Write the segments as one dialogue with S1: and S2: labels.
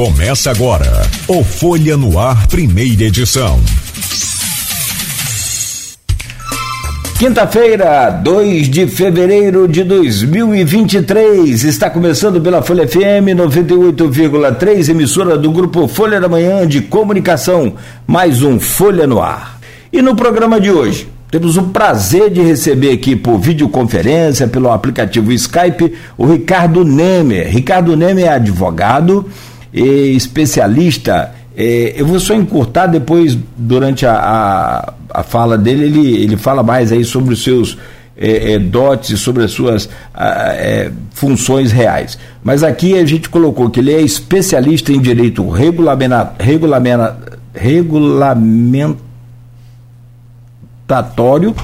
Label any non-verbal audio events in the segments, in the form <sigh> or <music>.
S1: Começa agora o Folha no Ar, primeira edição.
S2: Quinta-feira, 2 de fevereiro de 2023, está começando pela Folha FM 98,3, emissora do grupo Folha da Manhã de Comunicação, mais um Folha no Ar. E no programa de hoje, temos o prazer de receber aqui por videoconferência, pelo aplicativo Skype, o Ricardo Nemer. Ricardo Nemer é advogado especialista. É, eu vou só encurtar depois, durante a, a, a, fala dele, ele, ele fala mais aí sobre os seus é, é, dotes, sobre as suas é, funções reais. Mas aqui a gente colocou que ele é especialista em direito regulamenta, regulamenta, regulamento regulatório,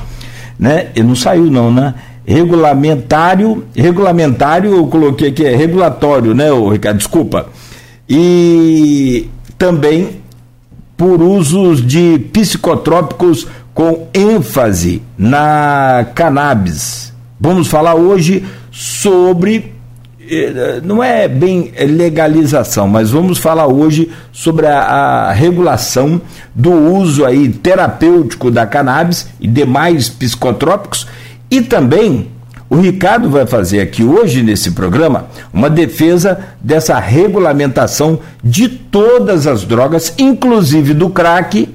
S2: né? E não saiu não, né? Regulamentário, regulamentário, eu coloquei aqui, é regulatório, né, Ricardo? Desculpa. E também por usos de psicotrópicos com ênfase na cannabis. Vamos falar hoje sobre eh, não é bem legalização, mas vamos falar hoje sobre a, a, regulação do uso aí terapêutico da cannabis e demais psicotrópicos e também o Ricardo vai fazer aqui hoje nesse programa uma defesa dessa regulamentação de todas as drogas, inclusive do crack.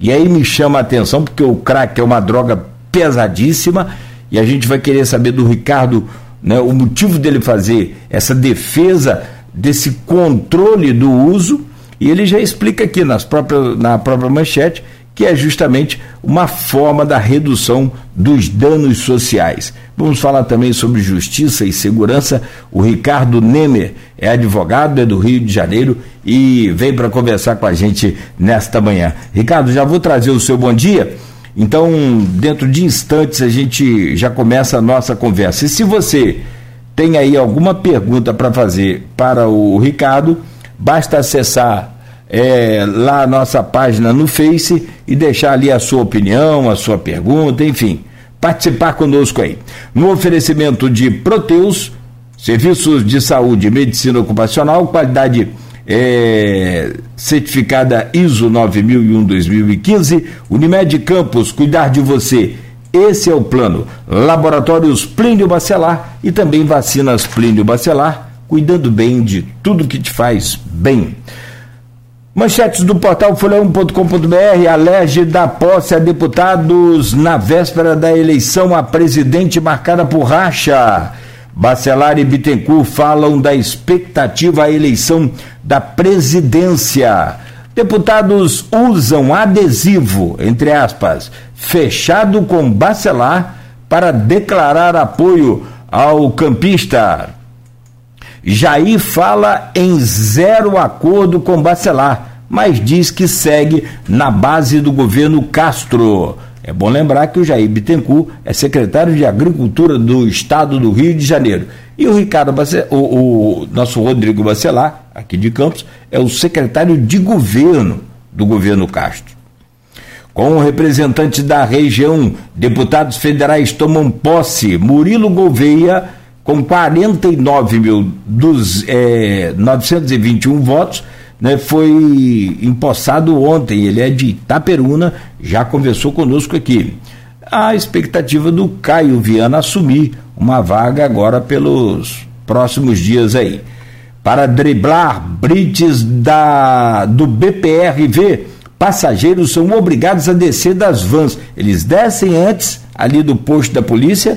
S2: E aí me chama a atenção porque o crack é uma droga pesadíssima e a gente vai querer saber do Ricardo né, o motivo dele fazer essa defesa desse controle do uso, e ele já explica aqui nas próprias, na própria manchete que é justamente uma forma da redução dos danos sociais. Vamos falar também sobre justiça e segurança. O Ricardo Nemer é advogado, é do Rio de Janeiro e vem para conversar com a gente nesta manhã. Ricardo, já vou trazer o seu bom dia então, dentro de instantes, a gente já começa a nossa conversa. E se você tem aí alguma pergunta para fazer para o Ricardo, basta acessar é, lá a nossa página no Face e deixar ali a sua opinião, a sua pergunta, enfim, participar conosco aí. No oferecimento de Proteus, serviços de saúde e medicina ocupacional, qualidade é, certificada ISO 9001-2015, Unimed Campos, cuidar de você. Esse é o plano. Laboratórios Plínio Bacelar e também vacinas Plínio Bacelar, cuidando bem de tudo que te faz bem. Manchetes do portal folha1.com.br alege da posse a deputados na véspera da eleição a presidente marcada por racha. Bacelar e Bittencourt falam da expectativa à eleição da presidência. Deputados usam adesivo, entre aspas, fechado com Bacelar para declarar apoio ao campista. Jair fala em zero acordo com Bacelar, mas diz que segue na base do governo Castro. É bom lembrar que o Jair Bittencourt é secretário de Agricultura do Estado do Rio de Janeiro. E o Ricardo Bacelar, o, o nosso Rodrigo Bacelar, aqui de Campos, é o secretário de governo do governo Castro. Com representantes da região, deputados federais tomam posse. Murilo Gouveia, com 49 mil dos, é, 921 votos, né, foi empossado ontem. Ele é de Itaperuna, já conversou conosco aqui. A expectativa do Caio Viana assumir uma vaga agora pelos próximos dias aí. Para driblar brites da, do BPRV, passageiros são obrigados a descer das vans. Eles descem antes ali do posto da polícia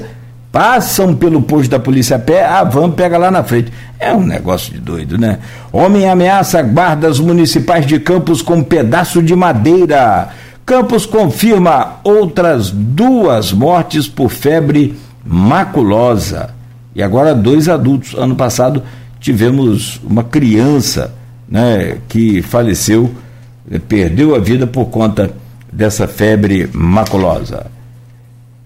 S2: passam pelo posto da polícia a pé, a van pega lá na frente. É um negócio de doido, né? Homem ameaça guardas municipais de Campos com um pedaço de madeira. Campos confirma outras duas mortes por febre maculosa. E agora dois adultos. Ano passado tivemos uma criança né, que faleceu, perdeu a vida por conta dessa febre maculosa.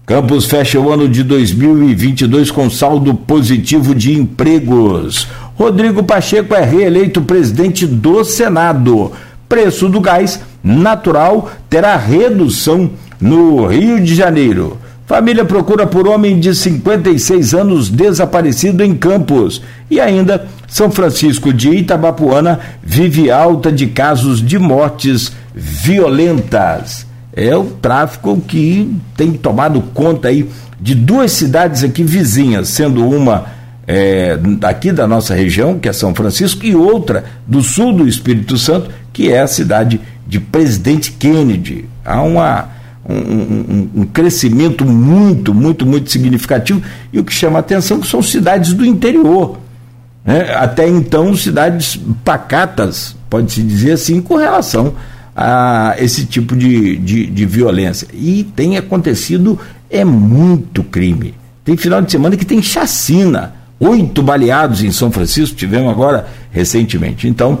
S2: Campos fecha o ano de 2022 com saldo positivo de empregos. Rodrigo Pacheco é reeleito presidente do Senado. Preço do gás natural terá redução no Rio de Janeiro. Família procura por homem de 56 anos desaparecido em Campos. E ainda, São Francisco de Itabapuana vive alta de casos de mortes violentas. É o tráfico que tem tomado conta aí de duas cidades aqui vizinhas, sendo uma é, aqui da nossa região, que é São Francisco, e outra do sul do Espírito Santo, que é a cidade de Presidente Kennedy. Há uma um, um, um, crescimento muito, muito, muito significativo. E o que chama a atenção são cidades do interior. Né? Até então, cidades pacatas, pode-se dizer assim, com relação esse tipo de, de, de violência. E tem acontecido é muito crime. Tem final de semana que tem chacina. Oito baleados em São Francisco, tivemos agora recentemente. Então,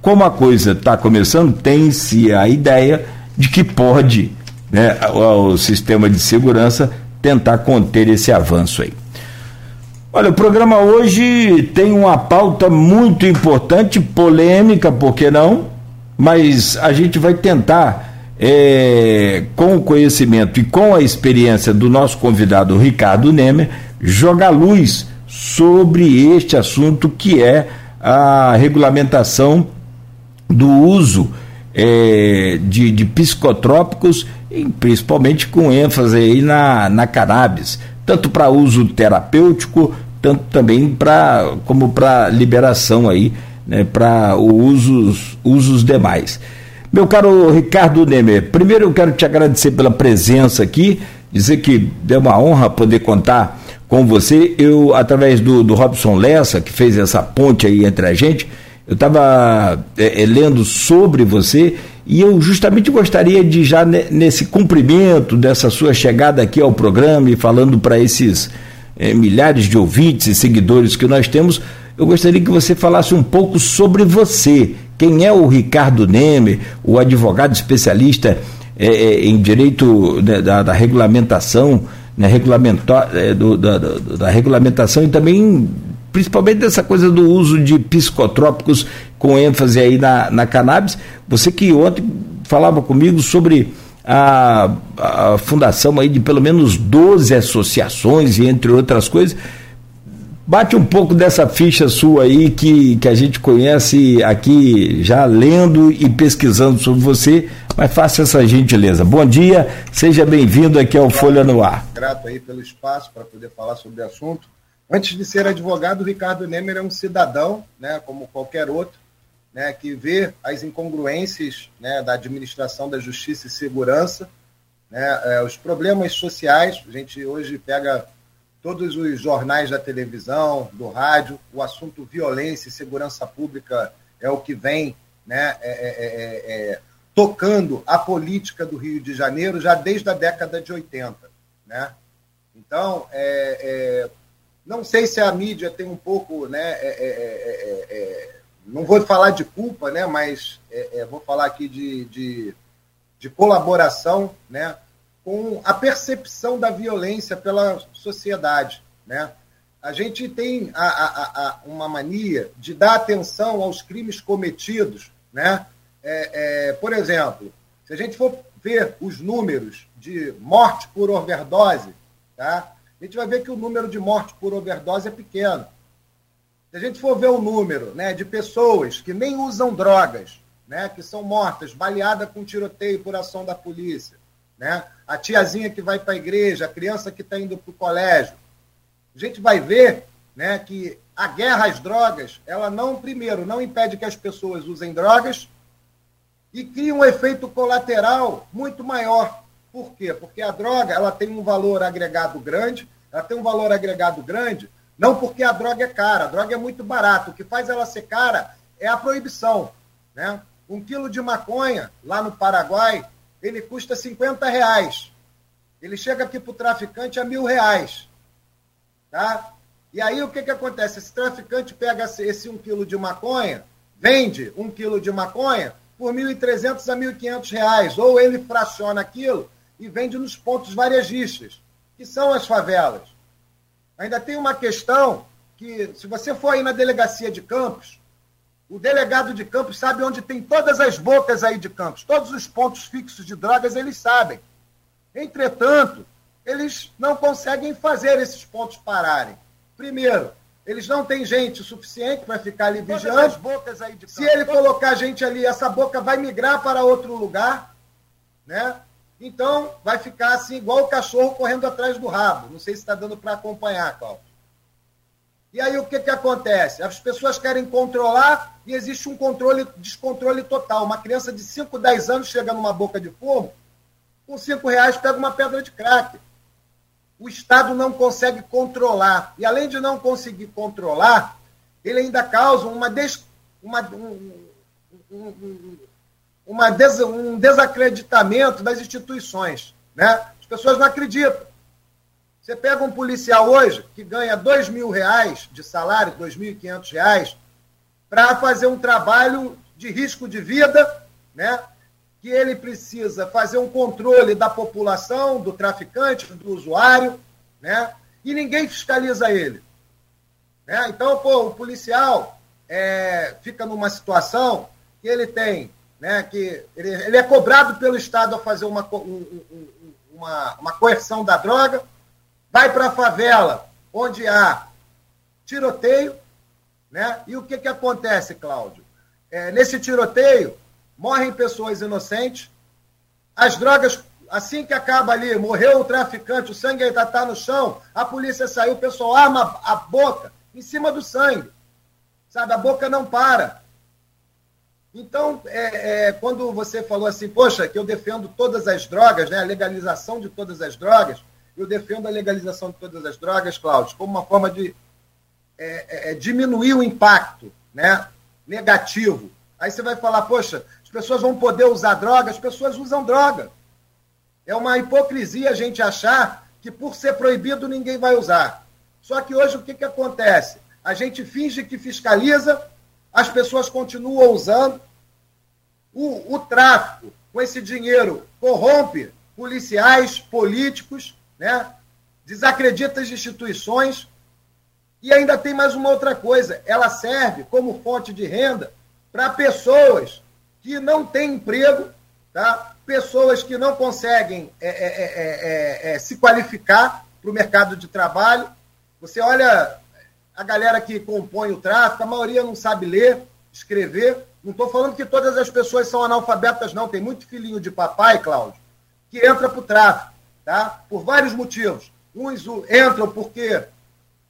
S2: como a coisa está começando, tem-se a ideia de que pode né, o, o sistema de segurança tentar conter esse avanço aí. Olha, o programa hoje tem uma pauta muito importante, polêmica, por que não? Mas a gente vai tentar, é, com o conhecimento e com a experiência do nosso convidado Ricardo Nemer, jogar luz sobre este assunto que é a regulamentação do uso é, de, de psicotrópicos principalmente com ênfase aí na, na cannabis, tanto para uso terapêutico, tanto também para como para liberação aí, né, para usos, usos demais. Meu caro Ricardo Nemer, primeiro eu quero te agradecer pela presença aqui, dizer que é uma honra poder contar com você. Eu, através do, do Robson Lessa, que fez essa ponte aí entre a gente, eu estava é, é, lendo sobre você e eu justamente gostaria de, já nesse cumprimento dessa sua chegada aqui ao programa e falando para esses é, milhares de ouvintes e seguidores que nós temos, eu gostaria que você falasse um pouco sobre você. Quem é o Ricardo Neme, o advogado especialista é, em direito né, da, da, regulamentação, né, regulamentar, é, do, da, da regulamentação e também principalmente dessa coisa do uso de psicotrópicos com ênfase aí na, na cannabis. Você que ontem falava comigo sobre a, a fundação aí de pelo menos 12 associações e entre outras coisas. Bate um pouco dessa ficha sua aí que, que a gente conhece aqui já lendo e pesquisando sobre você, mas faça essa gentileza. Bom dia, seja bem-vindo aqui ao Folha no Ar.
S3: Grato aí pelo espaço para poder falar sobre o assunto. Antes de ser advogado, o Ricardo Nemer é um cidadão, né, como qualquer outro, né, que vê as incongruências né, da administração da justiça e segurança, né, é, os problemas sociais. A gente hoje pega todos os jornais da televisão, do rádio, o assunto violência e segurança pública é o que vem né, é, é, é, é tocando a política do Rio de Janeiro já desde a década de 80. Né? Então, é, não sei se a mídia tem um pouco, né? É, é, é, é, é não vou falar de culpa, né? Mas vou falar aqui de, de, de, colaboração, né? Com a percepção da violência pela sociedade, né? A gente tem a, a, a, uma mania de dar atenção aos crimes cometidos, né? por exemplo, se a gente for ver os números de morte por overdose, tá? a gente vai ver que o número de mortes por overdose é pequeno. Se a gente for ver o número né, de pessoas que nem usam drogas, né, que são mortas, baleadas com tiroteio por ação da polícia, né, a tiazinha que vai para a igreja, a criança que está indo para o colégio, a gente vai ver né, que a guerra às drogas, ela não, primeiro, não impede que as pessoas usem drogas e cria um efeito colateral muito maior, por quê? Porque a droga ela tem um valor agregado grande, ela tem um valor agregado grande, não porque a droga é cara, a droga é muito barata. O que faz ela ser cara é a proibição. Né? Um quilo de maconha, lá no Paraguai, ele custa 50 reais. Ele chega aqui para o traficante a mil reais. Tá? E aí o que, que acontece? Esse traficante pega esse um quilo de maconha, vende um quilo de maconha por 1.300 a 1.500 reais. Ou ele fraciona aquilo e vende nos pontos varejistas, que são as favelas. Ainda tem uma questão que, se você for aí na delegacia de Campos, o delegado de Campos sabe onde tem todas as bocas aí de Campos, todos os pontos fixos de drogas eles sabem. Entretanto, eles não conseguem fazer esses pontos pararem. Primeiro, eles não têm gente suficiente para ficar ali vigiando. Se ele colocar gente ali, essa boca vai migrar para outro lugar, né? Então, vai ficar assim, igual o cachorro correndo atrás do rabo. Não sei se está dando para acompanhar, Cláudio. E aí o que, que acontece? As pessoas querem controlar e existe um controle, descontrole total. Uma criança de 5, 10 anos chega numa boca de fumo, com 5 reais pega uma pedra de crack. O Estado não consegue controlar. E além de não conseguir controlar, ele ainda causa uma, des, uma, um, um, uma des, um desacreditamento das instituições. Né? As pessoas não acreditam. Você pega um policial hoje que ganha dois mil reais de salário, dois mil e quinhentos reais, para fazer um trabalho de risco de vida, né? que ele precisa fazer um controle da população, do traficante, do usuário, né? e ninguém fiscaliza ele. Né? Então, pô, o policial é, fica numa situação que ele tem, né, que ele, ele é cobrado pelo Estado a fazer uma, um, uma, uma coerção da droga, vai para a favela, onde há tiroteio, né? E o que, que acontece, Cláudio? É, nesse tiroteio, morrem pessoas inocentes, as drogas, assim que acaba ali, morreu o traficante, o sangue ainda está no chão, a polícia saiu, o pessoal arma a boca em cima do sangue. Sabe, a boca não para. Então, é, é, quando você falou assim, poxa, que eu defendo todas as drogas, né, a legalização de todas as drogas, eu defendo a legalização de todas as drogas, Cláudio, como uma forma de é, é, é, diminuir o impacto né, negativo. Aí você vai falar, poxa, as pessoas vão poder usar droga, as pessoas usam droga. É uma hipocrisia a gente achar que por ser proibido ninguém vai usar. Só que hoje o que, que acontece? A gente finge que fiscaliza, as pessoas continuam usando, o, o tráfico com esse dinheiro corrompe policiais, políticos, né? desacredita as instituições. E ainda tem mais uma outra coisa: ela serve como fonte de renda para pessoas que não têm emprego, tá? pessoas que não conseguem é, é, é, se qualificar para o mercado de trabalho. Você olha a galera que compõe o tráfico, a maioria não sabe ler, escrever. Não estou falando que todas as pessoas são analfabetas, não. Tem muito filhinho de papai, Cláudio, que entra para o tráfico tá? por vários motivos. Uns entram porque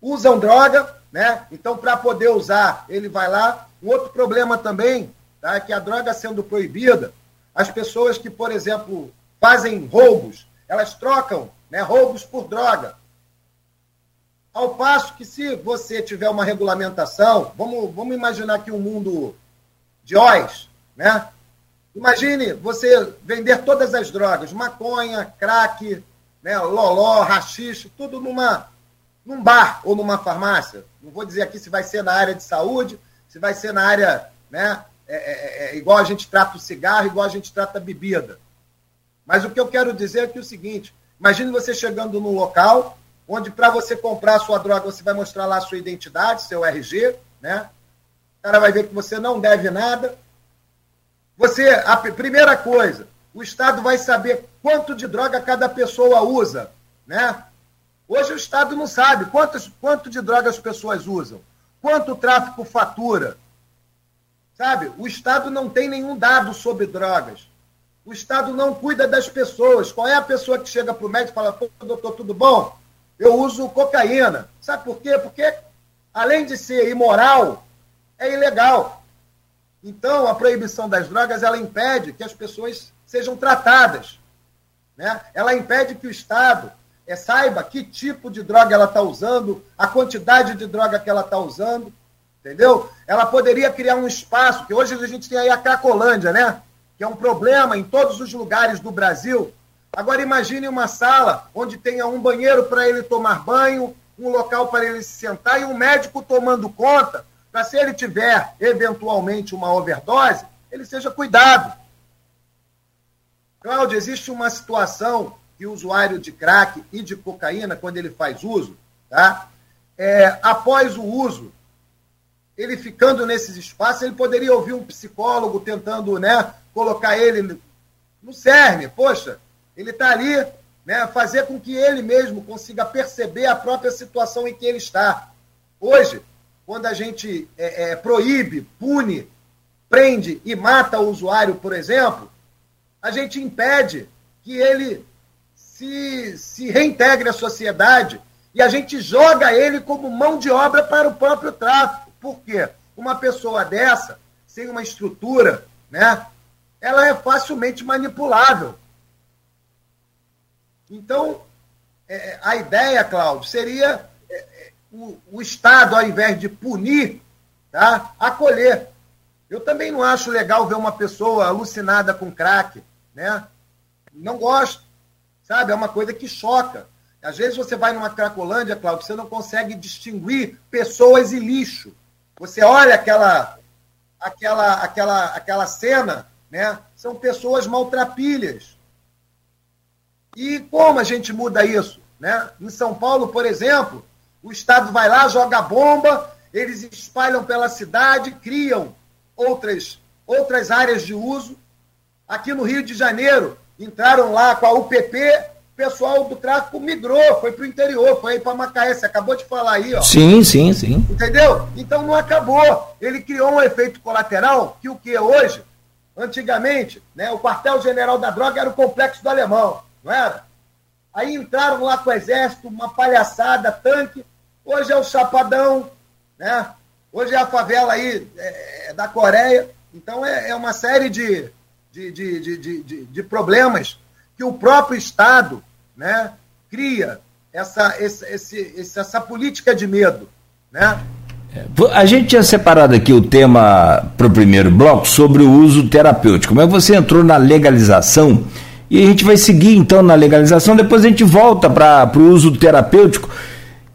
S3: usam droga, né? então para poder usar, ele vai lá. Um outro problema também tá? é que a droga sendo proibida, as pessoas que, por exemplo, fazem roubos, elas trocam né, roubos por droga. Ao passo que, se você tiver uma regulamentação, vamos, vamos imaginar aqui um mundo de Oz, né? Imagine você vender todas as drogas, maconha, crack, né, loló, rachixe, tudo numa, num bar ou numa farmácia. Não vou dizer aqui se vai ser na área de saúde, se vai ser na área, né, é, é, é, é igual a gente trata o cigarro, igual a gente trata a bebida. Mas o que eu quero dizer é que é o seguinte, imagine você chegando num local onde para você comprar a sua droga, você vai mostrar lá a sua identidade, seu RG, né? O cara vai ver que você não deve nada. Você, a primeira coisa, o Estado vai saber quanto de droga cada pessoa usa, né? Hoje o Estado não sabe quantos, quanto de droga as pessoas usam, quanto o tráfico fatura. Sabe? O Estado não tem nenhum dado sobre drogas. O Estado não cuida das pessoas. Qual é a pessoa que chega para o médico e fala, pô, doutor, tudo bom? Eu uso cocaína. Sabe por quê? Porque, além de ser imoral, é ilegal. Então, a proibição das drogas, ela impede que as pessoas sejam tratadas. Né? Ela impede que o Estado é, saiba que tipo de droga ela está usando, a quantidade de droga que ela está usando, entendeu? Ela poderia criar um espaço, que hoje a gente tem aí a Cracolândia, né? Que é um problema em todos os lugares do Brasil. Agora imagine uma sala onde tenha um banheiro para ele tomar banho, um local para ele se sentar e um médico tomando conta para se ele tiver eventualmente uma overdose, ele seja cuidado. Cláudio, existe uma situação que o usuário de crack e de cocaína, quando ele faz uso, tá? É, após o uso, ele ficando nesses espaços, ele poderia ouvir um psicólogo tentando né, colocar ele no cerne. Poxa, ele está ali né, fazer com que ele mesmo consiga perceber a própria situação em que ele está. Hoje, quando a gente é, é, proíbe, pune, prende e mata o usuário, por exemplo, a gente impede que ele se, se reintegre à sociedade e a gente joga ele como mão de obra para o próprio tráfico. Por quê? Uma pessoa dessa, sem uma estrutura, né, ela é facilmente manipulável. Então, é, a ideia, Cláudio, seria é, é, o, o, Estado, ao invés de punir, tá, acolher. Eu também não acho legal ver uma pessoa alucinada com crack. Né? Não gosto. Sabe? É uma coisa que choca. Às vezes você vai numa Cracolândia, Cláudio, você não consegue distinguir pessoas e lixo. Você olha aquela aquela aquela aquela cena, né? São pessoas maltrapilhas. E como a gente muda isso? Né? Em São Paulo, por exemplo, o Estado vai lá, joga bomba, eles espalham pela cidade, criam outras, outras áreas de uso. Aqui no Rio de Janeiro, entraram lá com a UPP, o pessoal do tráfico migrou, foi para o interior, foi aí para Macaé. Você acabou de falar aí, ó.
S2: Sim, sim, sim.
S3: Entendeu? Então não acabou. Ele criou um efeito colateral que o que hoje, antigamente, né, o quartel-general da droga era o complexo do alemão não era? Aí entraram lá com o exército, uma palhaçada, tanque. Hoje é o Chapadão, né? Hoje é a favela aí é, é da Coreia. Então é, é uma série de, de, de, de, de, de problemas que o próprio Estado né, cria essa, esse, esse, essa política de medo. Né?
S2: É, a gente tinha separado aqui o tema para o primeiro bloco sobre o uso terapêutico, mas você entrou na legalização e a gente vai seguir então na legalização, depois a gente volta para o uso terapêutico,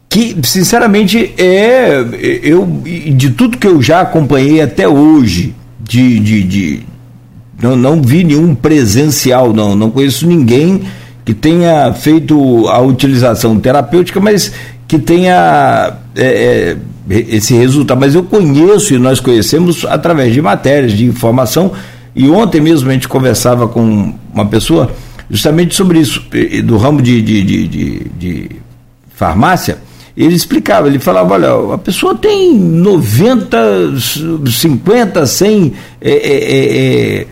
S2: que sinceramente é. Eu, de tudo que eu já acompanhei até hoje, de, de, de não, não vi nenhum presencial, não, não conheço ninguém que tenha feito a utilização terapêutica, mas que tenha é, é, esse resultado. Mas eu conheço e nós conhecemos através de matérias, de informação e ontem mesmo a gente conversava com uma pessoa justamente sobre isso, do ramo de, de, de, de, de farmácia. Ele explicava, ele falava, olha, a pessoa tem 90, 50, 100 é, é, é,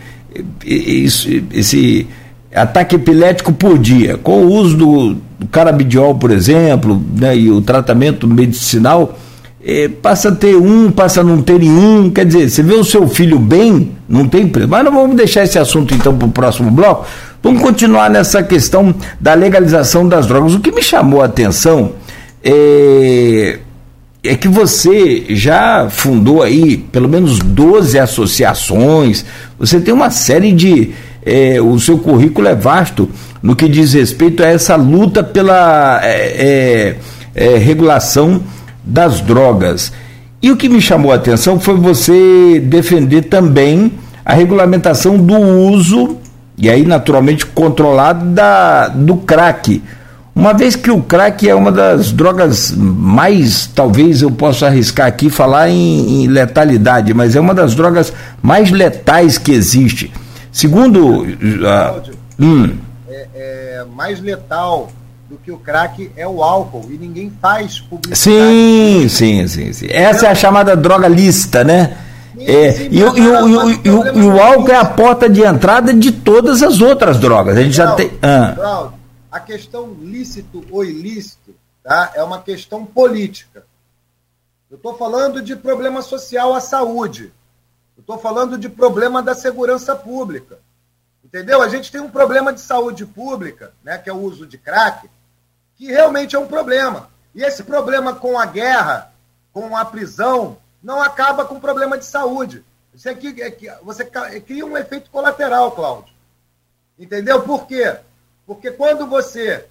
S2: esse, esse ataque epilético por dia, com o uso do, do carabidiol, por exemplo, né, e o tratamento medicinal, é, passa a ter um, passa a não ter nenhum. Quer dizer, você vê o seu filho bem, não tem preço. Mas não vamos deixar esse assunto então para o próximo bloco. Vamos continuar nessa questão da legalização das drogas. O que me chamou a atenção é, é que você já fundou aí pelo menos 12 associações, você tem uma série de. É, o seu currículo é vasto no que diz respeito a essa luta pela é, é, é regulação das drogas. E o que me chamou a atenção foi você defender também a regulamentação do uso, e aí naturalmente controlado, da, do crack. Uma vez que o crack é uma das drogas mais, talvez eu possa arriscar aqui falar em, em letalidade, mas é uma das drogas mais letais que existe. Segundo. Uh,
S3: hum. é, é mais letal do que o crack é o álcool e ninguém faz
S2: publicidade. Sim, sim, sim, sim. Essa é a chamada droga lista, né? É, e, o, e, o, e, o, e o álcool é a porta de entrada de todas as outras drogas. A gente já tem.
S3: Ah. A questão lícito ou ilícito tá, é uma questão política. Eu estou falando de problema social à saúde. Eu estou falando de problema da segurança pública. Entendeu? A gente tem um problema de saúde pública, né, que é o uso de crack, que realmente é um problema. E esse problema com a guerra, com a prisão, não acaba com o problema de saúde. Isso aqui, é você cria um efeito colateral, Cláudio. Entendeu? Por quê? Porque quando você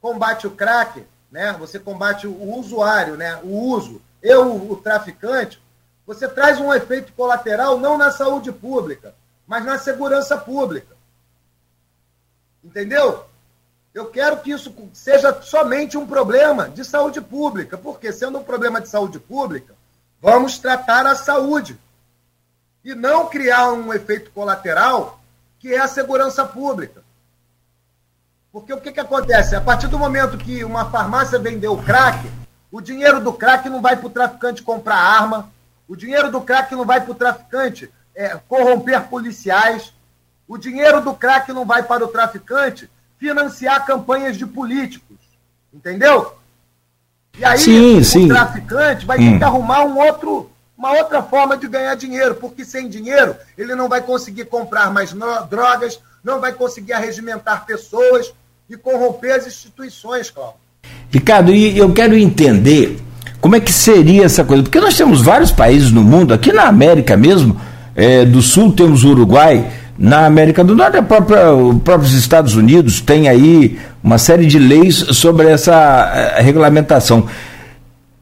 S3: combate o crack, né, você combate o usuário, né, o uso, eu, o traficante, você traz um efeito colateral não na saúde pública, mas na segurança pública. Entendeu? Eu quero que isso seja somente um problema de saúde pública, porque sendo um problema de saúde pública, vamos tratar a saúde e não criar um efeito colateral que é a segurança pública. Porque o que, que acontece? A partir do momento que uma farmácia vendeu o crack, o dinheiro do crack não vai para o traficante comprar arma, o dinheiro do crack não vai para o traficante é, corromper policiais, o dinheiro do crack não vai para o traficante financiar campanhas de políticos. Entendeu? E aí
S2: sim,
S3: o
S2: sim.
S3: traficante vai
S2: hum.
S3: ter que arrumar um outro, uma outra forma de ganhar dinheiro, porque sem dinheiro ele não vai conseguir comprar mais drogas, não vai conseguir arregimentar pessoas e corromper as instituições, Cláudio.
S2: Ricardo, e eu quero entender como é que seria essa coisa, porque nós temos vários países no mundo, aqui na América mesmo, é, do Sul temos o Uruguai, na América do Norte, a própria, os próprios Estados Unidos tem aí uma série de leis sobre essa eh, regulamentação.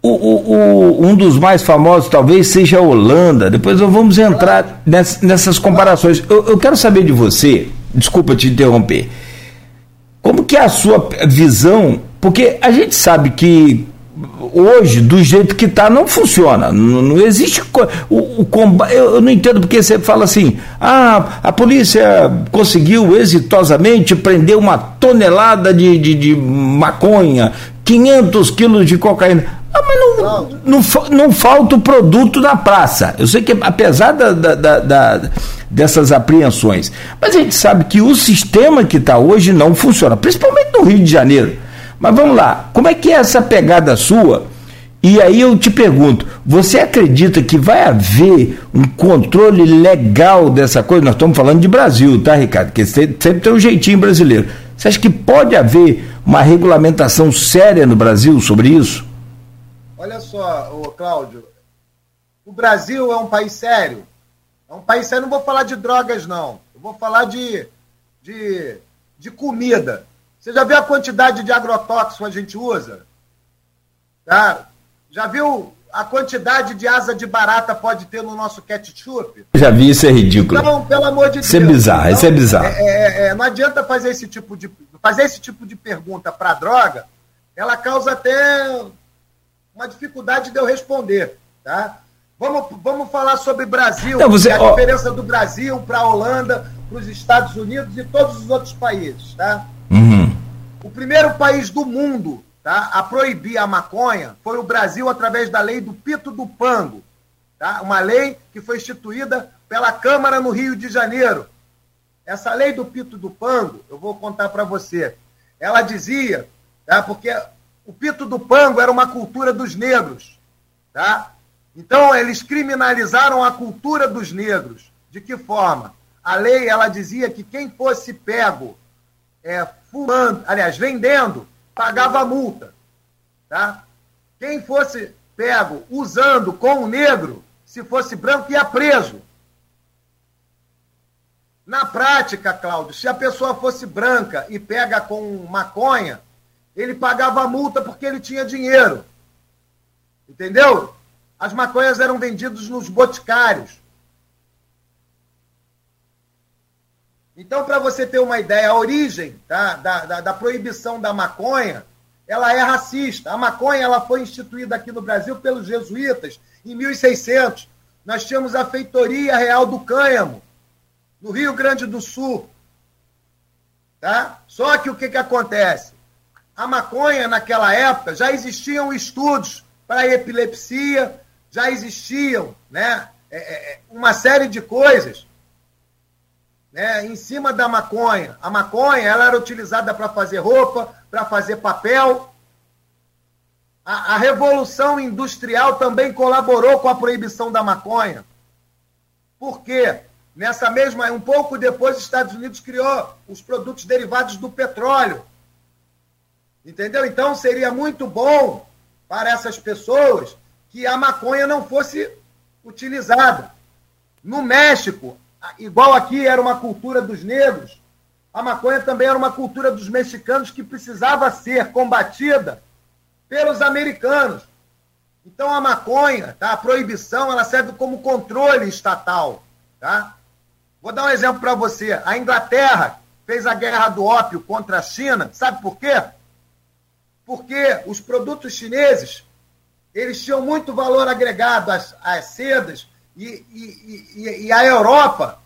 S2: O, o, o, um dos mais famosos talvez seja a Holanda. Depois nós vamos entrar nessas comparações. Eu, eu quero saber de você, desculpa te interromper, como que é a sua visão? Porque a gente sabe que hoje, do jeito que está, não funciona. Não, não existe. O, o combate, eu, eu, não entendo porque você fala assim: ah, a polícia conseguiu exitosamente prender uma tonelada de, de, de maconha, 500 quilos de cocaína. Ah, mas não, não, não, falta o produto na praça. Eu sei que, apesar da, da, da, dessas apreensões, mas a gente sabe que o sistema que está hoje não funciona, principalmente no Rio de Janeiro. Mas vamos lá, como é que é essa pegada sua? E aí eu te pergunto, você acredita que vai haver um controle legal dessa coisa? Nós estamos falando de Brasil, tá, Ricardo? Porque sempre tem um jeitinho brasileiro. Você acha que pode haver uma regulamentação séria no Brasil sobre isso?
S3: Olha só, Cláudio, o Brasil é um país sério. É um país sério, não vou falar de drogas, não. Eu vou falar de, de, de comida. Você já viu a quantidade de agrotóxico a gente usa? Tá? Já viu a quantidade de asa de barata pode ter no nosso ketchup?
S2: Já vi, isso é ridículo.
S3: Então, pelo amor de
S2: isso
S3: é Deus.
S2: É bizarro, então, isso é bizarro. É,
S3: é, é, não adianta fazer esse tipo de, fazer esse tipo de pergunta para droga, ela causa até uma dificuldade de eu responder. Tá? Vamos, vamos falar sobre Brasil, então, você, a ó... diferença do Brasil para a Holanda, para os Estados Unidos e todos os outros países. Tá?
S2: Uhum.
S3: O primeiro país do mundo tá, a proibir a maconha foi o Brasil através da lei do Pito do Pango. Tá? Uma lei que foi instituída pela Câmara no Rio de Janeiro. Essa lei do Pito do Pango, eu vou contar para você. Ela dizia, tá, porque o Pito do Pango era uma cultura dos negros. Tá? Então, eles criminalizaram a cultura dos negros. De que forma? A lei ela dizia que quem fosse pego é, fumando, aliás, vendendo, pagava multa. Tá? Quem fosse pego usando com o negro, se fosse branco, ia preso. Na prática, Cláudio, se a pessoa fosse branca e pega com maconha, ele pagava multa porque ele tinha dinheiro. Entendeu? As maconhas eram vendidas nos boticários. Então, para você ter uma ideia, a origem tá, da, da, da, proibição da maconha, ela é racista. A maconha ela foi instituída aqui no Brasil pelos jesuítas em 1600. Nós tínhamos a Feitoria Real do Cânhamo, no Rio Grande do Sul. Tá? Só que o que, que acontece? A maconha, naquela época, já existiam estudos para epilepsia, já existiam né, é, é, uma série de coisas né, em cima da maconha. A maconha ela era utilizada para fazer roupa, para fazer papel. A, a, Revolução Industrial também colaborou com a proibição da maconha. Por quê? Nessa mesma, um pouco depois, os Estados Unidos criou os produtos derivados do petróleo. Entendeu? Então seria muito bom para essas pessoas que a maconha não fosse utilizada. No México, igual aqui era uma cultura dos negros, a maconha também era uma cultura dos mexicanos que precisava ser combatida pelos americanos. Então a maconha, tá? a proibição, ela serve como controle estatal. Tá? Vou dar um exemplo para você. A Inglaterra fez a guerra do ópio contra a China. Sabe por quê? Porque os produtos chineses eles tinham muito valor agregado às, às sedas e, e, e, e a Europa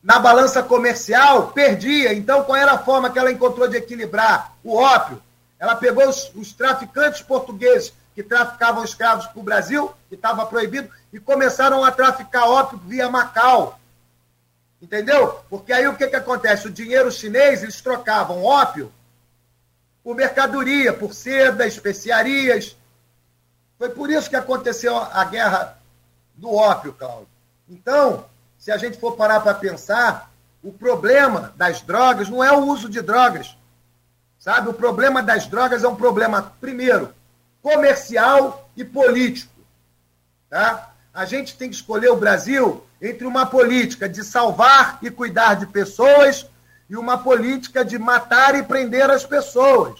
S3: na balança comercial, perdia. Então, qual era a forma que ela encontrou de equilibrar? O ópio. Ela pegou os, os traficantes portugueses que traficavam escravos para o Brasil, que estava proibido, e começaram a traficar ópio via Macau. Entendeu? Porque aí o que, que acontece? O dinheiro chinês, eles trocavam ópio por mercadoria, por seda, especiarias. Foi por isso que aconteceu a guerra do ópio, Cláudio. Então, se a gente for parar para pensar, o problema das drogas não é o uso de drogas. Sabe? O problema das drogas é um problema, primeiro, comercial e político. Tá? A gente tem que escolher o Brasil entre uma política de salvar e cuidar de pessoas e uma política de matar e prender as pessoas.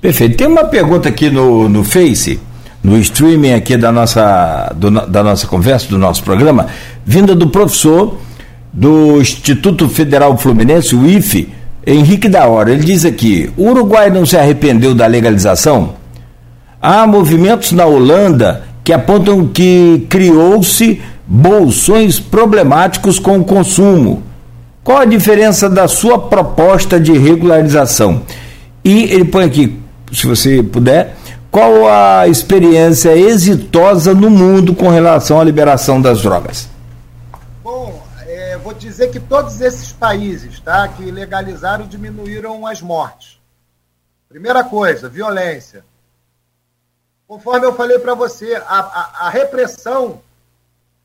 S2: Perfeito. Tem uma pergunta aqui no, no Face, no streaming aqui da nossa, do, da nossa conversa, do nosso programa, vinda do professor do Instituto Federal Fluminense, o IFE, Henrique da Hora. Ele diz aqui: o Uruguai não se arrependeu da legalização? Há movimentos na Holanda que apontam que criou-se bolsões problemáticos com o consumo. Qual a diferença da sua proposta de regularização? E ele põe aqui, se você puder, qual a experiência exitosa no mundo com relação à liberação das drogas?
S3: Bom, é, vou dizer que todos esses países tá, que legalizaram diminuíram as mortes. Primeira coisa, violência. Conforme eu falei para você, a, a, a, repressão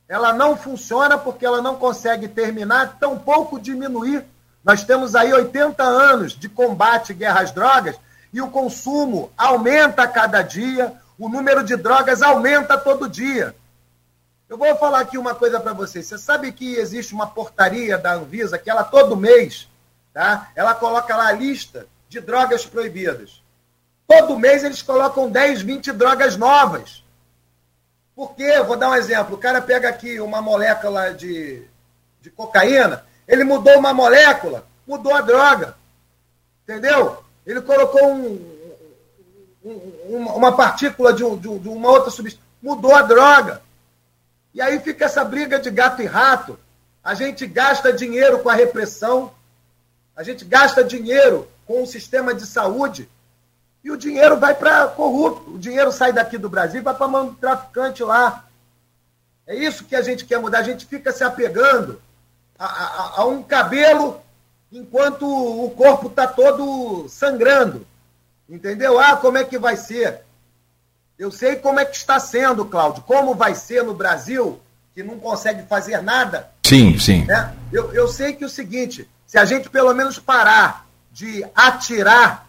S3: ela não funciona porque ela não consegue terminar, tampouco diminuir. Nós temos aí 80 anos de combate guerra às drogas e o consumo aumenta a cada dia, o número de drogas aumenta todo dia. Eu vou falar aqui uma coisa para vocês. Você sabe que existe uma portaria da Anvisa que ela todo mês, tá? Ela coloca lá a lista de drogas proibidas. Todo mês eles colocam 10, 20 drogas novas. Por quê? Vou dar um exemplo. O cara pega aqui uma molécula de, de cocaína, ele mudou uma molécula, mudou a droga. Entendeu? Ele colocou um, um, uma partícula de, um, de uma outra substância, mudou a droga. E aí fica essa briga de gato e rato. A gente gasta dinheiro com a repressão, a gente gasta dinheiro com o sistema de saúde e o dinheiro vai para corrupto. O dinheiro sai daqui do Brasil e vai para mão do traficante lá. É isso que a gente quer mudar. A gente fica se apegando a, a, a um cabelo enquanto o corpo está todo sangrando. Entendeu? Ah, como é que vai ser? Eu sei como é que está sendo, Cláudio. Como vai ser no Brasil, que não consegue fazer nada.
S2: Sim, sim.
S3: Né? Eu, eu sei que é o seguinte: se a gente pelo menos parar de atirar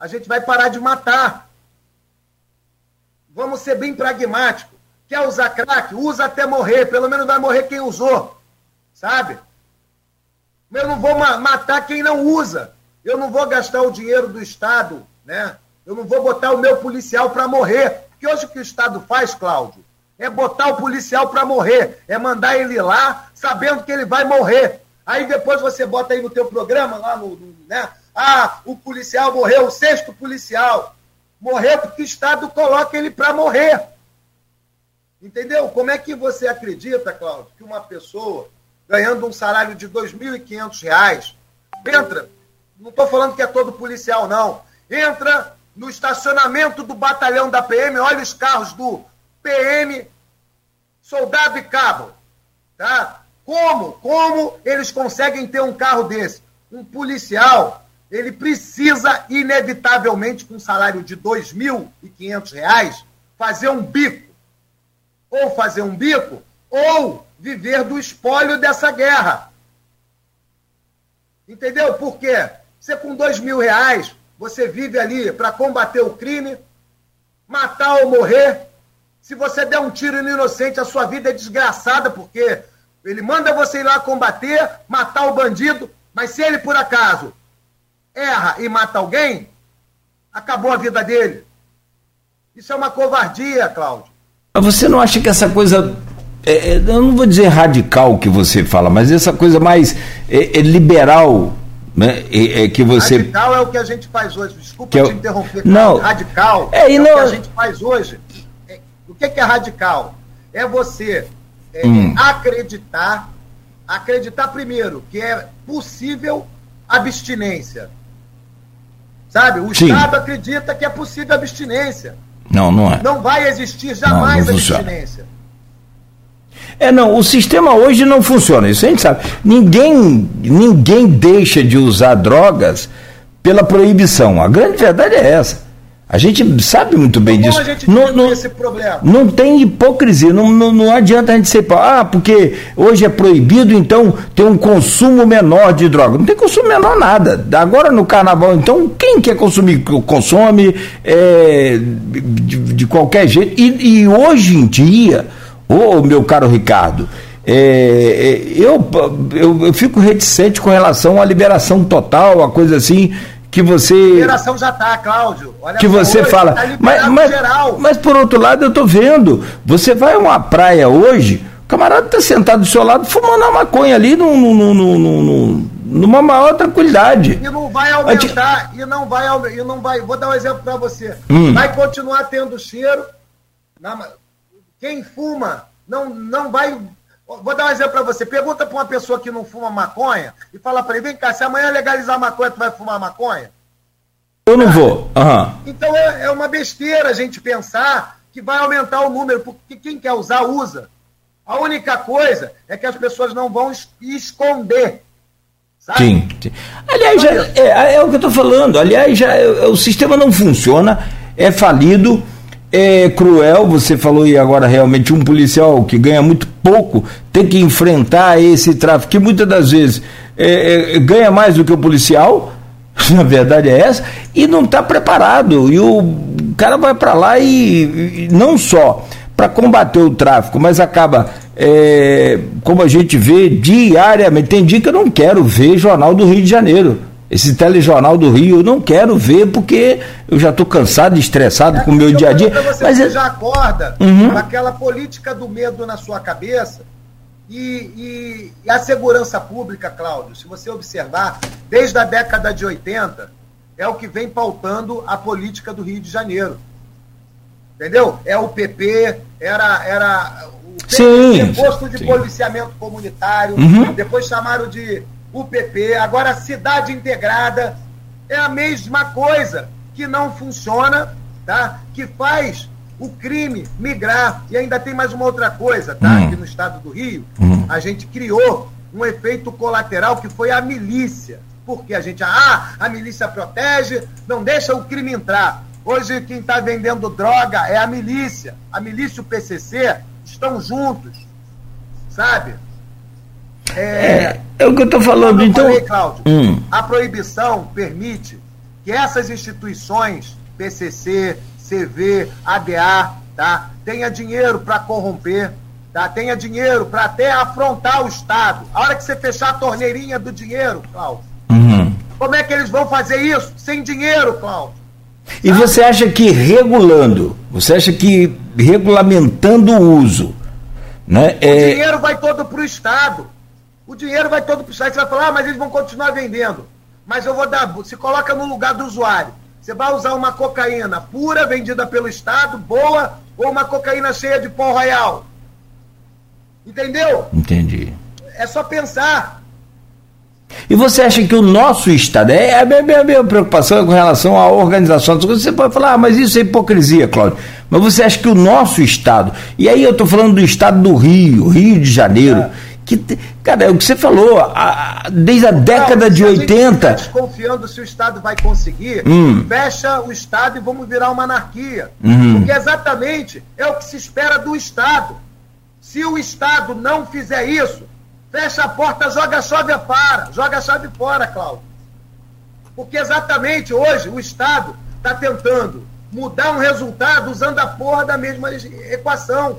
S3: a gente vai parar de matar. Vamos ser bem pragmáticos. Quer usar crack? Usa até morrer. Pelo menos vai morrer quem usou. Sabe? Eu não vou matar quem não usa. Eu não vou gastar o dinheiro do Estado, né? Eu não vou botar o meu policial para morrer. Porque hoje o que o Estado faz, Cláudio, é botar o policial para morrer. É mandar ele lá sabendo que ele vai morrer. Aí depois você bota aí no teu programa, lá no, no né? Ah, o policial morreu, o sexto policial. Morreu porque o Estado coloca ele para morrer. Entendeu? Como é que você acredita, Cláudio, que uma pessoa ganhando um salário de R$ 2.500 entra, não estou falando que é todo policial, não, entra no estacionamento do batalhão da PM, olha os carros do PM, soldado e cabo. Tá? Como? Como eles conseguem ter um carro desse? Um policial ele precisa, inevitavelmente, com um salário de R$ 2.500, fazer um bico. Ou fazer um bico, ou viver do espólio dessa guerra. Entendeu? Por quê? Você com dois mil reais, você vive ali para combater o crime, matar ou morrer. Se você der um tiro no inocente, a sua vida é desgraçada, porque ele manda você ir lá combater, matar o bandido, mas se ele, por acaso, erra e mata alguém, acabou a vida dele. Isso é uma covardia, Cláudio.
S2: Mas você não acha que essa coisa. É, é, eu não vou dizer radical que você fala, mas essa coisa mais é, é liberal né? É, é, que você.
S3: Radical é o que a gente faz hoje. Desculpa
S2: que
S3: te interromper.
S2: Não.
S3: Radical
S2: é,
S3: é
S2: não...
S3: o que a gente faz hoje. É, o que é radical? É você
S2: hum.
S3: acreditar acreditar primeiro que é possível abstinência. Sabe? O Sim. Estado acredita que é possível abstinência.
S2: Não, não é.
S3: Não vai existir jamais não, não abstinência.
S2: É, não, o sistema hoje não funciona, isso a gente sabe. Ninguém, ninguém deixa de usar drogas pela proibição. A grande verdade é essa. A gente sabe muito bem Como disso. A gente não, não, esse problema? não tem hipocrisia, não, não, não adianta a gente ser, ah, porque hoje é proibido, então tem um consumo menor de droga. Não tem consumo menor nada. Agora no carnaval, então, quem quer consumir, consome é, de, de, qualquer jeito. E, e hoje em dia, ô oh, meu caro Ricardo, é, é, eu, eu, eu, fico reticente com relação à liberação total, a coisa assim, que você.
S3: Liberação já está, Cláudio.
S2: Olha que você hoje, fala. Tá mas, mas, mas, por outro lado, eu estou vendo. Você vai a uma praia hoje, o camarada está sentado do seu lado fumando a maconha ali no, no, no, numa maior tranquilidade.
S3: E não vai aumentar, e não vai e não vai. Vou dar um exemplo para você. Hum. Vai continuar tendo cheiro. Quem fuma não, não vai Vou dar um exemplo para você. Pergunta para uma pessoa que não fuma maconha e fala para ele: vem cá, se amanhã legalizar maconha, tu vai fumar maconha?
S2: Eu não vou. Uhum.
S3: Então é, é, uma besteira a gente pensar que vai aumentar o número, porque quem quer usar, usa. A única coisa é que as pessoas não vão esconder.
S2: Sabe? Sim, sim. Aliás, já, é, é, o que eu estou falando. Aliás, já, é, o sistema não funciona, é falido é cruel, você falou e agora realmente um policial que ganha muito pouco tem que enfrentar esse tráfico que muitas das vezes é, é, ganha mais do que o policial, <laughs> na verdade é essa, e não está preparado. E o cara vai para lá e, e, não só para combater o tráfico, mas acaba, é, como a gente vê diariamente, tem dia que eu não quero ver Jornal do Rio de Janeiro esse telejornal do Rio, eu não quero ver porque eu já estou cansado e estressado é, com o meu dia a dia.
S3: Você, mas você é... já acorda uhum. com aquela política do medo na sua cabeça e, e, e, a segurança pública, Cláudio, se você observar, desde a década de 80, é o que vem pautando a política do Rio de Janeiro. Entendeu? É o PP, era, era o PP,
S2: sim,
S3: posto de sim. policiamento comunitário, uhum. depois chamaram de o PP, agora a cidade integrada é a mesma coisa que não funciona, tá? Que faz o crime migrar. E ainda tem mais uma outra coisa, tá? Hum. Aqui no estado do Rio, hum. a gente criou um efeito colateral que foi a milícia. Porque a gente, ah, a milícia protege, não deixa o crime entrar. Hoje quem está vendendo droga é a milícia. A milícia e o PCC estão juntos, sabe?
S2: É, é, é o que eu estou falando. então, falei,
S3: Cláudio, hum. a proibição permite que essas instituições, PCC, CV, ADA, tá, tenha dinheiro para corromper, tá, tenha dinheiro para até afrontar o Estado. A hora que você fechar a torneirinha do dinheiro, Cláudio, uhum. como é que eles vão fazer isso? Sem dinheiro, Cláudio.
S2: E você acha que regulando, você acha que regulamentando o uso, né?
S3: O é... dinheiro vai todo para o Estado. O dinheiro vai todo para o site. Você vai falar, ah, mas eles vão continuar vendendo. Mas eu vou dar. Se coloca no lugar do usuário. Você vai usar uma cocaína pura, vendida pelo Estado, boa, ou uma cocaína cheia de pó royal. Entendeu?
S2: Entendi.
S3: É só pensar.
S2: E você acha que o nosso Estado, é, a minha, minha preocupação com relação à organização, você pode falar, ah, mas isso é hipocrisia, Cláudio. Mas você acha que o nosso Estado, e aí eu estou falando do Estado do Rio, Rio de Janeiro, é que, cara, é o que você falou, a, desde a década não, de 80. A
S3: desconfiando se o Estado vai conseguir, hum. fecha o Estado e vamos virar uma anarquia. Uhum. Porque exatamente é o que se espera do Estado. Se o Estado não fizer isso, fecha a porta, joga a chave fora, joga a chave fora, Cláudio. Porque exatamente hoje o Estado está tentando mudar um resultado usando a porra da mesma equação.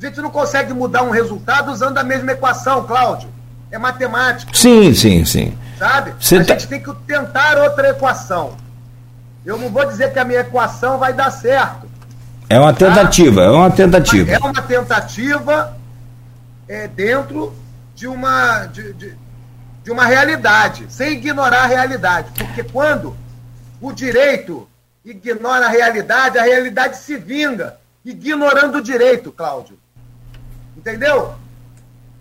S3: A gente não consegue mudar um resultado usando a mesma equação, Cláudio. É matemática.
S2: Sim, sim, sim.
S3: Sabe? Você a tá... gente tem que tentar outra equação. Eu não vou dizer que a minha equação vai dar certo.
S2: É uma tentativa, tá? é uma tentativa.
S3: É uma tentativa é, dentro de uma, de, de, de uma realidade, sem ignorar a realidade. Porque quando o direito ignora a realidade, a realidade se vinga, ignorando o direito, Cláudio. Entendeu?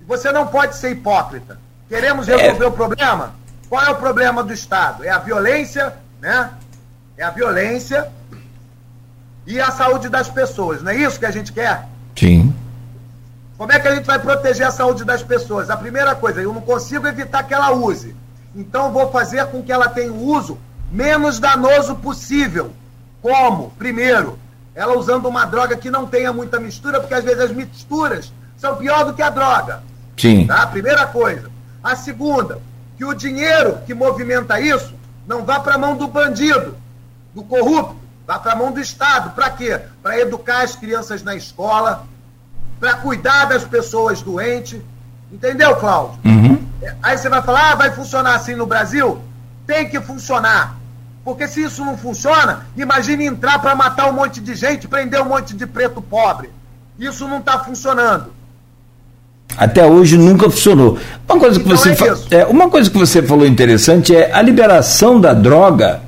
S3: você não pode ser hipócrita. Queremos resolver é. o problema? Qual é o problema do Estado? É a violência, né? É a violência e a saúde das pessoas. Não é isso que a gente quer?
S2: Sim.
S3: Como é que a gente vai proteger a saúde das pessoas? A primeira coisa, eu não consigo evitar que ela use. Então vou fazer com que ela tenha o uso menos danoso possível. Como? Primeiro, ela usando uma droga que não tenha muita mistura, porque às vezes as misturas são pior do que a droga.
S2: Sim.
S3: Tá? Primeira coisa. A segunda, que o dinheiro que movimenta isso não vá para a mão do bandido, do corrupto, vá para a mão do Estado. Para quê? Para educar as crianças na escola, para cuidar das pessoas doentes. Entendeu, Cláudio?
S2: Uhum.
S3: Aí você vai falar, ah, vai funcionar assim no Brasil? Tem que funcionar. Porque se isso não funciona, imagine entrar para matar um monte de gente, prender um monte de preto pobre. Isso não está funcionando.
S2: Até hoje nunca funcionou. Uma coisa, então que você é, é uma coisa que você falou interessante é a liberação da droga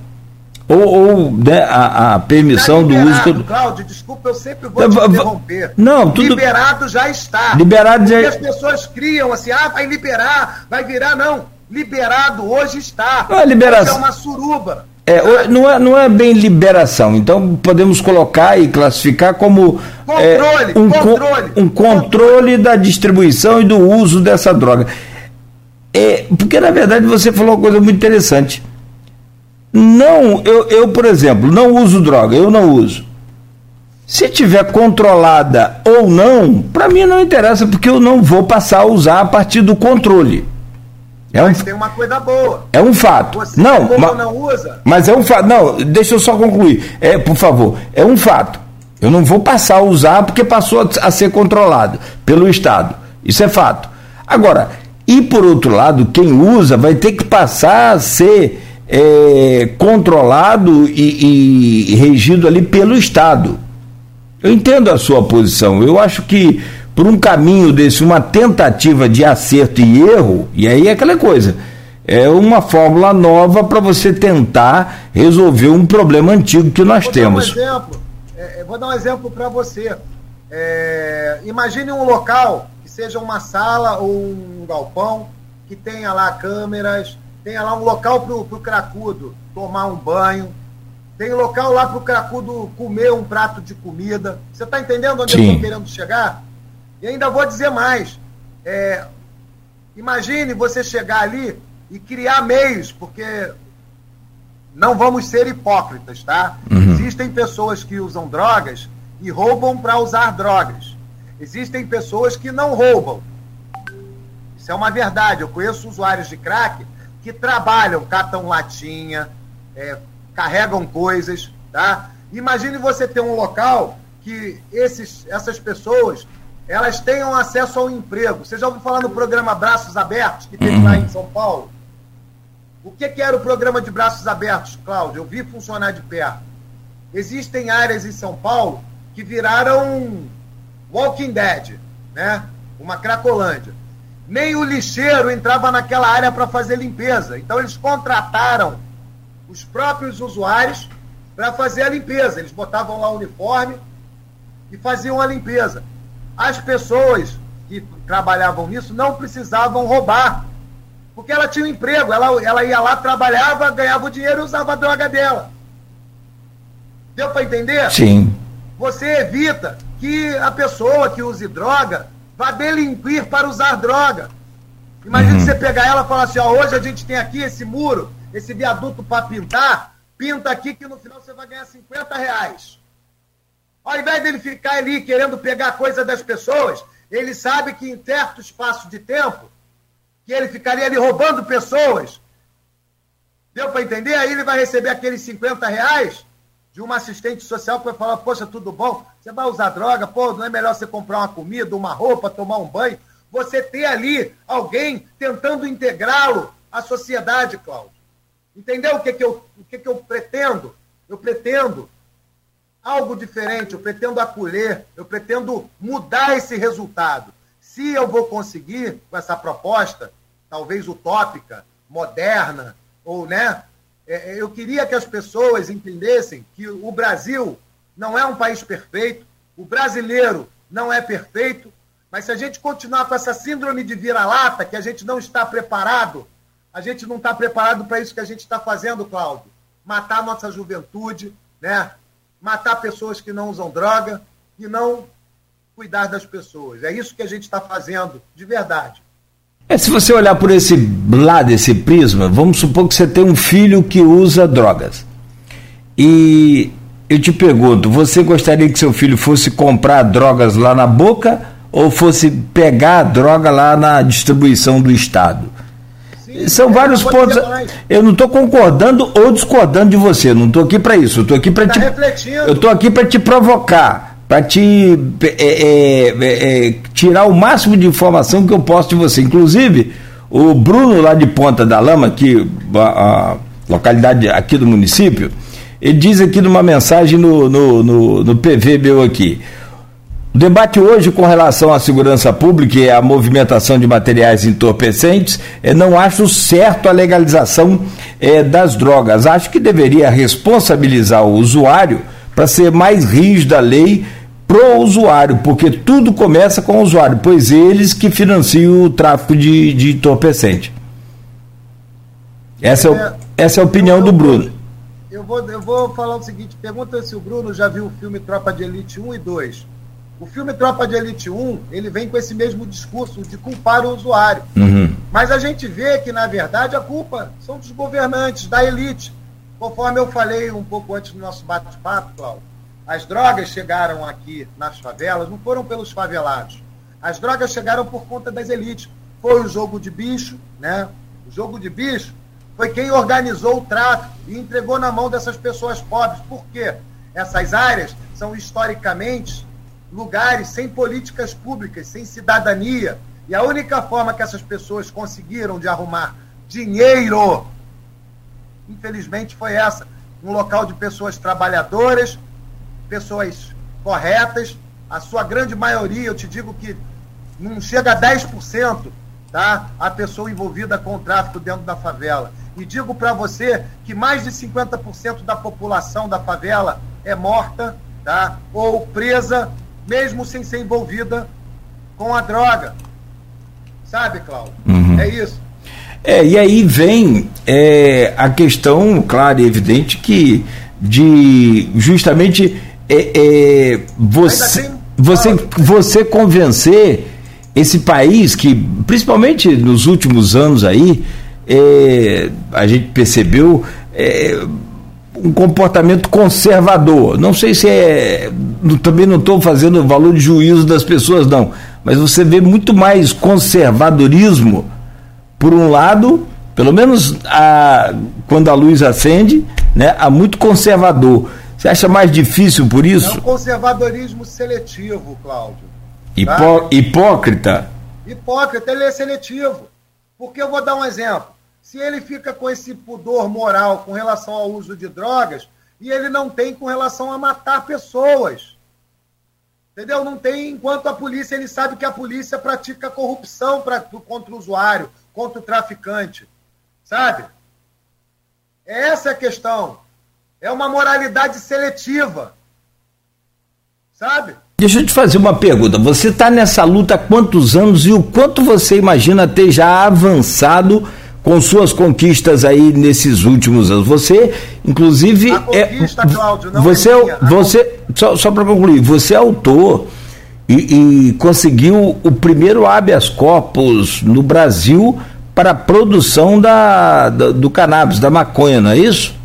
S2: ou, ou né, a, a, permissão tá do uso.
S3: Cláudio, desculpa, eu sempre vou te interromper.
S2: Não, tudo...
S3: Liberado já está.
S2: Liberado já.
S3: as pessoas criam assim, ah, vai liberar, vai virar, não. Liberado hoje está.
S2: É liberação.
S3: é uma suruba.
S2: É, não, é, não é bem liberação, então podemos colocar e classificar como
S3: controle,
S2: é, um,
S3: controle,
S2: um controle, controle da distribuição e do uso dessa droga. É, porque na verdade você falou uma coisa muito interessante. Não, eu, eu, por exemplo, não uso droga, eu não uso. Se tiver controlada ou não, para mim não interessa, porque eu não vou passar a usar a partir do controle.
S3: É mas um, tem uma coisa boa.
S2: É um fato. Você não,
S3: mas, não usa.
S2: Mas é um fato. Não, deixa eu só concluir. É, por favor, é um fato. Eu não vou passar a usar porque passou a, a ser controlado pelo Estado. Isso é fato. Agora, e por outro lado, quem usa vai ter que passar a ser é, controlado e, e regido ali pelo Estado. Eu entendo a sua posição. Eu acho que por um caminho desse, uma tentativa de acerto e erro, e aí é aquela coisa. É uma fórmula nova para você tentar resolver um problema antigo que nós
S3: vou
S2: temos.
S3: Dar um exemplo. É, vou dar um exemplo para você. É, imagine um local que seja uma sala ou um galpão que tenha lá câmeras, tenha lá um local para o cracudo tomar um banho, tem local lá para o cracudo comer um prato de comida. Você está entendendo onde Sim. eu estou querendo chegar? E ainda vou dizer mais. É, imagine você chegar ali e criar meios, porque não vamos ser hipócritas, tá? Uhum. Existem pessoas que usam drogas e roubam para usar drogas. Existem pessoas que não roubam. Isso é uma verdade. Eu conheço usuários de crack que trabalham, catam latinha, é, carregam coisas, tá? Imagine você ter um local que esses, essas pessoas elas tenham acesso ao emprego. Você já ouviu falar no programa Braços Abertos, que teve lá em São Paulo? O que, que era o programa de Braços Abertos, Cláudio? Eu vi funcionar de perto. Existem áreas em São Paulo que viraram Walking Dead, né? Uma cracolândia. Nem o lixeiro entrava naquela área para fazer limpeza. Então eles contrataram os próprios usuários para fazer a limpeza. Eles botavam lá o uniforme e faziam a limpeza as pessoas que trabalhavam nisso não precisavam roubar. Porque ela tinha um emprego, ela, ela ia lá, trabalhava, ganhava o dinheiro e usava a droga dela. Deu para entender?
S2: Sim.
S3: Você evita que a pessoa que use droga vá delinquir para usar droga. Imagina uhum. você pegar ela e falar assim: ó, hoje a gente tem aqui esse muro, esse viaduto para pintar, pinta aqui que no final você vai ganhar 50 reais. Ao invés dele ficar ali querendo pegar coisa das pessoas, ele sabe que em certo espaço de tempo, que ele ficaria ali roubando pessoas. Deu para entender? Aí ele vai receber aqueles 50 reais de uma assistente social que vai falar, poxa, tudo bom? Você vai usar droga? Pô, não é melhor você comprar uma comida, uma roupa, tomar um banho? Você ter ali alguém tentando integrá-lo à sociedade, Cláudio. Entendeu o que, que, eu, o que, que eu pretendo? Eu pretendo algo diferente, eu pretendo acolher, eu pretendo mudar esse resultado. Se eu vou conseguir com essa proposta, talvez utópica, moderna, ou né? É, é, eu queria que as pessoas entendessem que o Brasil não é um país perfeito, o brasileiro não é perfeito, Mas se a gente continuar com essa síndrome de vira-lata, que a gente não está preparado, a gente não está preparado para isso que a gente está fazendo, Cláudio. Matar nossa juventude, né? Matar pessoas que não usam droga e não cuidar das pessoas. É isso que a gente está fazendo, de verdade.
S2: É, se você olhar por esse lado, esse prisma, vamos supor que você tem um filho que usa drogas. E eu te pergunto, você gostaria que seu filho fosse comprar drogas lá na boca ou fosse pegar a droga lá na distribuição do Estado? Sim, São é, vários pontos. Eu não estou concordando ou discordando de você. Não estou aqui para isso. Estou aqui para tá te. Refletindo. Eu estou aqui para te provocar, para te é, é, é, é, tirar o máximo de informação que eu posso de você. Inclusive, o Bruno lá de Ponta da Lama, que a, a localidade aqui do município, ele diz aqui numa mensagem no, no, no, no PV meu aqui. O debate hoje com relação à segurança pública e à movimentação de materiais entorpecentes, é, não acho certo a legalização é, das drogas. Acho que deveria responsabilizar o usuário para ser mais rígida a lei pro usuário, porque tudo começa com o usuário, pois eles que financiam o tráfico de, de entorpecente. Essa é, essa é a opinião do Bruno.
S3: Eu vou, eu vou falar o seguinte: pergunta se o Bruno já viu o filme Tropa de Elite 1 e 2. O filme Tropa de Elite 1, ele vem com esse mesmo discurso de culpar o usuário. Uhum. Mas a gente vê que, na verdade, a culpa são dos governantes, da elite. Conforme eu falei um pouco antes do nosso bate-papo, Cláudio, as drogas chegaram aqui nas favelas, não foram pelos favelados. As drogas chegaram por conta das elites. Foi o jogo de bicho, né? O jogo de bicho foi quem organizou o tráfico e entregou na mão dessas pessoas pobres. Por quê? Essas áreas são historicamente lugares sem políticas públicas, sem cidadania. E a única forma que essas pessoas conseguiram de arrumar dinheiro, infelizmente, foi essa. Um local de pessoas trabalhadoras, pessoas corretas. A sua grande maioria, eu te digo que não chega a 10%, tá? A pessoa envolvida com o tráfico dentro da favela. E digo para você que mais de 50% da população da favela é morta, tá? Ou presa mesmo sem ser envolvida com a droga. Sabe, Cláudio? Uhum. É isso.
S2: É, e aí vem é, a questão, claro e evidente, que de justamente é, é você, tem... você, você convencer esse país que, principalmente nos últimos anos aí, é, a gente percebeu é, um comportamento conservador. Não sei se é. Também não estou fazendo valor de juízo das pessoas, não. Mas você vê muito mais conservadorismo, por um lado, pelo menos a, quando a luz acende, né, há muito conservador. Você acha mais difícil por isso? É um
S3: conservadorismo seletivo, Cláudio.
S2: Hipó tá? Hipócrita?
S3: Hipócrita, ele é seletivo. Porque eu vou dar um exemplo se ele fica com esse pudor moral com relação ao uso de drogas e ele não tem com relação a matar pessoas. Entendeu? Não tem enquanto a polícia, ele sabe que a polícia pratica corrupção pra, contra o usuário, contra o traficante. Sabe? Essa é a questão. É uma moralidade seletiva. Sabe?
S2: Deixa eu te fazer uma pergunta. Você está nessa luta há quantos anos e o quanto você imagina ter já avançado com suas conquistas aí nesses últimos anos. Você, inclusive, é, Cláudio, você, é, é você só, só para concluir, você é autor e, e, conseguiu o primeiro habeas corpus no Brasil para a produção da, da, do cannabis, da maconha, não é isso?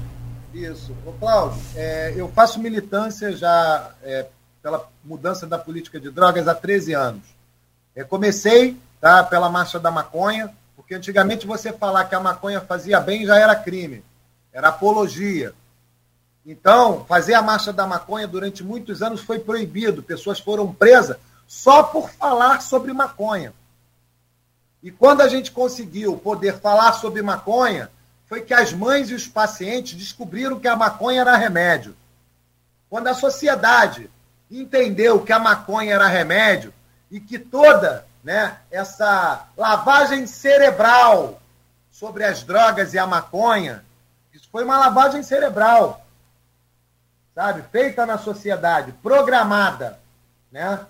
S3: Isso. Ô, Cláudio, é, eu faço militância já é, pela mudança da política de drogas há 13 anos. É, comecei tá, pela Marcha da Maconha, porque antigamente você falar que a maconha fazia bem já era crime, era apologia. Então, fazer a marcha da maconha durante muitos anos foi proibido, pessoas foram presas só por falar sobre maconha. E quando a gente conseguiu poder falar sobre maconha, foi que as mães e os pacientes descobriram que a maconha era remédio. Quando a sociedade entendeu que a maconha era remédio e que toda né, essa lavagem cerebral sobre as drogas e a maconha, isso foi uma lavagem cerebral, sabe, feita na sociedade, programada, né?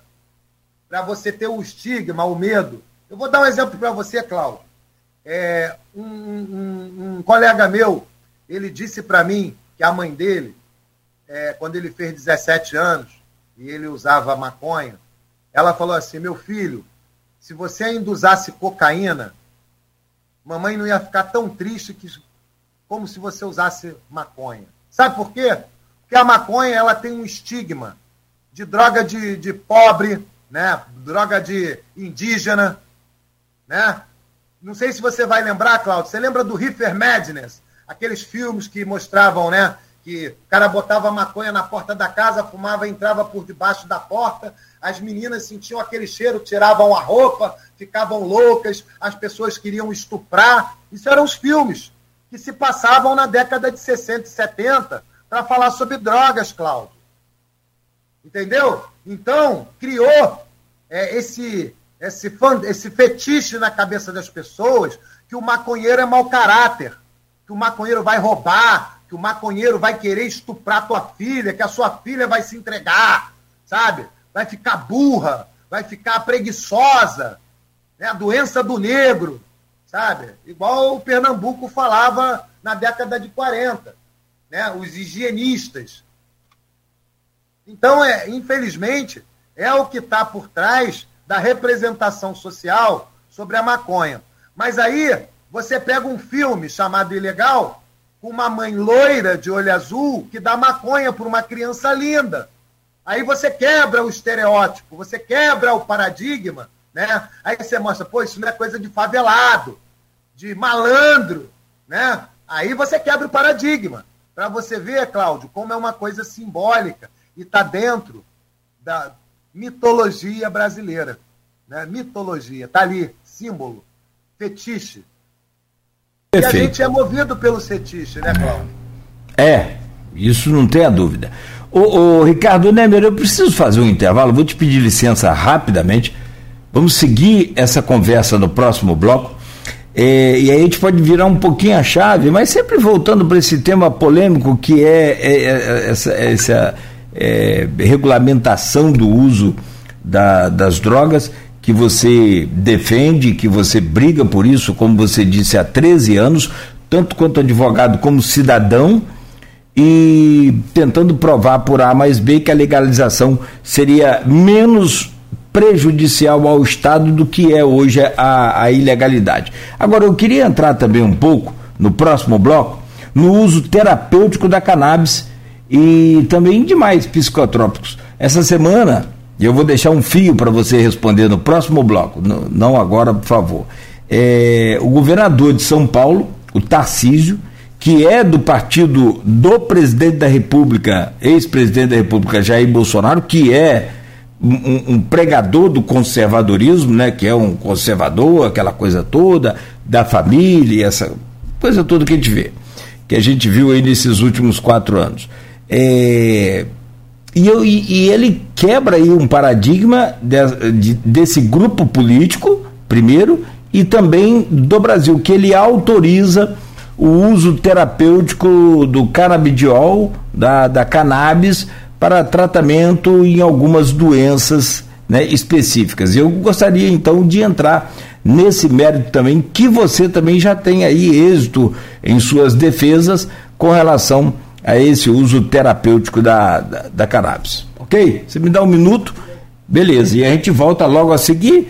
S3: para você ter o estigma, o medo. Eu vou dar um exemplo para você, Cláudio. É, um, um, um, colega meu, ele disse para mim que a mãe dele, é, quando ele fez 17 anos e ele usava maconha, ela falou assim: meu filho, se você ainda usasse cocaína, mamãe não ia ficar tão triste que, como se você usasse maconha. Sabe por quê? Porque a maconha ela tem um estigma de droga de, de pobre, né? droga de indígena. Né? Não sei se você vai lembrar, Claudio, você lembra do Reefer Madness? Aqueles filmes que mostravam né, que o cara botava maconha na porta da casa, fumava, entrava por debaixo da porta, as meninas sentiam aquele cheiro, tiravam a roupa, ficavam loucas, as pessoas queriam estuprar. Isso eram os filmes que se passavam na década de 60 e 70 para falar sobre drogas, Cláudio. Entendeu? Então, criou é, esse, esse, esse fetiche na cabeça das pessoas que o maconheiro é mau caráter, que o maconheiro vai roubar, que o maconheiro vai querer estuprar tua filha, que a sua filha vai se entregar, sabe? vai ficar burra, vai ficar preguiçosa, né? a doença do negro, sabe? Igual o Pernambuco falava na década de 40, né? os higienistas. Então, é, infelizmente, é o que está por trás da representação social sobre a maconha. Mas aí você pega um filme chamado Ilegal, com uma mãe loira de olho azul que dá maconha para uma criança linda. Aí você quebra o estereótipo, você quebra o paradigma, né? Aí você mostra, pô, isso não é coisa de favelado, de malandro, né? Aí você quebra o paradigma. Para você ver, Cláudio, como é uma coisa simbólica e está dentro da mitologia brasileira. Né? Mitologia, está ali, símbolo, fetiche. Perfeito. E a gente é movido pelo fetiche, né, Cláudio?
S2: É, isso não tem a dúvida. Ô, ô, Ricardo Nemer, eu preciso fazer um intervalo, vou te pedir licença rapidamente. Vamos seguir essa conversa no próximo bloco. É, e aí a gente pode virar um pouquinho a chave, mas sempre voltando para esse tema polêmico que é, é, é essa, essa é, regulamentação do uso da, das drogas, que você defende, que você briga por isso, como você disse, há 13 anos, tanto quanto advogado como cidadão e tentando provar por A mais B que a legalização seria menos prejudicial ao Estado do que é hoje a, a ilegalidade. Agora, eu queria entrar também um pouco, no próximo bloco, no uso terapêutico da cannabis e também demais psicotrópicos. Essa semana, eu vou deixar um fio para você responder no próximo bloco, não agora, por favor. É, o governador de São Paulo, o Tarcísio, que é do partido do presidente da República, ex-presidente da República Jair Bolsonaro, que é um, um, pregador do conservadorismo, né, que é um conservador, aquela coisa toda, da família, essa coisa toda que a gente vê, que a gente viu aí nesses últimos quatro anos. É, e, eu, e, e, ele quebra aí um paradigma de, de, desse grupo político, primeiro, e também do Brasil, que ele autoriza o uso terapêutico do canabidiol, da, da cannabis, para tratamento em algumas doenças né, específicas. Eu gostaria então de entrar nesse mérito também, que você também já tem aí êxito em suas defesas com relação a esse uso terapêutico da, da, da cannabis. Ok? Você me dá um minuto? Beleza, e a gente volta logo a seguir.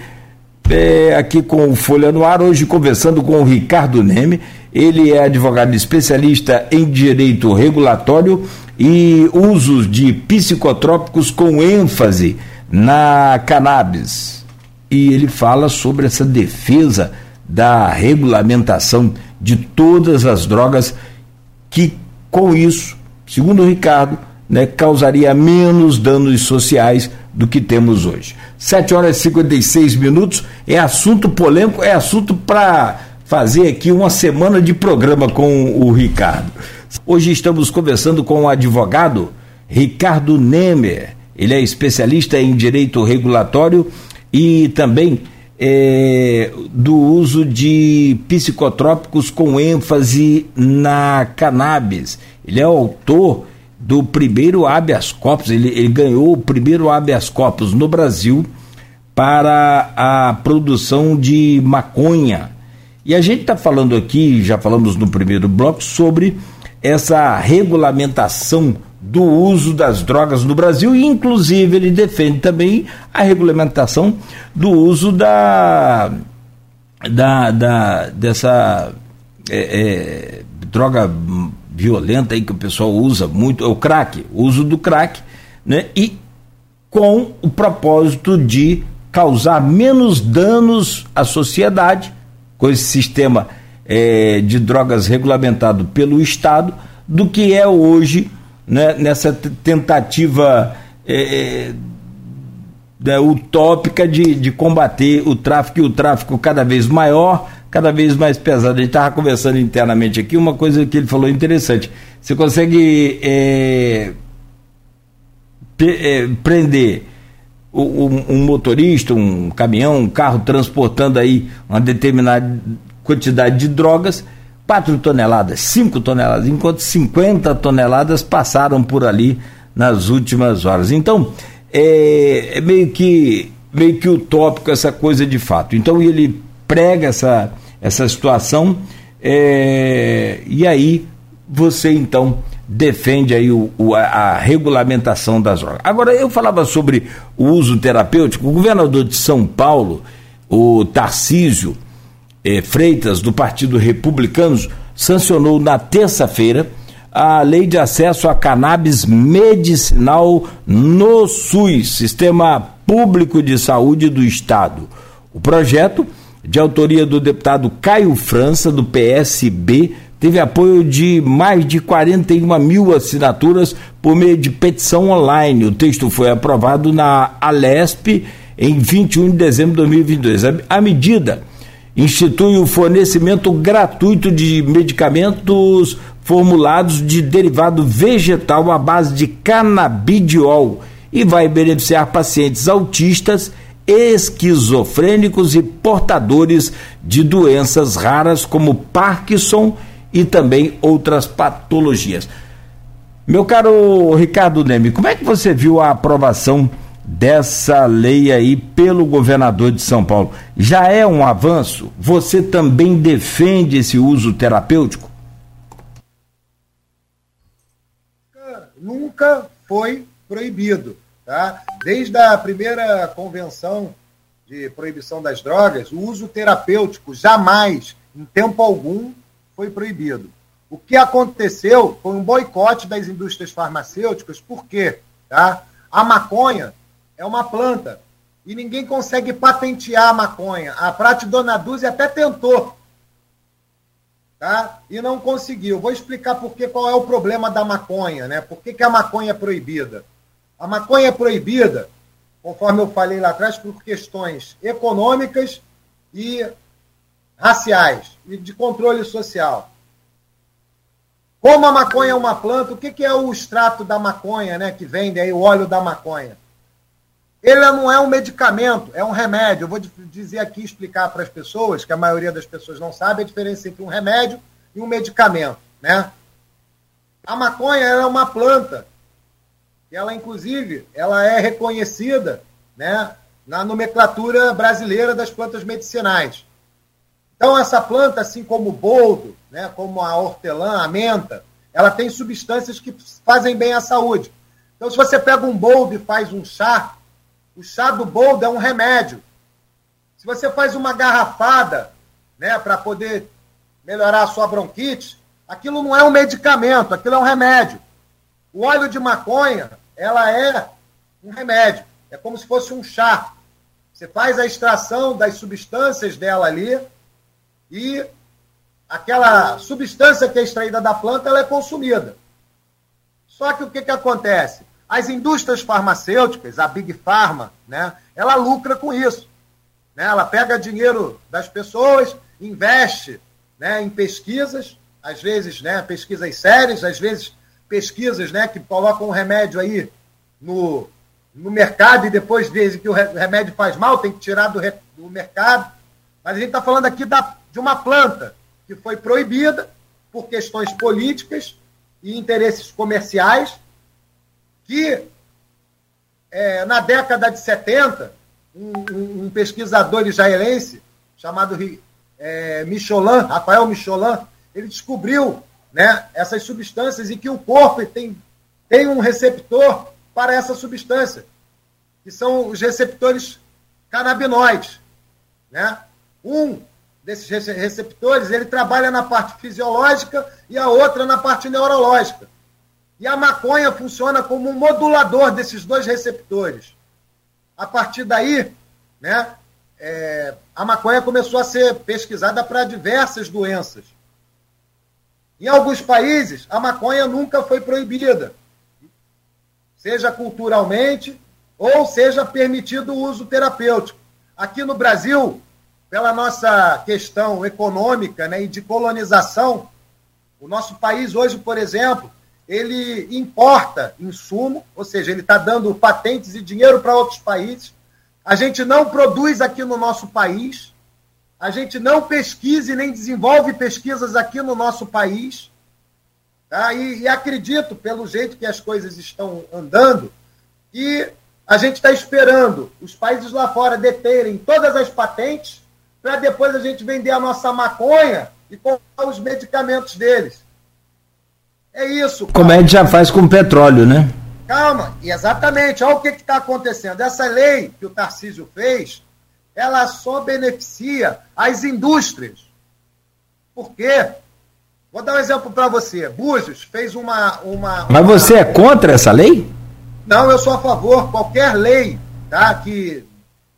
S2: É, aqui com o Folha no Ar, hoje conversando com o Ricardo Neme, ele é advogado especialista em direito regulatório e usos de psicotrópicos com ênfase na cannabis. E ele fala sobre essa defesa da regulamentação de todas as drogas que, com isso, segundo o Ricardo, né, causaria menos danos sociais do que temos hoje. 7 horas e 56 minutos, é assunto polêmico, é assunto para fazer aqui uma semana de programa com o Ricardo. Hoje estamos conversando com o advogado Ricardo Nemer. Ele é especialista em direito regulatório e também é, do uso de psicotrópicos com ênfase na cannabis. Ele é autor do primeiro habeas corpus, ele, ele ganhou o primeiro habeas corpus no Brasil para a produção de maconha. E a gente está falando aqui, já falamos no primeiro bloco, sobre essa regulamentação do uso das drogas no Brasil e, inclusive, ele defende também a regulamentação do uso da, da, da dessa é, é, droga violenta aí que o pessoal usa muito, é o crack, o uso do crack, né? E com o propósito de causar menos danos à sociedade, com esse sistema é, de drogas regulamentado pelo Estado, do que é hoje né, nessa tentativa é, é, utópica de, de combater o tráfico e o tráfico cada vez maior, cada vez mais pesado. A gente estava conversando internamente aqui, uma coisa que ele falou interessante. Você consegue é, é, prender um, um, motorista, um caminhão, um carro transportando aí uma determinada quantidade de drogas 4 toneladas, 5 toneladas, enquanto 50 toneladas passaram por ali nas últimas horas. Então, é, é, meio que meio que utópico essa coisa de fato. Então ele prega essa, essa situação é, e aí você então defende aí o, o, a, regulamentação das drogas. Agora eu falava sobre o uso terapêutico. O governador de São Paulo, o Tarcísio, eh, Freitas, do Partido Republicano, sancionou na terça-feira a lei de acesso a cannabis medicinal no SUS, Sistema Público de Saúde do Estado. O projeto, de autoria do deputado Caio França, do PSB, teve apoio de mais de 41 mil assinaturas por meio de petição online. O texto foi aprovado na Alesp em 21 de dezembro de 2022. A, a medida institui o fornecimento gratuito de medicamentos formulados de derivado vegetal à base de canabidiol e vai beneficiar pacientes autistas, esquizofrênicos e portadores de doenças raras como Parkinson e também outras patologias. Meu caro Ricardo Neme, como é que você viu a aprovação dessa lei aí pelo governador de São Paulo. Já é um avanço? Você também defende esse uso terapêutico?
S3: Nunca foi proibido. Tá? Desde a primeira convenção de proibição das drogas, o uso terapêutico jamais, em tempo algum, foi proibido. O que aconteceu foi um boicote das indústrias farmacêuticas, por quê? Tá? A maconha é uma planta. E ninguém consegue patentear a maconha. A Prate Dona Dulce até tentou. Tá? E não conseguiu. Vou explicar por que, qual é o problema da maconha, né? Por que, que a maconha é proibida? A maconha é proibida, conforme eu falei lá atrás, por questões econômicas e raciais e de controle social. Como a maconha é uma planta, o que, que é o extrato da maconha, né? Que vende aí o óleo da maconha? Ele não é um medicamento, é um remédio. Eu vou dizer aqui, explicar para as pessoas, que a maioria das pessoas não sabe a diferença entre um remédio e um medicamento. Né? A maconha é uma planta. Ela, inclusive, ela é reconhecida né, na nomenclatura brasileira das plantas medicinais. Então, essa planta, assim como o boldo, né, como a hortelã, a menta, ela tem substâncias que fazem bem à saúde. Então, se você pega um boldo e faz um chá, o chá do boldo é um remédio. Se você faz uma garrafada, né, para poder melhorar a sua bronquite, aquilo não é um medicamento, aquilo é um remédio. O óleo de maconha, ela é um remédio. É como se fosse um chá. Você faz a extração das substâncias dela ali e aquela substância que é extraída da planta, ela é consumida. Só que o que, que acontece? As indústrias farmacêuticas, a Big Pharma, né, ela lucra com isso. Né? Ela pega dinheiro das pessoas, investe né, em pesquisas, às vezes né, pesquisas sérias, às vezes pesquisas né, que colocam um remédio aí no, no mercado e depois dizem que o remédio faz mal, tem que tirar do, do mercado. Mas a gente está falando aqui da, de uma planta que foi proibida por questões políticas e interesses comerciais que é, na década de 70 um, um, pesquisador israelense chamado é, Rafael Michelin, ele descobriu né, essas substâncias e que o corpo tem, tem um receptor para essa substância, que são os receptores canabinoides. Né? Um desses receptores ele trabalha na parte fisiológica e a outra na parte neurológica. E a maconha funciona como um modulador desses dois receptores. A partir daí, né, é, a maconha começou a ser pesquisada para diversas doenças. Em alguns países, a maconha nunca foi proibida, seja culturalmente ou seja permitido o uso terapêutico. Aqui no Brasil, pela nossa questão econômica né, e de colonização, o nosso país hoje, por exemplo, ele importa insumo, ou seja, ele está dando patentes e dinheiro para outros países. A gente não produz aqui no nosso país, a gente não pesquisa e nem desenvolve pesquisas aqui no nosso país. Tá? E, e acredito, pelo jeito que as coisas estão andando, que a gente está esperando os países lá fora deterem todas as patentes para depois a gente vender a nossa maconha e comprar os medicamentos deles. É isso.
S2: Como a gente já faz com petróleo, né?
S3: Calma, exatamente. Olha o que está acontecendo. Essa lei que o Tarcísio fez, ela só beneficia as indústrias. Por quê? Vou dar um exemplo para você. Búzios fez uma, uma.
S2: Mas você é contra essa lei?
S3: Não, eu sou a favor. Qualquer lei tá, que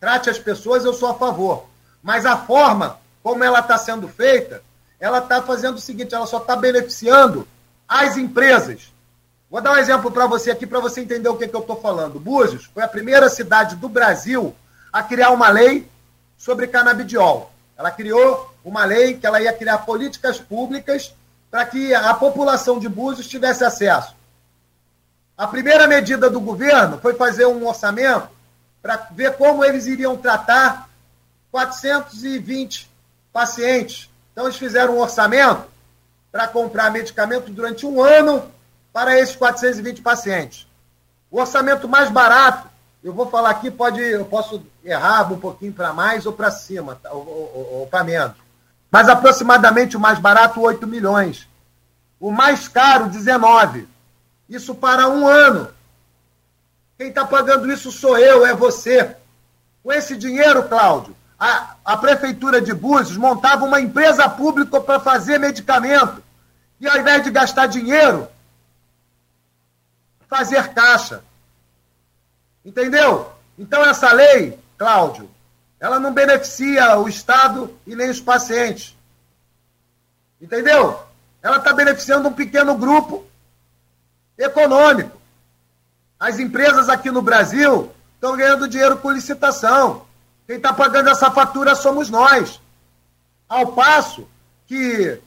S3: trate as pessoas, eu sou a favor. Mas a forma como ela está sendo feita, ela está fazendo o seguinte: ela só está beneficiando as empresas. Vou dar um exemplo para você aqui, para você entender o que, que eu estou falando. Búzios foi a primeira cidade do Brasil a criar uma lei sobre canabidiol. Ela criou uma lei que ela ia criar políticas públicas para que a população de Búzios tivesse acesso. A primeira medida do governo foi fazer um orçamento para ver como eles iriam tratar 420 pacientes. Então, eles fizeram um orçamento para comprar medicamento durante um ano para esses 420 pacientes. O orçamento mais barato eu vou falar aqui, pode, eu posso errar um pouquinho para mais ou para cima, tá? ou, ou, ou para menos. Mas aproximadamente o mais barato, 8 milhões. O mais caro, 19. Isso para um ano. Quem está pagando isso sou eu, é você. Com esse dinheiro, Cláudio, a, a Prefeitura de Búzios montava uma empresa pública para fazer medicamento. E ao invés de gastar dinheiro, fazer caixa. Entendeu? Então essa lei, Cláudio, ela não beneficia o Estado e nem os pacientes. Entendeu? Ela está beneficiando um pequeno grupo econômico. As empresas aqui no Brasil estão ganhando dinheiro com licitação. Quem está pagando essa fatura somos nós. Ao passo que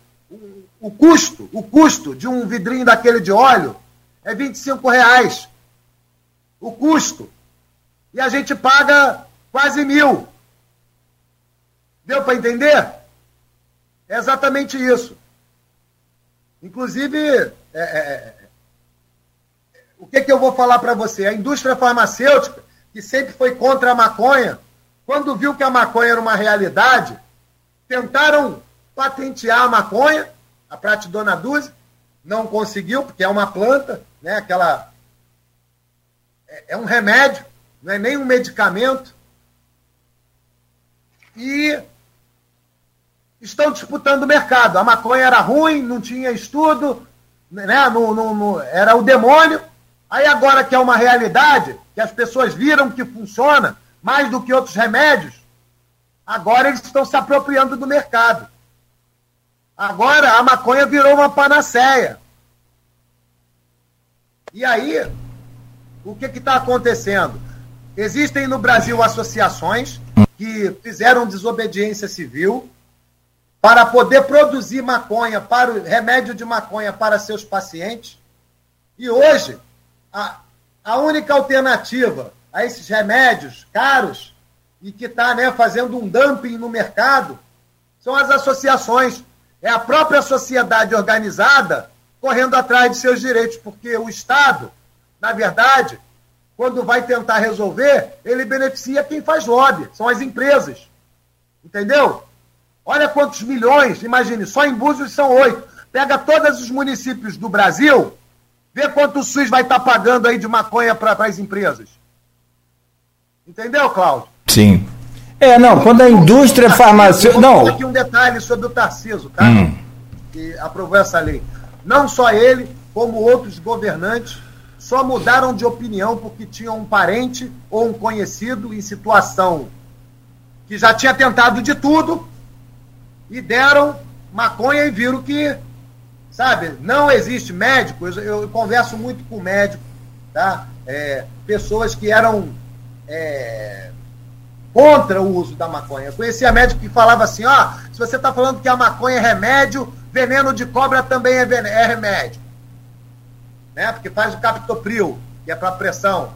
S3: o custo, o custo de um vidrinho daquele de óleo é 25 reais o custo. E a gente paga quase mil. Deu para entender? É exatamente isso. Inclusive, é, é, é, o que, que eu vou falar para você? A indústria farmacêutica, que sempre foi contra a maconha, quando viu que a maconha era uma realidade, tentaram patentear a maconha, a Pratidona Duze, não conseguiu, porque é uma planta, né, aquela é, é um remédio, não é nem um medicamento. E estão disputando o mercado. A maconha era ruim, não tinha estudo, né? era o demônio. Aí agora que é uma realidade, que as pessoas viram que funciona mais do que outros remédios, agora eles estão se apropriando do mercado. Agora a maconha virou uma panaceia. E aí o que está acontecendo? Existem no Brasil associações que fizeram desobediência civil para poder produzir maconha, para o remédio de maconha para seus pacientes. E hoje, a, a única alternativa a esses remédios caros e que está né, fazendo um dumping no mercado são as associações. É a própria sociedade organizada correndo atrás de seus direitos, porque o Estado na verdade, quando vai tentar resolver, ele beneficia quem faz lobby, são as empresas. Entendeu? Olha quantos milhões, imagine, só em Búzios são oito. Pega todos os municípios do Brasil, vê quanto o SUS vai estar tá pagando aí de maconha para as empresas. Entendeu, Cláudio?
S2: Sim. É, não, quando a indústria farmacêutica. Não.
S3: aqui um detalhe sobre o Tarciso, tá? Hum. Que aprovou essa lei. Não só ele, como outros governantes, só mudaram de opinião porque tinham um parente ou um conhecido em situação que já tinha tentado de tudo e deram maconha e viram que, sabe, não existe médico. Eu, eu converso muito com médico, tá? É, pessoas que eram é, contra o uso da maconha. Eu conhecia médico que falava assim, ó, se você está falando que a maconha é remédio, veneno de cobra também é, é remédio. Né? Porque faz o captopril, que é para pressão.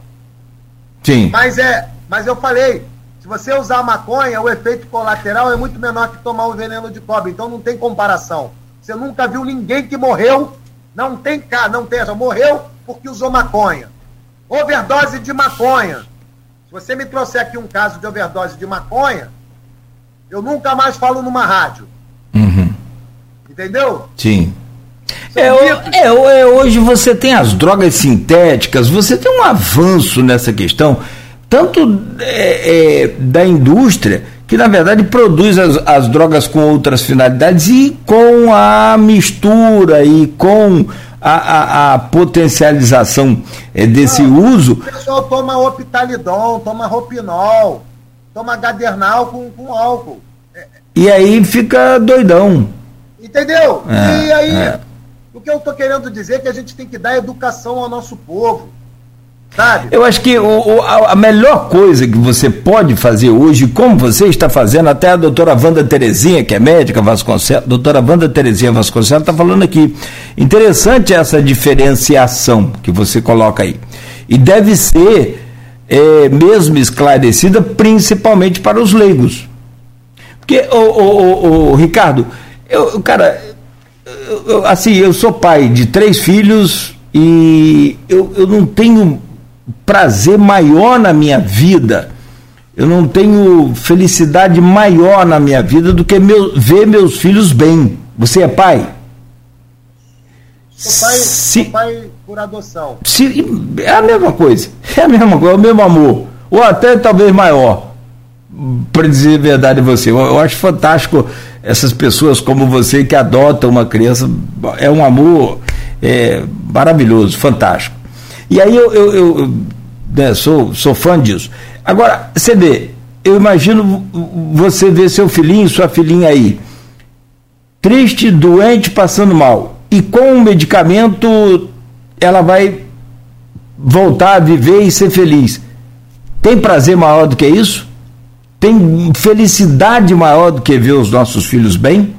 S2: Sim.
S3: Mas é, mas eu falei, se você usar maconha, o efeito colateral é muito menor que tomar o veneno de cobra, então não tem comparação. Você nunca viu ninguém que morreu, não tem cara, não tem, morreu porque usou maconha. Overdose de maconha você me trouxer aqui um caso de overdose de maconha, eu nunca mais falo numa rádio.
S2: Uhum.
S3: Entendeu?
S2: Sim. É, é, é, hoje você tem as drogas sintéticas, você tem um avanço nessa questão, tanto é, é da indústria, que na verdade produz as, as drogas com outras finalidades, e com a mistura e com a, a, a potencialização é, desse Não, uso. O
S3: pessoal toma optalidon, toma ropinol, toma gadernal com, com álcool.
S2: E aí fica doidão.
S3: Entendeu? É, e aí, é. o que eu estou querendo dizer é que a gente tem que dar educação ao nosso povo. Sabe?
S2: Eu acho que o, o, a melhor coisa que você pode fazer hoje, como você está fazendo, até a doutora Wanda Terezinha, que é médica Vasconcelos, doutora Wanda Terezinha Vasconcelos está falando aqui. Interessante essa diferenciação que você coloca aí. E deve ser é, mesmo esclarecida, principalmente para os leigos. Porque, o, o, o Ricardo, eu, cara, eu, assim, eu sou pai de três filhos e eu, eu não tenho prazer maior na minha vida, eu não tenho felicidade maior na minha vida do que meu, ver meus filhos bem. Você é pai?
S3: Sou pai, se, sou pai por adoção.
S2: Se, é a mesma coisa. É a mesma coisa, é o mesmo amor. Ou até talvez maior. Para dizer a verdade a você. Eu, eu acho fantástico essas pessoas como você que adotam uma criança. É um amor é, maravilhoso, fantástico. E aí eu, eu, eu né, sou, sou fã disso. Agora, vê, eu imagino você ver seu filhinho, sua filhinha aí, triste, doente, passando mal. E com o medicamento ela vai voltar a viver e ser feliz. Tem prazer maior do que isso? Tem felicidade maior do que ver os nossos filhos bem?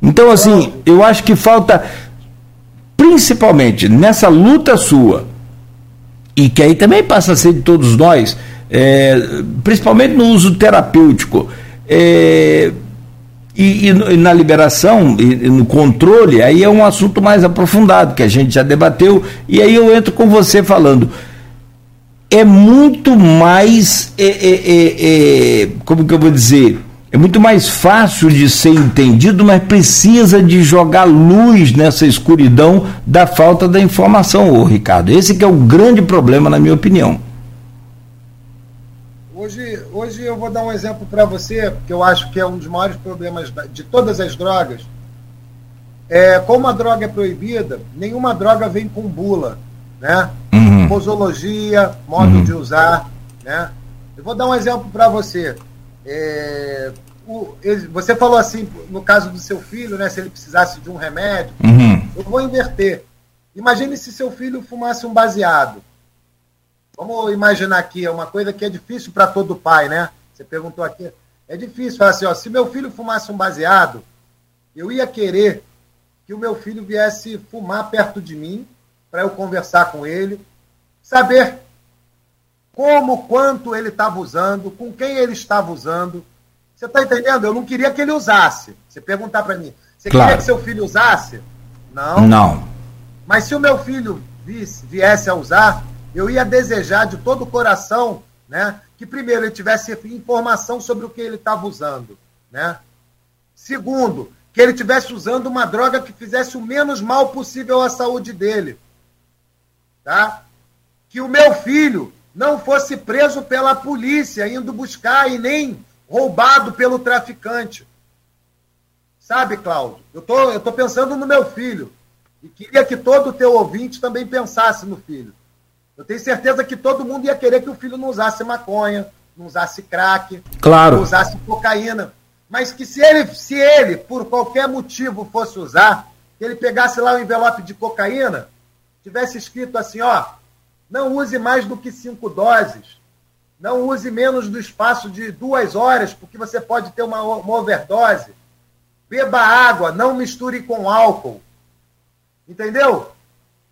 S2: Então, assim, eu acho que falta principalmente nessa luta sua, e que aí também passa a ser de todos nós, é, principalmente no uso terapêutico, é, e, e, na liberação e, no controle, aí é um assunto mais aprofundado, que a gente já debateu, e aí eu entro com você falando. É muito mais, é, é, é, é como que eu vou dizer, é muito mais fácil de ser entendido, mas precisa de jogar luz nessa escuridão da falta da informação, ô Ricardo. Esse que é o grande problema, na minha opinião.
S3: Hoje, hoje eu vou dar um exemplo para você, que eu acho que é um dos maiores problemas de todas as drogas. É, como a droga é proibida, nenhuma droga vem com bula, né? Uhum. Posologia, modo uhum. de usar, né? Eu vou dar um exemplo para você. É, o, ele, você falou assim, no caso do seu filho, né, se ele precisasse de um remédio,
S2: uhum.
S3: eu vou inverter. Imagine se seu filho fumasse um baseado. Vamos imaginar aqui, é uma coisa que é difícil para todo pai, né? Você perguntou aqui. É difícil falar assim, ó, se meu filho fumasse um baseado, eu ia querer que o meu filho viesse fumar perto de mim, para eu conversar com ele, saber como, quanto ele estava usando, com quem ele estava usando. Você está entendendo? Eu não queria que ele usasse. Você perguntar para mim, você claro. queria que seu filho usasse? Não.
S2: Não.
S3: Mas se o meu filho viesse, viesse a usar, eu ia desejar de todo o coração, né, que primeiro ele tivesse informação sobre o que ele estava usando, né? Segundo, que ele tivesse usando uma droga que fizesse o menos mal possível à saúde dele, tá? Que o meu filho não fosse preso pela polícia indo buscar e nem roubado pelo traficante. Sabe, Cláudio? Eu tô, eu tô pensando no meu filho. E queria que todo o teu ouvinte também pensasse no filho. Eu tenho certeza que todo mundo ia querer que o filho não usasse maconha, não usasse crack,
S2: claro.
S3: não usasse cocaína. Mas que se ele, se ele, por qualquer motivo, fosse usar, que ele pegasse lá o envelope de cocaína, tivesse escrito assim, ó, não use mais do que cinco doses. Não use menos do espaço de duas horas, porque você pode ter uma, uma overdose. Beba água, não misture com álcool. Entendeu?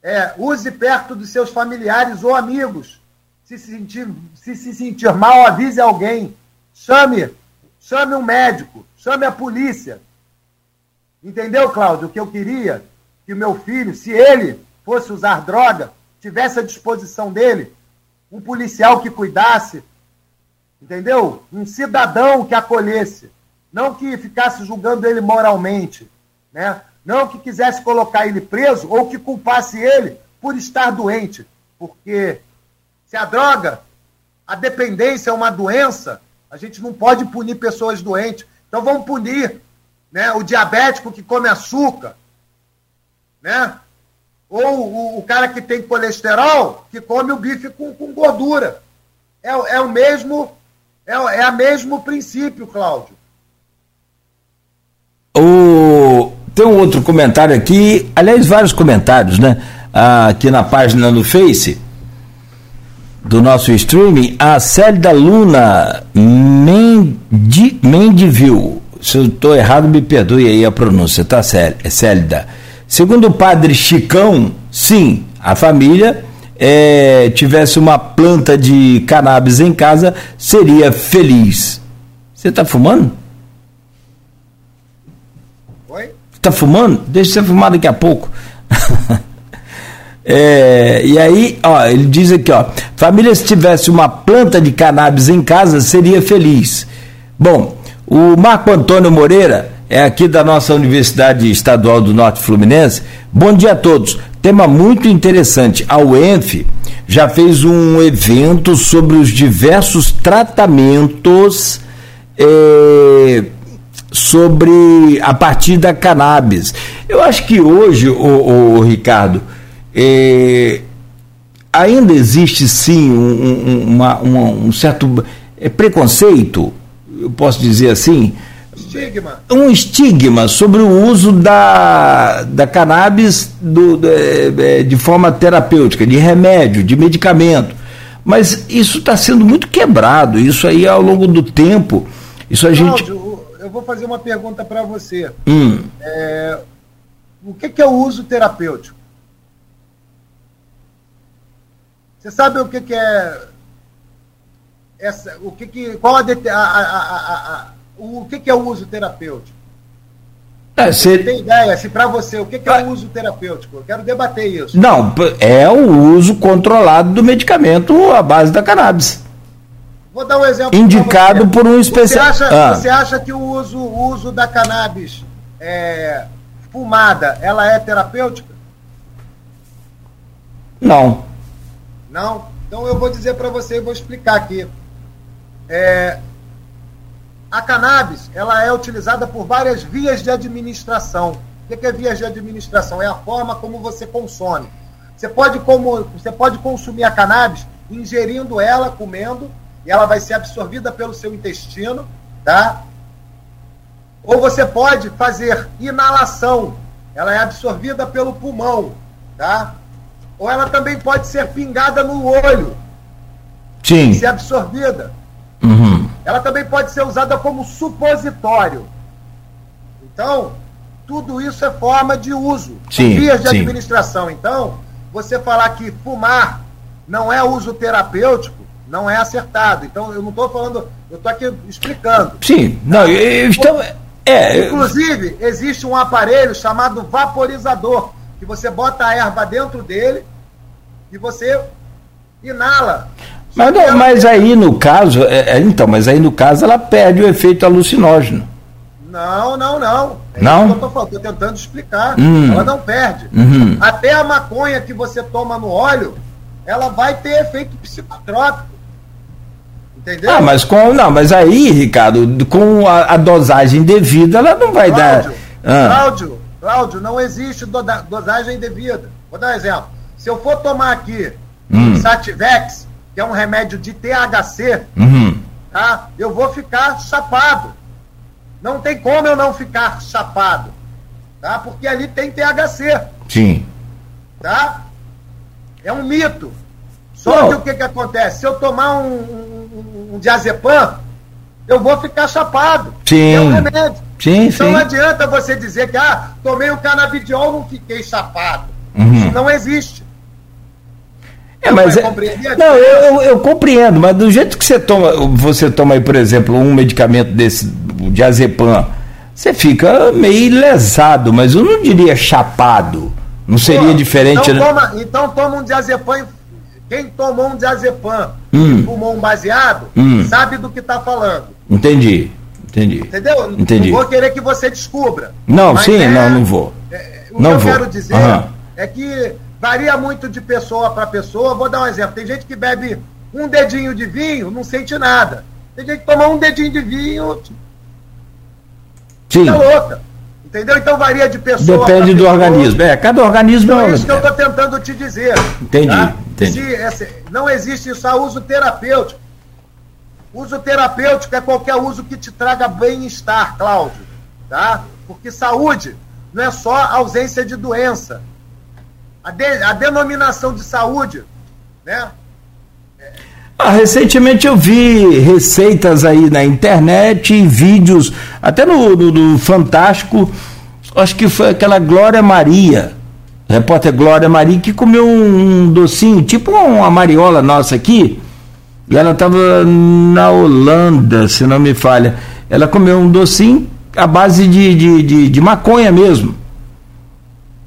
S3: É, use perto dos seus familiares ou amigos. Se se sentir, se, se sentir mal, avise alguém. Chame, chame um médico, chame a polícia. Entendeu, Cláudio? O que eu queria que o meu filho, se ele fosse usar droga, tivesse à disposição dele um policial que cuidasse, entendeu? Um cidadão que acolhesse, não que ficasse julgando ele moralmente, né? Não que quisesse colocar ele preso ou que culpasse ele por estar doente, porque se a droga, a dependência é uma doença, a gente não pode punir pessoas doentes. Então vamos punir, né, o diabético que come açúcar, né? Ou o, o, cara que tem colesterol, que come o bife com, com gordura. É, é o mesmo, é, é o mesmo princípio, Cláudio.
S2: O... Tem um outro comentário aqui, aliás, vários comentários, né? Aqui na página do Face do nosso streaming, a Célida Luna Mendi, Mendivil. Se eu estou errado, me perdoe aí a pronúncia, tá, Célida? Segundo o padre Chicão, sim, a família é, tivesse uma planta de cannabis em casa, seria feliz. Você está fumando?
S3: Oi?
S2: Está fumando? Deixa você fumar daqui a pouco. <laughs> é, e aí, ó, ele diz aqui, ó, família se tivesse uma planta de cannabis em casa, seria feliz. Bom, o Marco Antônio Moreira é aqui da nossa Universidade Estadual do Norte Fluminense. Bom dia a todos. Tema muito interessante. A UENF já fez um evento sobre os diversos tratamentos é, sobre a partir da cannabis. Eu acho que hoje, o, Ricardo, é, ainda existe sim um, um, uma, um certo é, preconceito, eu posso dizer assim, estigma. Um estigma sobre o uso da, da cannabis do, de, é, é, de forma terapêutica, de remédio, de medicamento. Mas isso está sendo muito quebrado. Isso aí, ao longo do tempo, isso a Cláudio, gente.
S3: Eu vou fazer uma pergunta para você.
S2: Hum.
S3: É, o que, que é o uso terapêutico? Você sabe o que, que é essa, o que, que qual a, a, a, o que, que é o uso terapêutico? É, você tem ideia, se para você, o que, que é o uso terapêutico? Eu quero debater isso.
S2: Não, é o uso controlado do medicamento à base da cannabis.
S3: Vou dar um exemplo.
S2: Indicado por um especialista.
S3: Você, ah. você acha, que o uso, o uso da cannabis é, fumada, ela é terapêutica?
S2: Não.
S3: Não? Então eu vou dizer para você e vou explicar aqui. É, a cannabis ela é utilizada por várias vias de administração. O que é vias de administração? É a forma como você consome. Você pode, como, você pode consumir a cannabis ingerindo ela, comendo, e ela vai ser absorvida pelo seu intestino, tá? Ou você pode fazer inalação, ela é absorvida pelo pulmão, tá? Ou ela também pode ser pingada no olho,
S2: Sim.
S3: ser absorvida.
S2: Uhum.
S3: Ela também pode ser usada como supositório. Então, tudo isso é forma de uso,
S2: sim,
S3: vias de
S2: sim.
S3: administração. Então, você falar que fumar não é uso terapêutico, não é acertado. Então, eu não estou falando, eu estou aqui explicando.
S2: Sim, não, então, é,
S3: Inclusive, existe um aparelho chamado vaporizador, que você bota a erva dentro dele e você inala.
S2: Mas, não, mas aí no caso, é, é, então, mas aí no caso ela perde o efeito alucinógeno.
S3: Não, não, não.
S2: É não?
S3: eu tô, tentando explicar. Hum. Ela não perde.
S2: Uhum.
S3: Até a maconha que você toma no óleo, ela vai ter efeito psicotrópico. Entendeu?
S2: Ah, mas com. Não, mas aí, Ricardo, com a, a dosagem devida, ela não vai
S3: Cláudio,
S2: dar.
S3: Ah. Cláudio, Cláudio, não existe do, dosagem devida. Vou dar um exemplo. Se eu for tomar aqui
S2: hum.
S3: Sativex, que é um remédio de THC,
S2: uhum.
S3: tá? eu vou ficar chapado. Não tem como eu não ficar chapado. Tá? Porque ali tem THC.
S2: Sim.
S3: Tá? É um mito. Só que o que, que acontece? Se eu tomar um, um, um diazepam, eu vou ficar chapado.
S2: Sim.
S3: É um remédio.
S2: Sim,
S3: então
S2: sim.
S3: não adianta você dizer que, ah, tomei o um canabidiol, não fiquei chapado.
S2: Uhum.
S3: Isso não existe.
S2: É, mas é, não, eu, eu, compreendo, mas do jeito que você toma, você toma aí, por exemplo, um medicamento desse, diazepam, você fica meio lesado, mas eu não diria chapado. Não seria Pô, diferente,
S3: então
S2: né?
S3: Toma, então toma um diazepam. Quem tomou um diazepam
S2: hum.
S3: e fumou um baseado,
S2: hum.
S3: sabe do que está falando.
S2: Entendi. Entendi.
S3: Entendeu?
S2: Entendi.
S3: Não vou querer que você descubra.
S2: Não, sim, é, não, não vou.
S3: É, o
S2: não
S3: que eu
S2: vou.
S3: quero dizer
S2: uhum.
S3: é que varia muito de pessoa para pessoa. Vou dar um exemplo. Tem gente que bebe um dedinho de vinho, não sente nada. Tem gente que toma um dedinho de vinho,
S2: Sim.
S3: fica louca. Entendeu? Então varia de pessoa.
S2: Depende do
S3: pessoa.
S2: organismo. É, cada organismo
S3: então,
S2: é.
S3: É isso que eu estou tentando te dizer.
S2: Entendi.
S3: Tá?
S2: entendi.
S3: Se, não existe só uso terapêutico. Uso terapêutico é qualquer uso que te traga bem-estar, Cláudio. Tá? Porque saúde não é só ausência de doença. A, de, a denominação de saúde, né?
S2: Ah, recentemente eu vi receitas aí na internet e vídeos, até no, no, no, Fantástico, acho que foi aquela Glória Maria, repórter Glória Maria, que comeu um, docinho, tipo uma mariola nossa aqui, e ela estava na Holanda, se não me falha. Ela comeu um docinho à base de, de, de, de maconha mesmo.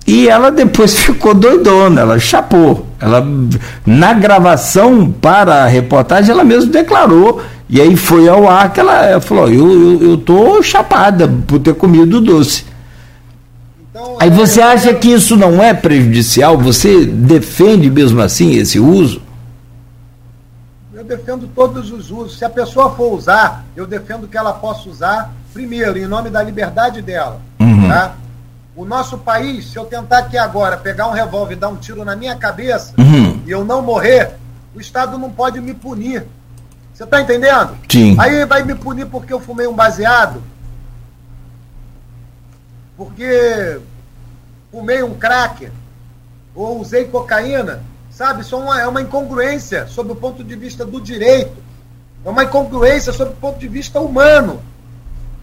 S2: E ela depois ficou doidona, ela chapou. Ela, na gravação para a reportagem, ela mesmo declarou. E aí foi ao ar que ela, ela falou: eu, eu, eu tô chapada por ter comido doce. Então, aí você é, acha que isso não é prejudicial? Você defende mesmo assim esse uso?
S3: Eu defendo todos os usos. Se a pessoa for usar, eu defendo que ela possa usar, primeiro, em nome da liberdade dela.
S2: Uhum.
S3: Tá? O nosso país, se eu tentar aqui agora pegar um revólver e dar um tiro na minha cabeça
S2: uhum.
S3: e eu não morrer, o Estado não pode me punir. Você está entendendo?
S2: Sim.
S3: Aí vai me punir porque eu fumei um baseado, porque fumei um crack, ou usei cocaína. Sabe? Isso é uma, é uma incongruência sob o ponto de vista do direito. É uma incongruência sob o ponto de vista humano.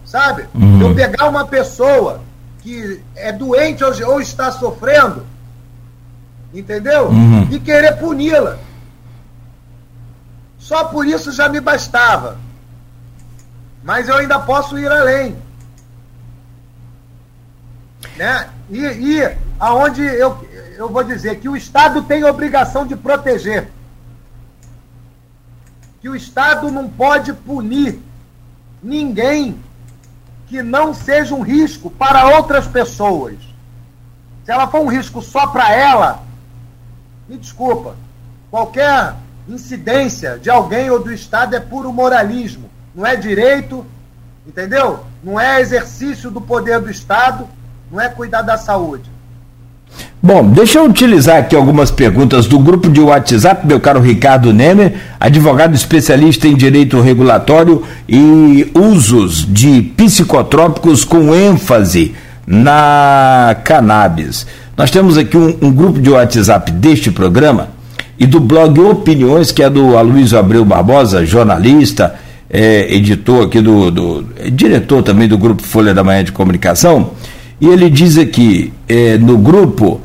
S3: Sabe?
S2: Uhum.
S3: Eu pegar uma pessoa que é doente ou, ou está sofrendo, entendeu?
S2: Uhum.
S3: E querer puni-la. Só por isso já me bastava. Mas eu ainda posso ir além. Né? E, e aonde eu, eu vou dizer que o Estado tem obrigação de proteger. Que o Estado não pode punir ninguém que não seja um risco para outras pessoas. Se ela for um risco só para ela, me desculpa, qualquer incidência de alguém ou do Estado é puro moralismo. Não é direito, entendeu? Não é exercício do poder do Estado, não é cuidar da saúde.
S2: Bom, deixa eu utilizar aqui algumas perguntas do grupo de WhatsApp, meu caro Ricardo Nemer, advogado especialista em direito regulatório e usos de psicotrópicos com ênfase na cannabis. Nós temos aqui um, um grupo de WhatsApp deste programa e do blog Opiniões, que é do Aloysio Abreu Barbosa, jornalista, é, editor aqui do, do é, diretor também do grupo Folha da Manhã de Comunicação. E ele diz aqui é, no grupo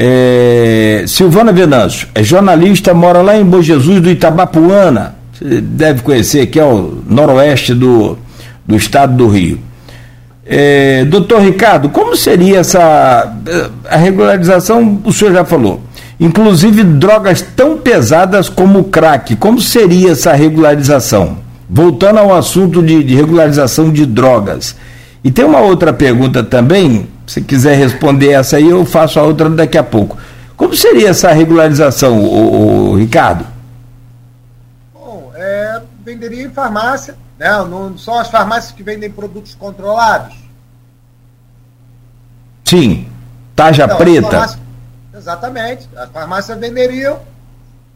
S2: é, Silvana Venâncio, é jornalista, mora lá em Bom Jesus do Itabapuana. Você deve conhecer, que é o noroeste do, do estado do Rio. É, doutor Ricardo, como seria essa a regularização? O senhor já falou. inclusive drogas tão pesadas como o crack. Como seria essa regularização? Voltando ao assunto de, de regularização de drogas. E tem uma outra pergunta também, se quiser responder essa aí, eu faço a outra daqui a pouco. Como seria essa regularização, o, Ricardo?
S3: Bom, é, venderia em farmácia, né? Não são as farmácias que vendem produtos controlados.
S2: Sim, taja então, preta.
S3: exatamente. As farmácias venderiam,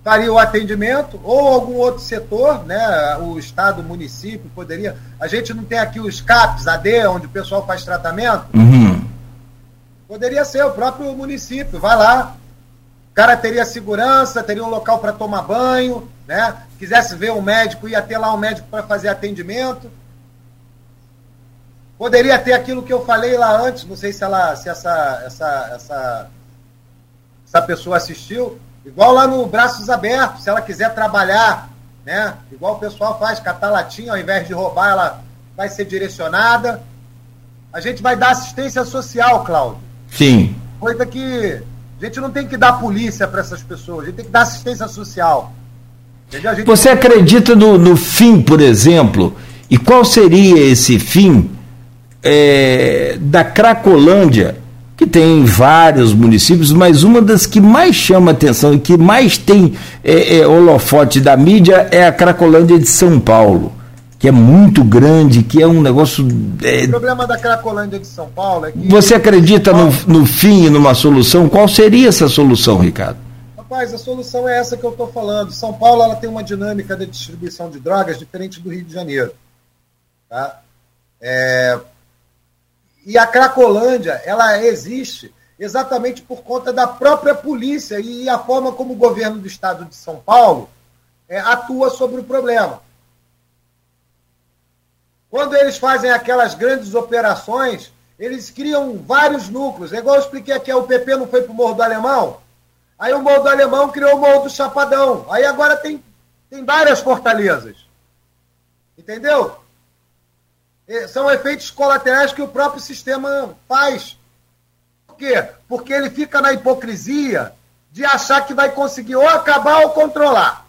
S3: faria o atendimento, ou algum outro setor, né? O Estado, o município poderia. A gente não tem aqui os CAPs, AD, onde o pessoal faz tratamento.
S2: Uhum.
S3: Poderia ser o próprio município, vai lá. O cara teria segurança, teria um local para tomar banho, né? Quisesse ver um médico, ia ter lá um médico para fazer atendimento. Poderia ter aquilo que eu falei lá antes, não sei se ela, se essa, essa, essa, essa pessoa assistiu, igual lá no Braços Abertos, se ela quiser trabalhar, né? Igual o pessoal faz, catar latinha, ao invés de roubar, ela vai ser direcionada. A gente vai dar assistência social, Cláudio.
S2: Sim.
S3: Coisa que a gente não tem que dar polícia para essas pessoas, a gente tem que dar assistência social.
S2: Você acredita no, no fim, por exemplo? E qual seria esse fim é, da Cracolândia, que tem vários municípios, mas uma das que mais chama atenção e que mais tem é, é, holofote da mídia é a Cracolândia de São Paulo, que é muito grande, que é um negócio. É...
S3: O problema da Cracolândia de São Paulo é que.
S2: Você acredita no, no fim e numa solução? Qual seria essa solução, Ricardo?
S3: Rapaz, a solução é essa que eu estou falando. São Paulo ela tem uma dinâmica de distribuição de drogas diferente do Rio de Janeiro. Tá? É, e a Cracolândia, ela existe exatamente por conta da própria polícia e a forma como o governo do estado de São Paulo é, atua sobre o problema. Quando eles fazem aquelas grandes operações, eles criam vários núcleos. É igual eu expliquei aqui, o PP não foi para o Morro do Alemão? Aí o Morro do Alemão criou o Morro do Chapadão. Aí agora tem, tem várias fortalezas. Entendeu? São efeitos colaterais que o próprio sistema faz. Por quê? Porque ele fica na hipocrisia de achar que vai conseguir ou acabar ou controlar.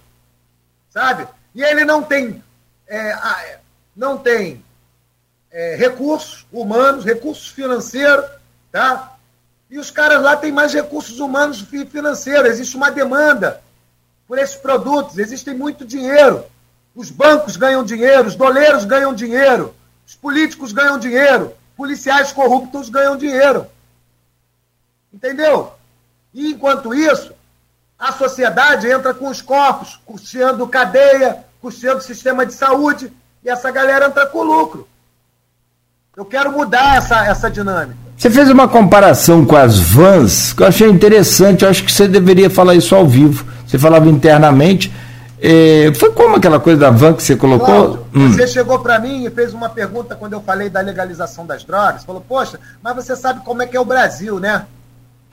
S3: Sabe? E ele não tem, é, não tem é, recursos humanos, recursos financeiros, tá? E os caras lá têm mais recursos humanos e financeiros. Existe uma demanda por esses produtos, existe muito dinheiro. Os bancos ganham dinheiro, os doleiros ganham dinheiro. Os políticos ganham dinheiro, policiais corruptos ganham dinheiro. Entendeu? E enquanto isso, a sociedade entra com os corpos, custeando cadeia, custeando sistema de saúde, e essa galera entra com lucro. Eu quero mudar essa, essa dinâmica.
S2: Você fez uma comparação com as vans, que eu achei interessante, eu acho que você deveria falar isso ao vivo. Você falava internamente, é, foi como aquela coisa da van que você colocou? Cláudio,
S3: hum. Você chegou para mim e fez uma pergunta quando eu falei da legalização das drogas. Falou, poxa, mas você sabe como é que é o Brasil, né?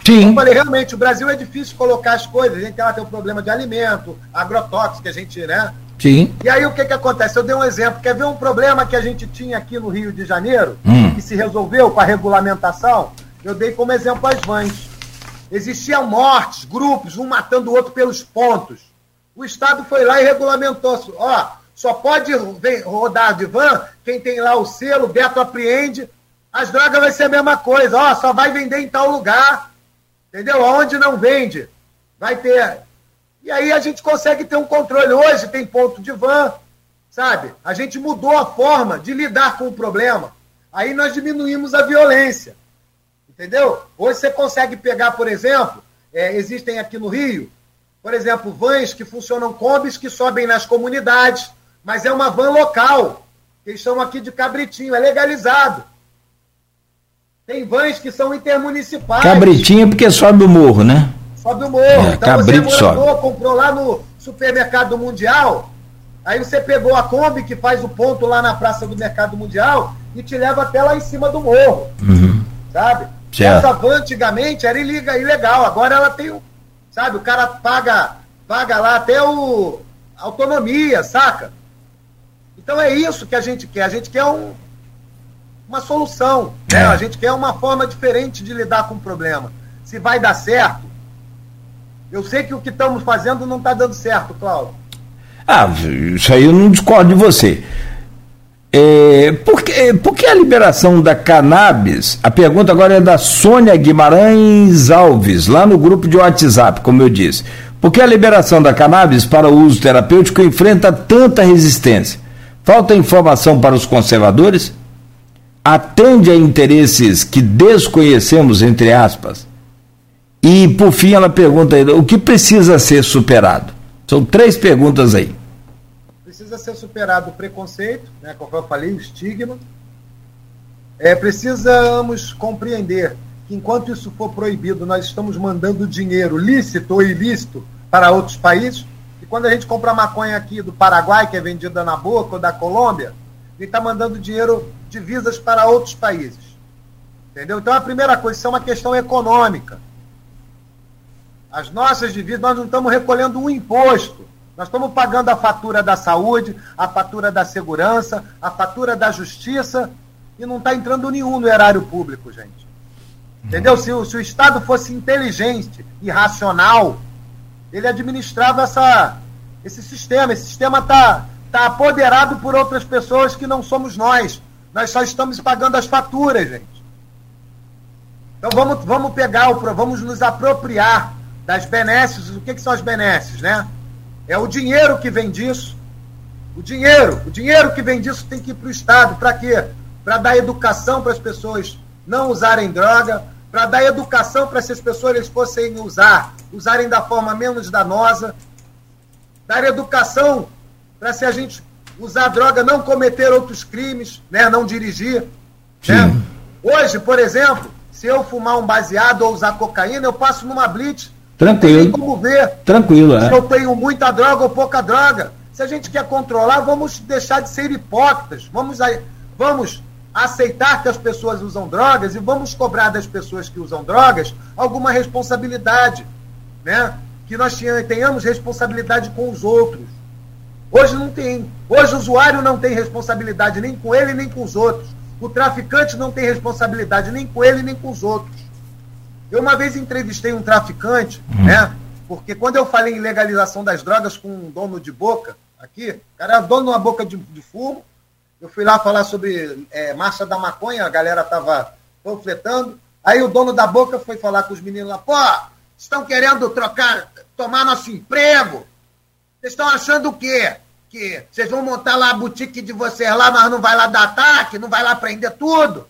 S2: Sim.
S3: Eu falei, realmente, o Brasil é difícil colocar as coisas. A gente tem lá tem um problema de alimento, agrotóxico, que a gente, né?
S2: Sim.
S3: E aí o que, que acontece? Eu dei um exemplo. Quer ver um problema que a gente tinha aqui no Rio de Janeiro,
S2: hum.
S3: que se resolveu com a regulamentação? Eu dei como exemplo as vans. Existiam mortes, grupos, um matando o outro pelos pontos o Estado foi lá e regulamentou. Ó, só pode rodar de van quem tem lá o selo, Beto apreende. As drogas vai ser a mesma coisa. Ó, só vai vender em tal lugar. Entendeu? Onde não vende, vai ter. E aí a gente consegue ter um controle. Hoje tem ponto de van, sabe? A gente mudou a forma de lidar com o problema. Aí nós diminuímos a violência. Entendeu? Hoje você consegue pegar, por exemplo, é, existem aqui no Rio por exemplo, vans que funcionam combis que sobem nas comunidades, mas é uma van local. Eles estão aqui de cabritinho, é legalizado. Tem vans que são intermunicipais.
S2: Cabritinho porque sobe o morro, né?
S3: Sobe o morro. É, então você sobe. comprou lá no supermercado mundial, aí você pegou a Kombi que faz o ponto lá na praça do Mercado Mundial e te leva até lá em cima do morro.
S2: Uhum.
S3: Sabe?
S2: Certo.
S3: Essa van antigamente era ilegal, agora ela tem um sabe? O cara paga, paga lá até o autonomia, saca? Então é isso que a gente quer. A gente quer um, uma solução. É. Né? A gente quer uma forma diferente de lidar com o problema. Se vai dar certo, Eu sei que o que estamos fazendo não está dando certo, Cláudio.
S2: Ah, isso aí eu não discordo de você. É, por, que, por que a liberação da cannabis? A pergunta agora é da Sônia Guimarães Alves, lá no grupo de WhatsApp, como eu disse. Por que a liberação da cannabis para o uso terapêutico enfrenta tanta resistência? Falta informação para os conservadores? Atende a interesses que desconhecemos, entre aspas? E, por fim, ela pergunta ainda: o que precisa ser superado? São três perguntas aí.
S3: Precisa ser superado o preconceito, né, como eu falei, o estigma. É, precisamos compreender que enquanto isso for proibido, nós estamos mandando dinheiro lícito ou ilícito para outros países. E quando a gente compra maconha aqui do Paraguai, que é vendida na boca, ou da Colômbia, ele está mandando dinheiro, divisas para outros países. Entendeu? Então a primeira coisa, isso é uma questão econômica. As nossas divisas, nós não estamos recolhendo um imposto. Nós estamos pagando a fatura da saúde, a fatura da segurança, a fatura da justiça, e não está entrando nenhum no erário público, gente. Entendeu? Se, se o Estado fosse inteligente e racional, ele administrava essa, esse sistema. Esse sistema está tá apoderado por outras pessoas que não somos nós. Nós só estamos pagando as faturas, gente. Então vamos, vamos pegar, o, vamos nos apropriar das benesses. O que, que são as benesses, né? É o dinheiro que vem disso. O dinheiro, o dinheiro que vem disso tem que ir para o Estado. Para quê? Para dar educação para as pessoas não usarem droga, para dar educação para essas pessoas fossem usar, usarem da forma menos danosa, dar educação para se a gente usar droga não cometer outros crimes, né, não dirigir. Né? Hoje, por exemplo, se eu fumar um baseado ou usar cocaína, eu passo numa blitz.
S2: Tranquilo.
S3: Tem como ver.
S2: Tranquilo,
S3: é. Se eu tenho muita droga ou pouca droga. Se a gente quer controlar, vamos deixar de ser hipócritas. Vamos, vamos aceitar que as pessoas usam drogas e vamos cobrar das pessoas que usam drogas alguma responsabilidade, né? Que nós tenhamos responsabilidade com os outros. Hoje não tem. Hoje o usuário não tem responsabilidade nem com ele nem com os outros. O traficante não tem responsabilidade nem com ele nem com os outros. Eu uma vez entrevistei um traficante, hum. né? Porque quando eu falei em legalização das drogas com um dono de boca aqui, o cara era dono de uma boca de, de fumo, eu fui lá falar sobre é, Marcha da Maconha, a galera tava panfletando. Aí o dono da boca foi falar com os meninos lá, pô, estão querendo trocar, tomar nosso emprego? Vocês estão achando o quê? Que vocês vão montar lá a boutique de vocês lá, mas não vai lá dar ataque, não vai lá prender tudo?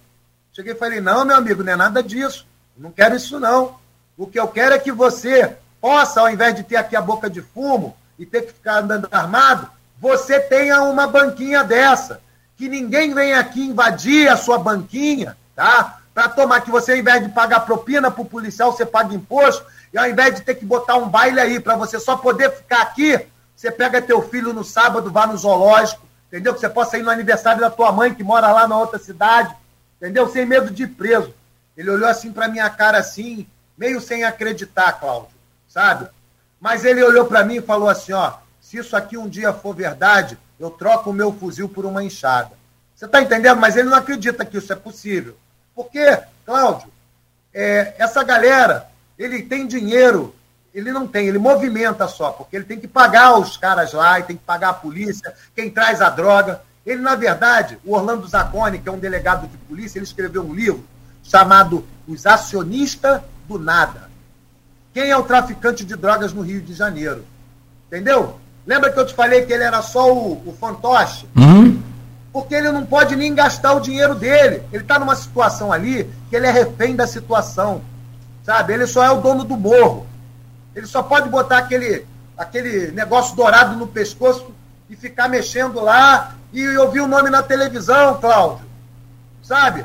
S3: Cheguei e falei, não, meu amigo, não é nada disso. Não quero isso, não. O que eu quero é que você possa, ao invés de ter aqui a boca de fumo e ter que ficar andando armado, você tenha uma banquinha dessa que ninguém venha aqui invadir a sua banquinha, tá? Para tomar que você, ao invés de pagar propina para o policial, você paga imposto, e ao invés de ter que botar um baile aí para você só poder ficar aqui, você pega teu filho no sábado, vá no zoológico, entendeu? Que você possa ir no aniversário da tua mãe, que mora lá na outra cidade, entendeu? Sem medo de ir preso. Ele olhou assim para minha cara, assim, meio sem acreditar, Cláudio, sabe? Mas ele olhou para mim e falou assim: ó, se isso aqui um dia for verdade, eu troco o meu fuzil por uma enxada. Você está entendendo? Mas ele não acredita que isso é possível. Porque, Cláudio, é, essa galera, ele tem dinheiro, ele não tem, ele movimenta só, porque ele tem que pagar os caras lá, e tem que pagar a polícia, quem traz a droga. Ele, na verdade, o Orlando Zacconi, que é um delegado de polícia, ele escreveu um livro chamado Os Acionistas do Nada. Quem é o traficante de drogas no Rio de Janeiro? Entendeu? Lembra que eu te falei que ele era só o, o fantoche?
S2: Uhum.
S3: Porque ele não pode nem gastar o dinheiro dele. Ele está numa situação ali que ele é refém da situação. Sabe? Ele só é o dono do morro. Ele só pode botar aquele, aquele negócio dourado no pescoço e ficar mexendo lá e ouvir o nome na televisão, Cláudio. Sabe?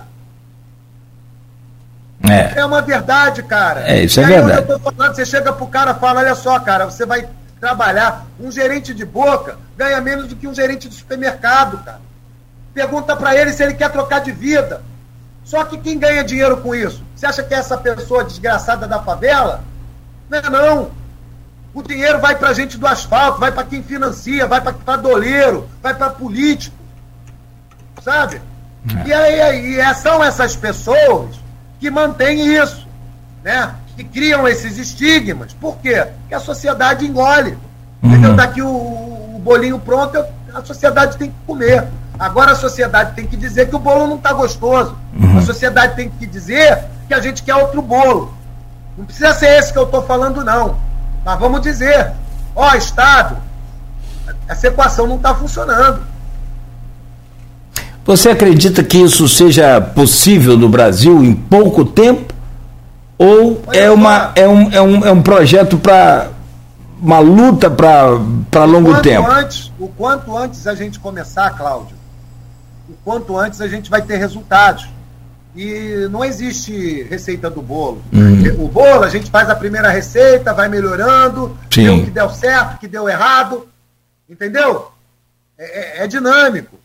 S2: É.
S3: é uma verdade, cara.
S2: É, isso é e é verdade.
S3: Eu tô falando, você chega pro cara e fala, olha só, cara, você vai trabalhar. Um gerente de boca ganha menos do que um gerente de supermercado, cara. Pergunta para ele se ele quer trocar de vida. Só que quem ganha dinheiro com isso? Você acha que é essa pessoa desgraçada da favela? Não é não. O dinheiro vai para gente do asfalto, vai para quem financia, vai para doleiro, vai para político. Sabe? É. E aí, aí são essas pessoas que mantêm isso. Né? que criam esses estigmas. Por quê? Porque a sociedade engole. Uhum. Entendeu? Daqui o, o bolinho pronto, a sociedade tem que comer. Agora a sociedade tem que dizer que o bolo não está gostoso. Uhum. A sociedade tem que dizer que a gente quer outro bolo. Não precisa ser esse que eu estou falando, não. Mas vamos dizer, ó, Estado, essa equação não está funcionando.
S2: Você acredita que isso seja possível no Brasil em pouco tempo? Ou é, uma, é, um, é, um, é um projeto para uma luta para longo
S3: quanto
S2: tempo?
S3: Antes, o quanto antes a gente começar, Cláudio, o quanto antes a gente vai ter resultados. E não existe receita do bolo. Uhum. O bolo, a gente faz a primeira receita, vai melhorando, Sim. o que deu certo, o que deu errado. Entendeu? É, é, é dinâmico.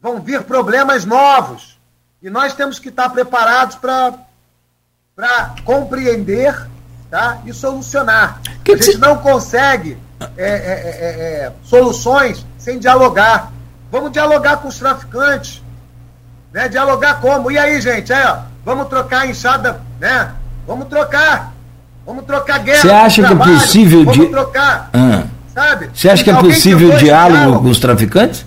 S3: Vão vir problemas novos. E nós temos que estar preparados para compreender tá? e solucionar. Que a gente se... não consegue é, é, é, é, soluções sem dialogar. Vamos dialogar com os traficantes. Né? Dialogar como? E aí, gente? Aí, ó, vamos trocar a enxada, né? Vamos trocar. Vamos trocar guerra.
S2: Você acha que é possível
S3: vamos de... trocar.
S2: Ah. Sabe? Você acha que é possível diálogo com os traficantes?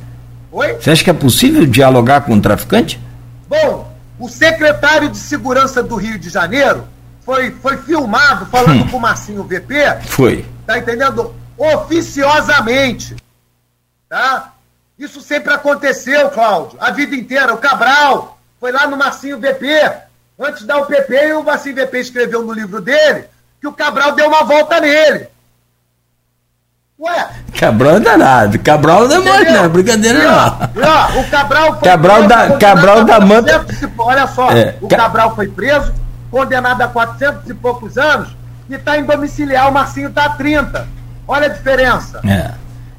S3: Oi?
S2: Você acha que é possível dialogar com o traficante?
S3: Bom, o secretário de Segurança do Rio de Janeiro foi, foi filmado falando hum. com o Marcinho VP.
S2: Foi.
S3: Tá entendendo? Oficiosamente. Tá? Isso sempre aconteceu, Cláudio, a vida inteira. O Cabral foi lá no Marcinho VP, antes da UPP, e o Marcinho VP escreveu no livro dele que o Cabral deu uma volta nele.
S2: Ué. Cabral é danado. Cabral não é mais, não. Brincadeira e, ó,
S3: não. Ó, o Cabral foi
S2: Cabral preso, da, Cabral da manta.
S3: Olha só, é, o Cabral foi preso, condenado a 400 e poucos anos, e está em domiciliar. O Marcinho está a 30. Olha a diferença.
S2: É.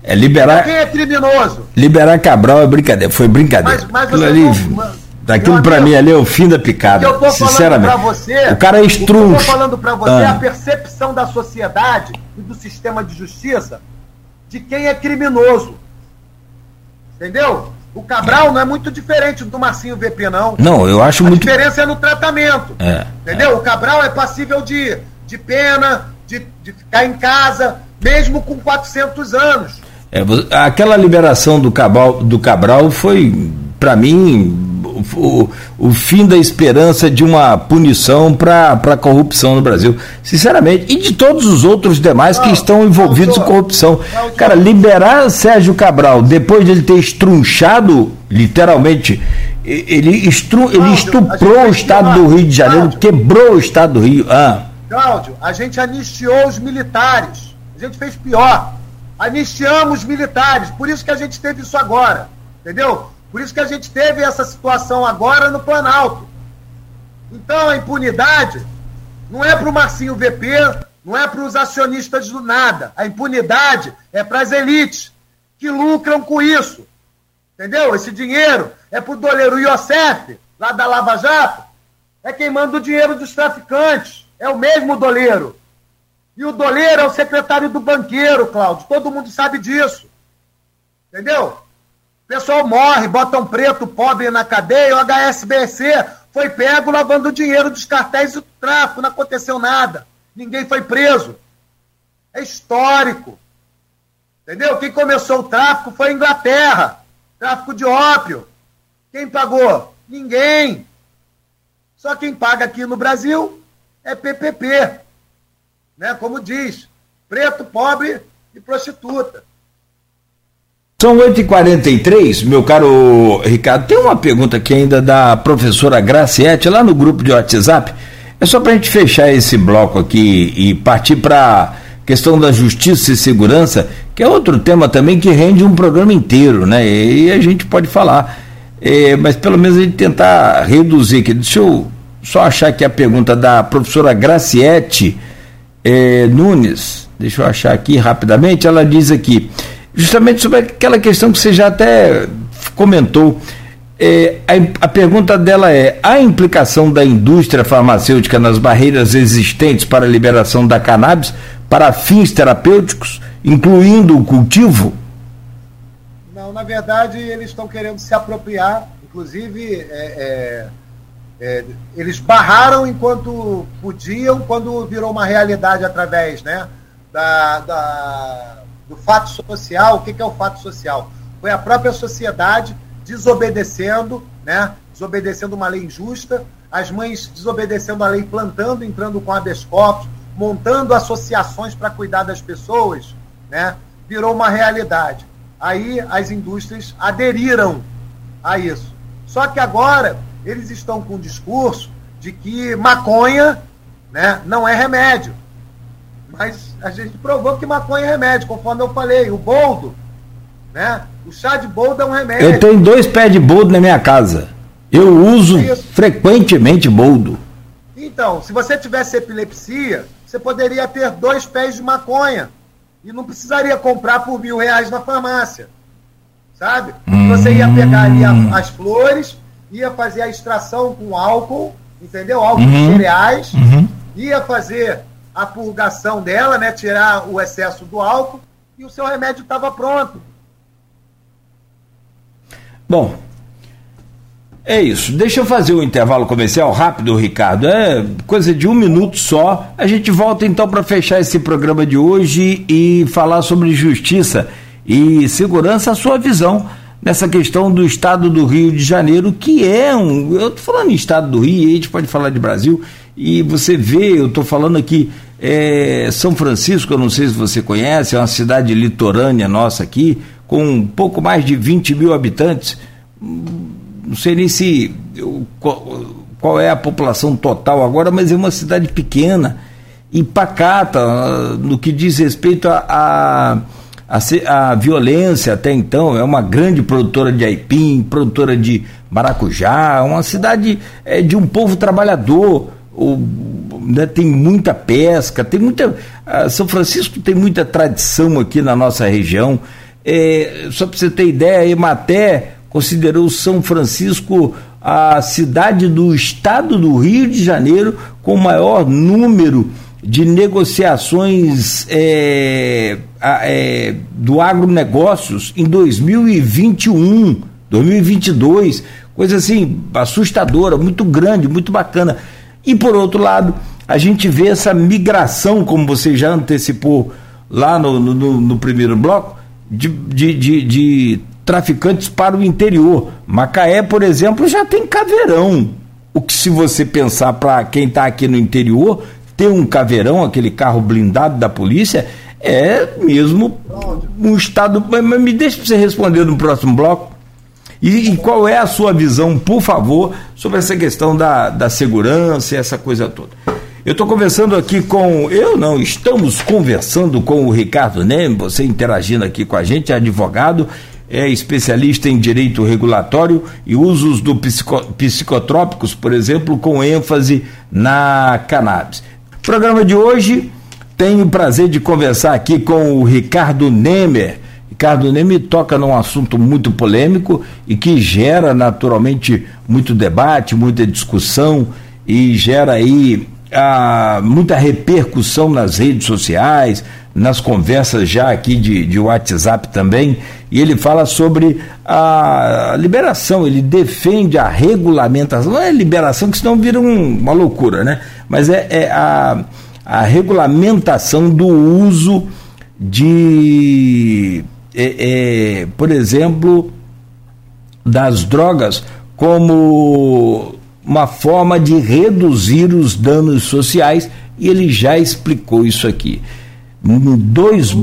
S2: É liberar.
S3: Quem é criminoso?
S2: Liberar Cabral é brincadeira. Foi brincadeira. Mas, mas ali, daquilo para mim ali é o fim da picada. Eu tô sinceramente.
S3: Você,
S2: o cara é estruncho. Eu tô
S3: falando para você ah. a percepção da sociedade e do sistema de justiça de quem é criminoso. Entendeu? O Cabral não é muito diferente do Marcinho VP, não.
S2: Não, eu acho
S3: a
S2: muito.
S3: A diferença é no tratamento.
S2: É,
S3: entendeu? É. O Cabral é passível de, de pena, de, de ficar em casa, mesmo com 400 anos.
S2: É, aquela liberação do Cabral, do Cabral foi, para mim, o, o, fim da esperança de uma punição para a corrupção no Brasil. Sinceramente. E de todos os outros demais que estão envolvidos em corrupção. Cara, liberar Sérgio Cabral depois de ele ter estrunchado, literalmente, ele, estru, ele estuprou o estado do Rio de Janeiro, quebrou o estado do Rio. Ah.
S3: Cláudio, a gente anistiou os militares. A gente fez pior anistiamos os militares. Por isso que a gente teve isso agora. Entendeu? Por isso que a gente teve essa situação agora no Planalto. Então a impunidade não é para o Marcinho VP, não é para os acionistas do nada. A impunidade é para as elites que lucram com isso. Entendeu? Esse dinheiro é para o doleiro Iosef, lá da Lava Jato, é quem manda o dinheiro dos traficantes. É o mesmo doleiro. E o doleiro é o secretário do banqueiro, Cláudio. Todo mundo sabe disso. Entendeu? Pessoal morre, botam preto, pobre na cadeia. O HSBC foi pego lavando dinheiro dos cartéis do tráfico. Não aconteceu nada. Ninguém foi preso. É histórico. Entendeu? Quem começou o tráfico foi a Inglaterra. Tráfico de ópio. Quem pagou? Ninguém. Só quem paga aqui no Brasil é PPP né? Como diz, preto, pobre e prostituta.
S2: São 8h43, meu caro Ricardo. Tem uma pergunta aqui ainda da professora Graciete, lá no grupo de WhatsApp. É só para a gente fechar esse bloco aqui e partir para questão da justiça e segurança, que é outro tema também que rende um programa inteiro, né? E a gente pode falar. É, mas pelo menos a gente tentar reduzir aqui. Deixa eu só achar aqui a pergunta da professora Graciete é, Nunes, deixa eu achar aqui rapidamente, ela diz aqui, justamente sobre aquela questão que você já até comentou. É, a, a, pergunta dela é: a implicação da indústria farmacêutica nas barreiras existentes para a liberação da cannabis para fins terapêuticos, incluindo o cultivo?
S3: Não, na verdade, eles estão querendo se apropriar, inclusive. É, é é, eles barraram enquanto podiam, quando virou uma realidade através né, da, da do fato social. O que, que é o fato social? Foi a própria sociedade desobedecendo, né, desobedecendo uma lei injusta, as mães desobedecendo a lei, plantando, entrando com habeas corpus, montando associações para cuidar das pessoas, né, virou uma realidade. Aí as indústrias aderiram a isso. Só que agora eles estão com o discurso de que maconha né, não é remédio. Mas a gente provou que maconha é remédio, conforme eu falei. O boldo, né? O chá de boldo é um remédio.
S2: Eu tenho dois pés de boldo na minha casa. Eu uso é frequentemente boldo.
S3: Então, se você tivesse epilepsia, você poderia ter dois pés de maconha. E não precisaria comprar por mil reais na farmácia. Sabe? Hum. Você ia pegar ali as flores, ia fazer a extração com álcool, entendeu? Álcool uhum. de cereais, uhum. ia fazer a purgação dela, né? Tirar o excesso do álcool, e o seu remédio estava pronto.
S2: Bom, é isso. Deixa eu fazer um intervalo comercial rápido, Ricardo. É coisa de um minuto só. A gente volta então para fechar esse programa de hoje e falar sobre justiça e segurança, a sua visão nessa questão do estado do Rio de Janeiro, que é um. Eu estou falando em estado do Rio, a gente pode falar de Brasil, e você vê, eu estou falando aqui, é, São Francisco, eu não sei se você conhece, é uma cidade litorânea nossa aqui, com um pouco mais de 20 mil habitantes não sei nem se qual, é a população total agora, mas é uma cidade pequena e pacata no que diz respeito a, a, a, a, violência até então. É uma grande produtora de aipim, produtora de maracujá, uma cidade é, de um povo trabalhador. O, né, tem muita pesca, tem muita. São Francisco tem muita tradição aqui na nossa região. É, só para você ter ideia, Ematé considerou São Francisco a cidade do estado do Rio de Janeiro com maior número de negociações é, é, do agronegócios em 2021, 2022, coisa assim assustadora, muito grande, muito bacana. E por outro lado, a gente vê essa migração, como você já antecipou lá no, no, no primeiro bloco, de, de, de, de traficantes para o interior. Macaé, por exemplo, já tem caveirão. O que, se você pensar para quem está aqui no interior, ter um caveirão, aquele carro blindado da polícia, é mesmo um estado. Mas me deixe você responder no próximo bloco. E, e, qual é a sua visão, por favor, sobre essa questão da, da segurança e essa coisa toda? Eu estou conversando aqui com. Eu não, estamos conversando com o Ricardo Nem, você interagindo aqui com a gente, advogado é especialista em direito regulatório e usos do psico, psicotrópicos, por exemplo, com ênfase na cannabis. programa de hoje tenho o prazer de conversar aqui com o Ricardo Nemer. Ricardo Nemer toca num assunto muito polêmico e que gera naturalmente muito debate, muita discussão e gera aí ah, muita repercussão nas redes sociais, nas conversas já aqui de, de WhatsApp também, e ele fala sobre a liberação, ele defende a regulamentação, não é liberação, que senão vira um, uma loucura, né? Mas é, é a, a regulamentação do uso de, é, é, por exemplo, das drogas como uma forma de reduzir os danos sociais, e ele já explicou isso aqui dois.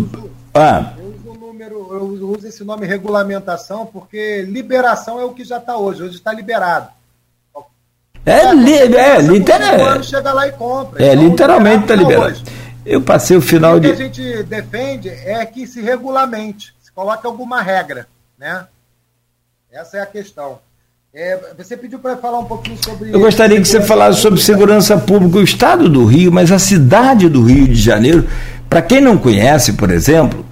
S3: Ah. Eu uso, o número, eu uso esse nome regulamentação porque liberação é o que já está hoje. Hoje está liberado.
S2: É, é, li, é
S3: literalmente. chega lá e compra.
S2: É, então, literalmente está liberado. Tá eu passei o final de.
S3: O que a gente defende é que se regulamente, coloque alguma regra, né? Essa é a questão. É, você pediu para falar um pouquinho sobre.
S2: Eu gostaria que você falasse sobre segurança pública, o estado do Rio, mas a cidade do Rio de Janeiro. Para quem não conhece, por exemplo,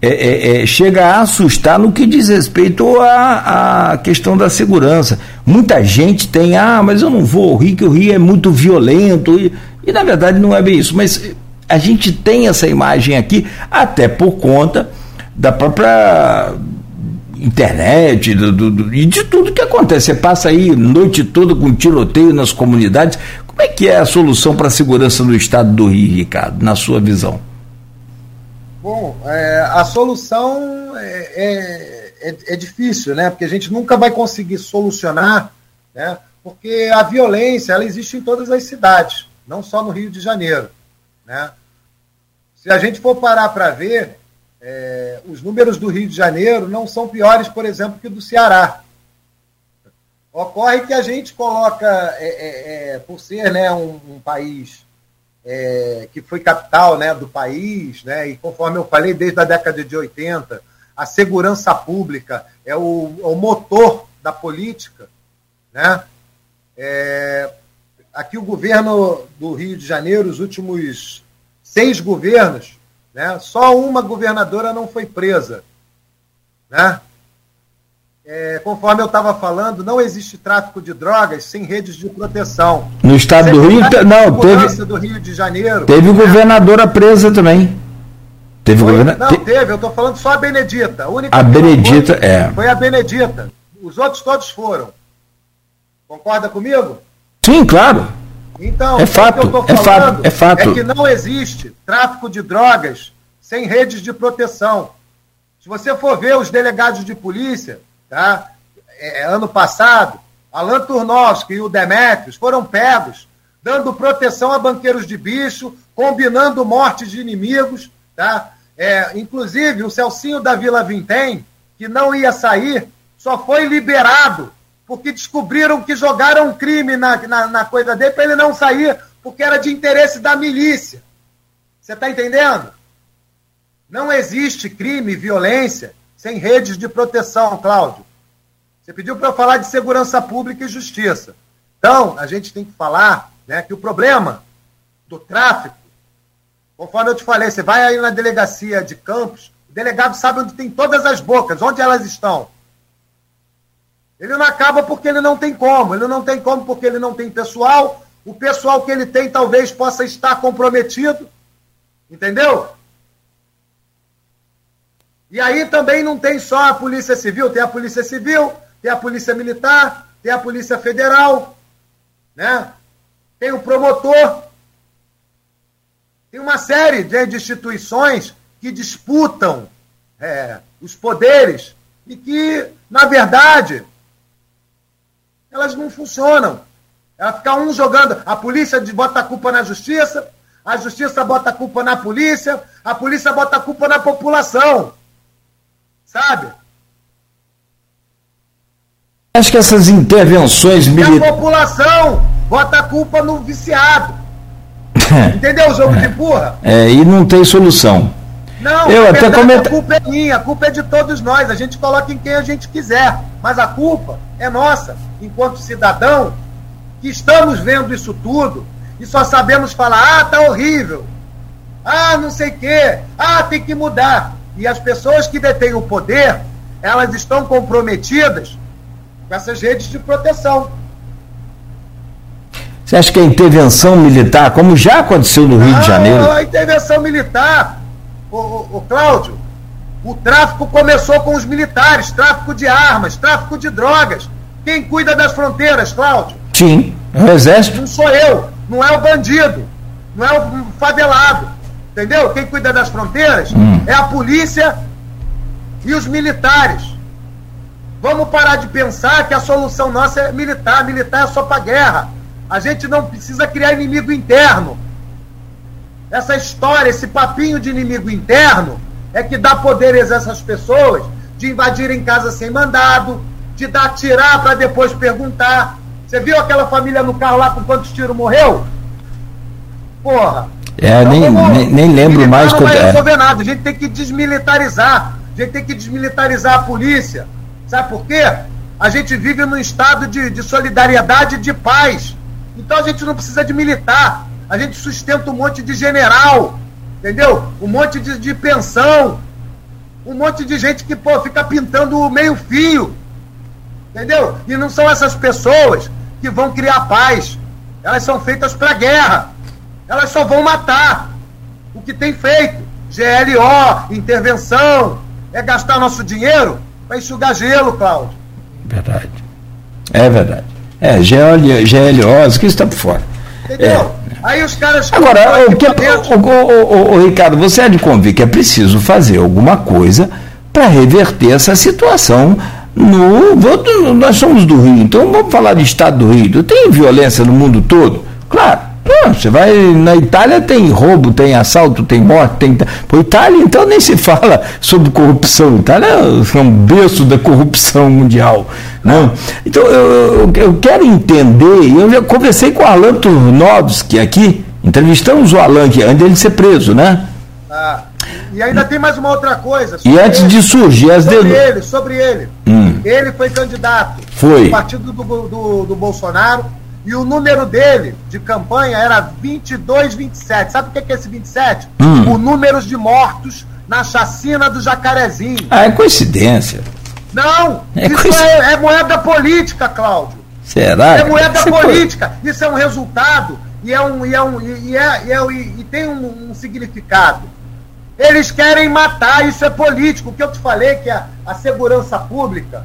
S2: é, é, é, chega a assustar no que diz respeito à, à questão da segurança. Muita gente tem, ah, mas eu não vou ao Rio, que o Rio é muito violento. E, e na verdade não é bem isso. Mas a gente tem essa imagem aqui, até por conta da própria internet do, do, do, e de tudo que acontece. Você passa aí noite toda com tiroteio nas comunidades. Como é que é a solução para a segurança no estado do Rio, Ricardo, na sua visão?
S3: Bom, é, a solução é, é, é, é, difícil, né? Porque a gente nunca vai conseguir solucionar, né? Porque a violência ela existe em todas as cidades, não só no Rio de Janeiro, né? Se a gente for parar para ver, é, os números do Rio de Janeiro não são piores, por exemplo, que do Ceará. Ocorre que a gente coloca, é, é, é por ser né, um, um país é, que foi capital né, do país, né, e conforme eu falei, desde a década de 80, a segurança pública é o, é o motor da política. Né? Aqui o governo do Rio de Janeiro, os últimos seis governos, né, só uma governadora não foi presa. Né? É, conforme eu estava falando, não existe tráfico de drogas sem redes de proteção.
S2: No estado do Rio, não, teve.
S3: do Rio de Janeiro.
S2: Teve né? governadora presa também.
S3: Teve governadora. Não, teve, eu estou falando só a Benedita. A, única
S2: a Benedita, foi, é.
S3: Foi a Benedita. Os outros todos foram. Concorda comigo?
S2: Sim, claro.
S3: Então,
S2: é fato, é fato, é fato.
S3: É que não existe tráfico de drogas sem redes de proteção. Se você for ver os delegados de polícia, Tá? É, é, ano passado, Alan Turnovski e o Demetrios foram pegos, dando proteção a banqueiros de bicho, combinando mortes de inimigos. Tá? É, inclusive, o Celcinho da Vila Vintém, que não ia sair, só foi liberado porque descobriram que jogaram crime na, na, na coisa dele para ele não sair, porque era de interesse da milícia. Você está entendendo? Não existe crime violência sem redes de proteção, Cláudio. Você pediu para eu falar de segurança pública e justiça. Então, a gente tem que falar né, que o problema do tráfico, conforme eu te falei, você vai aí na delegacia de Campos, o delegado sabe onde tem todas as bocas, onde elas estão. Ele não acaba porque ele não tem como. Ele não tem como porque ele não tem pessoal. O pessoal que ele tem talvez possa estar comprometido. Entendeu? E aí também não tem só a Polícia Civil, tem a Polícia Civil, tem a Polícia Militar, tem a Polícia Federal, né? tem o promotor. Tem uma série de instituições que disputam é, os poderes e que, na verdade, elas não funcionam. Ela fica um jogando. A polícia bota a culpa na justiça, a justiça bota a culpa na polícia, a polícia bota a culpa na população. Sabe?
S2: Acho que essas intervenções
S3: militares. a população bota a culpa no viciado. <laughs> Entendeu o jogo
S2: é.
S3: de burra?
S2: É, e não tem solução.
S3: Não, eu até comenta... a culpa é minha, a culpa é de todos nós. A gente coloca em quem a gente quiser. Mas a culpa é nossa, enquanto cidadão, que estamos vendo isso tudo e só sabemos falar: ah, tá horrível. Ah, não sei o quê. Ah, tem que mudar. E as pessoas que detêm o poder, elas estão comprometidas com essas redes de proteção.
S2: Você acha que a intervenção militar, como já aconteceu no Rio de Janeiro?
S3: A intervenção militar, o, o, o Cláudio, o tráfico começou com os militares, tráfico de armas, tráfico de drogas. Quem cuida das fronteiras, Cláudio?
S2: Sim, é o exército.
S3: Não sou eu, não é o bandido, não é o favelado. Entendeu? Quem cuida das fronteiras hum. é a polícia e os militares. Vamos parar de pensar que a solução nossa é militar. Militar é só para guerra. A gente não precisa criar inimigo interno. Essa história, esse papinho de inimigo interno, é que dá poderes a essas pessoas de invadirem casa sem mandado, de dar tirar para depois perguntar. Você viu aquela família no carro lá com quantos tiros morreu? Porra,
S2: é, então, nem, nem, nem, lembro mais.
S3: Não vai é. resolver é. nada. A gente tem que desmilitarizar. A gente tem que desmilitarizar a polícia. Sabe por quê? A gente vive num estado de, de solidariedade e de paz. Então a gente não precisa de militar. A gente sustenta um monte de general. Entendeu? Um monte de, de pensão. Um monte de gente que pô, fica pintando o meio-fio. Entendeu? E não são essas pessoas que vão criar paz. Elas são feitas para guerra. Elas só vão matar. O que tem feito? GLO, intervenção, é gastar nosso dinheiro para enxugar gelo, Cláudio.
S2: Verdade. É verdade. É, GL, GLOS, que está por fora.
S3: Entendeu? É. Aí os caras.
S2: Agora, o que, o, o, o, Ricardo, você é de convir que é preciso fazer alguma coisa para reverter essa situação no. Nós somos do Rio, então vamos falar de Estado do Rio. Tem violência no mundo todo? Claro. Você vai na Itália tem roubo, tem assalto, tem morte, tem. Por Itália, então, nem se fala sobre corrupção. Itália é um berço da corrupção mundial. Não? Né? Então, eu, eu quero entender, eu já conversei com o Alan Turnovski aqui, entrevistamos o Alan aqui, antes dele ser preso, né?
S3: Ah, e ainda tem mais uma outra coisa.
S2: E antes ele, de surgir as
S3: Sobre ele, sobre ele. Hum. Ele foi candidato
S2: foi.
S3: do partido do, do, do Bolsonaro e o número dele de campanha era 22, 27. Sabe o que é esse 27? Hum. Por números de mortos na chacina do Jacarezinho.
S2: Ah, é coincidência.
S3: Não, é isso é, é, moeda política, Cláudio.
S2: Será?
S3: É moeda política. Isso é um resultado e, é um, e, é um, e, é, e, é, e tem um, um, significado. Eles querem matar, isso é político. O que eu te falei que a, a segurança pública,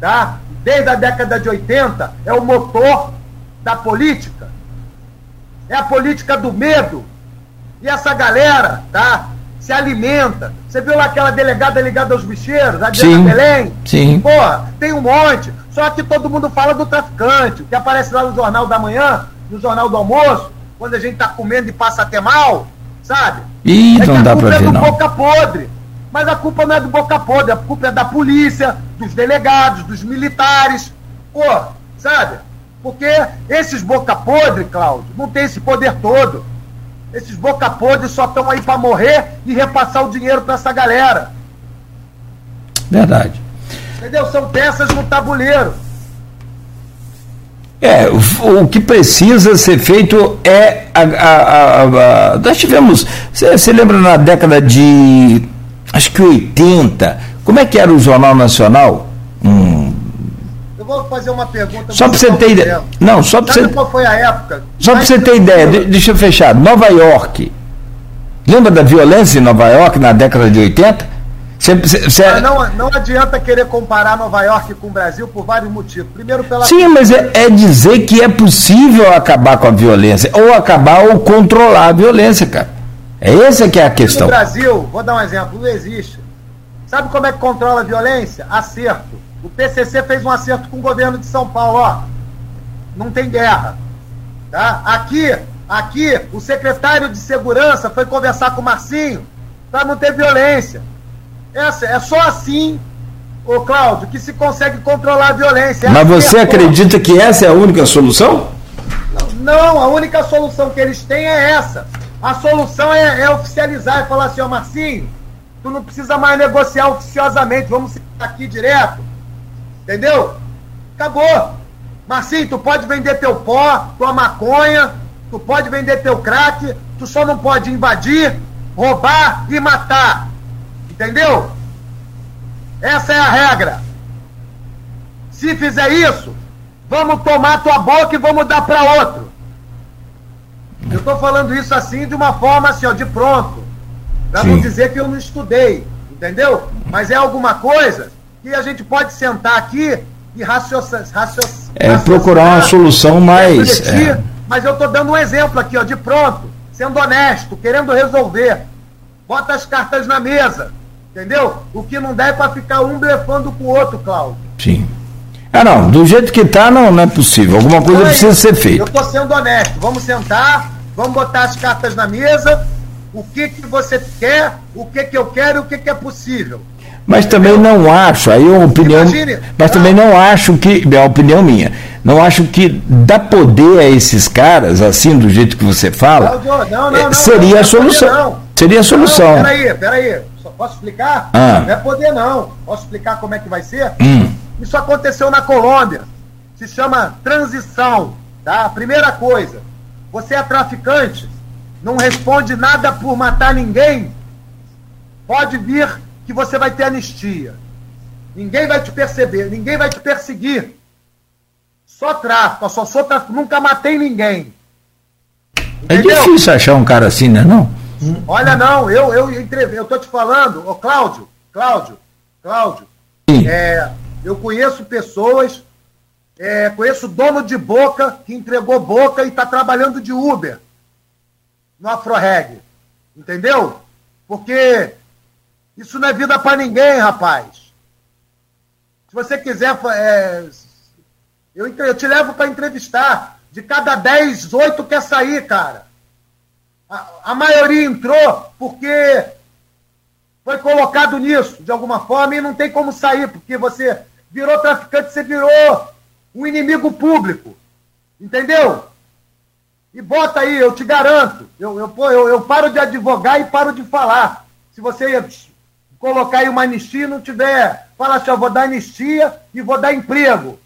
S3: tá? desde a década de 80, é o motor da política. É a política do medo. E essa galera, tá? Se alimenta. Você viu lá aquela delegada ligada aos bicheiros, a Diana Belém?
S2: Sim.
S3: Porra, tem um monte. Só que todo mundo fala do traficante, que aparece lá no Jornal da Manhã, no Jornal do Almoço, quando a gente tá comendo e passa até mal, sabe?
S2: Ih, é não dá pra
S3: ver,
S2: é do não.
S3: boca podre. Mas a culpa não é do boca podre, a culpa é da polícia, dos delegados, dos militares. Pô, sabe? Porque esses boca podre, Cláudio, não tem esse poder todo. Esses boca podre só estão aí para morrer e repassar o dinheiro para essa galera.
S2: Verdade.
S3: Entendeu? São peças no tabuleiro.
S2: É, o, o que precisa ser feito é. A, a, a, nós tivemos. Você lembra na década de. Acho que 80. Como é que era o Jornal Nacional? Hum,
S3: vou fazer uma pergunta.
S2: Só para você ter ideia. Não, só para você.
S3: Qual foi a época?
S2: Só para você ter ideia, deixa eu fechar. Nova York. Lembra da violência em Nova York na década de 80? Cê, cê, cê...
S3: Ah, não, não adianta querer comparar Nova York com o Brasil por vários motivos. Primeiro, pela.
S2: Sim, mas é, é, dizer que é possível acabar com a violência. Ou acabar ou controlar a violência, cara. É essa que é a questão.
S3: No Brasil, vou dar um exemplo, não existe. Sabe como é que controla a violência? Acerto. O PCC fez um acerto com o governo de São Paulo, ó. Não tem guerra. Tá? Aqui, aqui, o secretário de segurança foi conversar com o Marcinho para não ter violência. Essa, é só assim, ô Cláudio, que se consegue controlar a violência.
S2: Mas você acredita que essa é a única solução?
S3: Não, a única solução que eles têm é essa. A solução é, é oficializar e falar assim, ó, Marcinho, tu não precisa mais negociar oficiosamente, vamos aqui direto Entendeu? Acabou. Marcinho, tu pode vender teu pó, tua maconha, tu pode vender teu crack, tu só não pode invadir, roubar e matar. Entendeu? Essa é a regra. Se fizer isso, vamos tomar tua boca e vamos dar para outro. Eu estou falando isso assim de uma forma assim, ó, de pronto. Para não dizer que eu não estudei, entendeu? Mas é alguma coisa que a gente pode sentar aqui e raciocinar.
S2: É, procurar uma solução mais.
S3: É. Mas eu estou dando um exemplo aqui, ó, de pronto, sendo honesto, querendo resolver. Bota as cartas na mesa. Entendeu? O que não dá é para ficar um blefando com o outro, Cláudio.
S2: Sim. Ah, não, do jeito que está não, não é possível. Alguma coisa então é precisa ser feita.
S3: Eu estou sendo honesto. Vamos sentar, vamos botar as cartas na mesa. O que, que você quer, o que, que eu quero e o que, que é possível.
S2: Mas também não acho, aí é uma opinião. Imagine, mas também não acho que, é a opinião minha, não acho que dar poder a esses caras, assim, do jeito que você fala, não, não, não, seria a solução. Seria a solução.
S3: peraí, peraí. Só posso explicar?
S2: Ah.
S3: Não é poder, não. Posso explicar como é que vai ser? Hum. Isso aconteceu na Colômbia. Se chama transição. Tá? Primeira coisa, você é traficante, não responde nada por matar ninguém, pode vir que você vai ter anistia. Ninguém vai te perceber, ninguém vai te perseguir. Só tráfico, só sou tráfico, nunca matei ninguém.
S2: É Entendeu? É difícil achar um cara assim, né? Não?
S3: Olha, não, eu, eu entrevei, eu tô te falando, ô Cláudio, Cláudio, Cláudio, É, eu conheço pessoas, é, conheço dono de boca que entregou boca e está trabalhando de Uber no Afroreg. Entendeu? Porque isso não é vida para ninguém, rapaz. Se você quiser, é, eu, eu te levo para entrevistar. De cada 10, 8 quer sair, cara. A, a maioria entrou porque foi colocado nisso, de alguma forma, e não tem como sair, porque você virou traficante, você virou um inimigo público. Entendeu? E bota aí, eu te garanto. Eu, eu, eu, eu paro de advogar e paro de falar. Se você colocar aí uma anistia e não tiver, fala assim, eu vou dar anistia e vou dar emprego.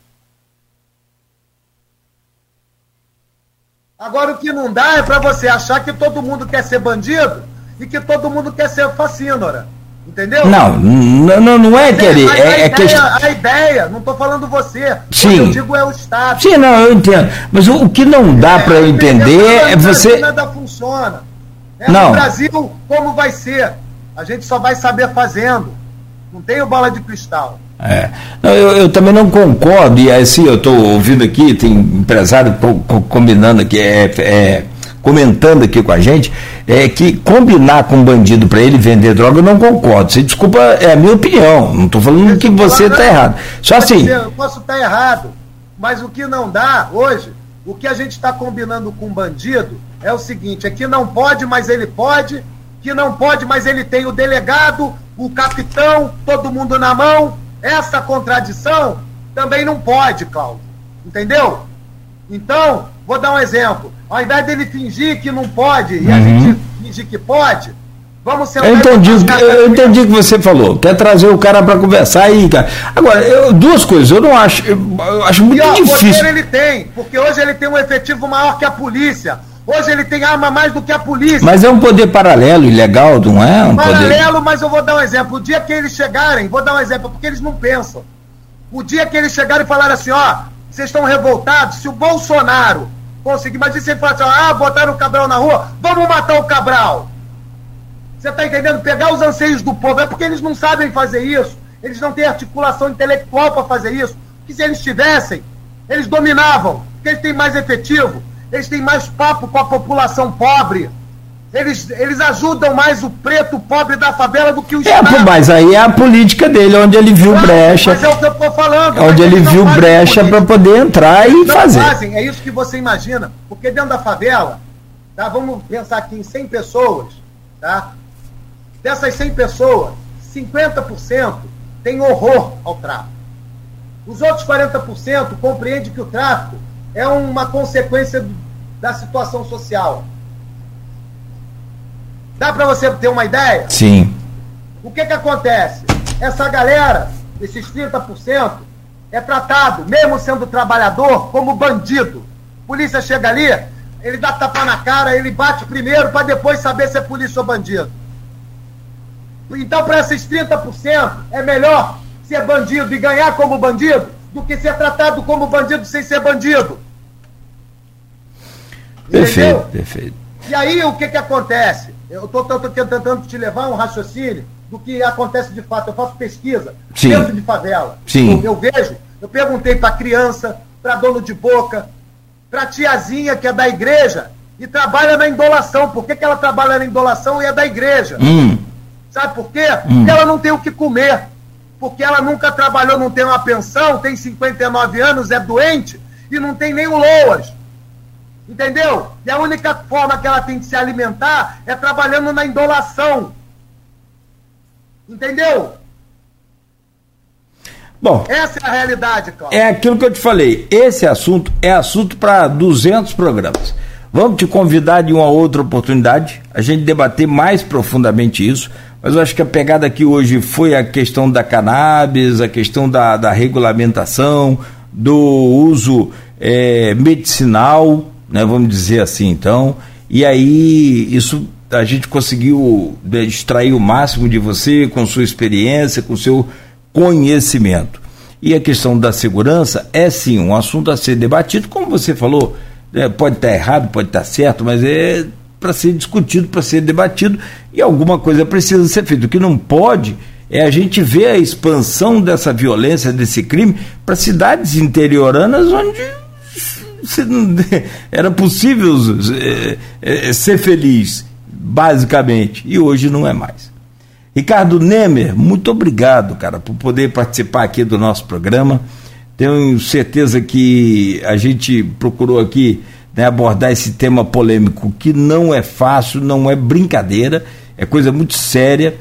S3: Agora o que não dá é para você achar que todo mundo quer ser bandido e que todo mundo quer ser fascínora. Entendeu?
S2: Não, não, não é querer.
S3: É, a,
S2: é
S3: ideia, a ideia, não estou falando você.
S2: Sim.
S3: O que eu digo é o Estado.
S2: Sim, não, eu entendo. Mas o, o que não dá é, para eu entender é você.
S3: Nada funciona. É,
S2: não.
S3: No Brasil, como vai ser? A gente só vai saber fazendo. Não tenho bola de cristal.
S2: É. Não, eu, eu, também não concordo, e assim, eu estou ouvindo aqui, tem empresário combinando aqui, é, é, comentando aqui com a gente, é que combinar com um bandido para ele vender droga, eu não concordo. Você desculpa, é a minha opinião. Não estou falando que você está errado. Só assim.
S3: Eu posso estar tá errado, mas o que não dá hoje, o que a gente está combinando com um bandido é o seguinte: é que não pode, mas ele pode, que não pode, mas ele tem o delegado, o capitão, todo mundo na mão. Essa contradição também não pode, Cláudio. Entendeu? Então, vou dar um exemplo. Ao invés dele fingir que não pode e uhum. a gente fingir que pode, vamos sentar
S2: eu entendi, eu entendi o que você falou. Quer trazer o cara para conversar aí, cara. Agora, eu, duas coisas, eu não acho. Eu acho muito e, ó, difícil.
S3: ele tem, porque hoje ele tem um efetivo maior que a polícia. Hoje ele tem arma mais do que a polícia.
S2: Mas é um poder paralelo, ilegal, não é? Um
S3: paralelo,
S2: poder...
S3: mas eu vou dar um exemplo. O dia que eles chegarem, vou dar um exemplo, porque eles não pensam. O dia que eles chegarem e falarem assim, ó, vocês estão revoltados, se o Bolsonaro conseguir, imagina se ele falar assim, ah, botaram o Cabral na rua, vamos matar o Cabral. Você está entendendo? Pegar os anseios do povo, é porque eles não sabem fazer isso, eles não têm articulação intelectual para fazer isso, que se eles tivessem, eles dominavam, porque eles têm mais efetivo, eles têm mais papo com a população pobre. Eles, eles ajudam mais o preto pobre da favela do que o
S2: Estado. É, mas aí é a política dele, onde ele viu claro, brecha.
S3: Mas é o que eu estou falando.
S2: Onde ele viu brecha para poder entrar e fazer.
S3: Fazem, é isso que você imagina. Porque dentro da favela, tá, vamos pensar aqui em 100 pessoas, tá? Dessas 100 pessoas, 50% tem horror ao tráfico. Os outros 40% compreendem que o tráfico é uma consequência da situação social. Dá para você ter uma ideia?
S2: Sim.
S3: O que que acontece? Essa galera, esses 30%, é tratado, mesmo sendo trabalhador, como bandido. Polícia chega ali, ele dá tapa na cara, ele bate primeiro para depois saber se é polícia ou bandido. Então, para esses 30%, é melhor ser bandido e ganhar como bandido do que ser tratado como bandido sem ser bandido.
S2: Perfeito, Entendeu? perfeito.
S3: E aí o que, que acontece? Eu estou tentando te levar um raciocínio do que acontece de fato. Eu faço pesquisa
S2: Sim.
S3: dentro de favela.
S2: Sim.
S3: Eu, eu vejo, eu perguntei para criança, para dono de boca, para tiazinha que é da igreja e trabalha na indolação. Por que, que ela trabalha na indolação e é da igreja?
S2: Hum.
S3: Sabe por quê? Hum. Porque ela não tem o que comer. Porque ela nunca trabalhou, não tem uma pensão, tem 59 anos, é doente e não tem nem o LOAS. Entendeu? E a única forma que ela tem de se alimentar é trabalhando na indolação. Entendeu?
S2: Bom,
S3: essa é a realidade,
S2: Cláudio. É aquilo que eu te falei. Esse assunto é assunto para 200 programas. Vamos te convidar de uma outra oportunidade, a gente debater mais profundamente isso. Mas eu acho que a pegada aqui hoje foi a questão da cannabis, a questão da, da regulamentação, do uso é, medicinal né, vamos dizer assim, então. E aí, isso a gente conseguiu né, extrair o máximo de você com sua experiência, com seu conhecimento. E a questão da segurança é sim um assunto a ser debatido, como você falou, né, pode estar errado, pode estar certo, mas é para ser discutido, para ser debatido, e alguma coisa precisa ser feita. O que não pode é a gente ver a expansão dessa violência, desse crime, para cidades interioranas onde <laughs> era possível é, é, ser feliz, basicamente, e hoje não é mais. Ricardo Nemer, muito obrigado, cara, por poder participar aqui do nosso programa. Tenho certeza que a gente procurou aqui né, abordar esse tema polêmico que não é fácil, não é brincadeira, é coisa muito séria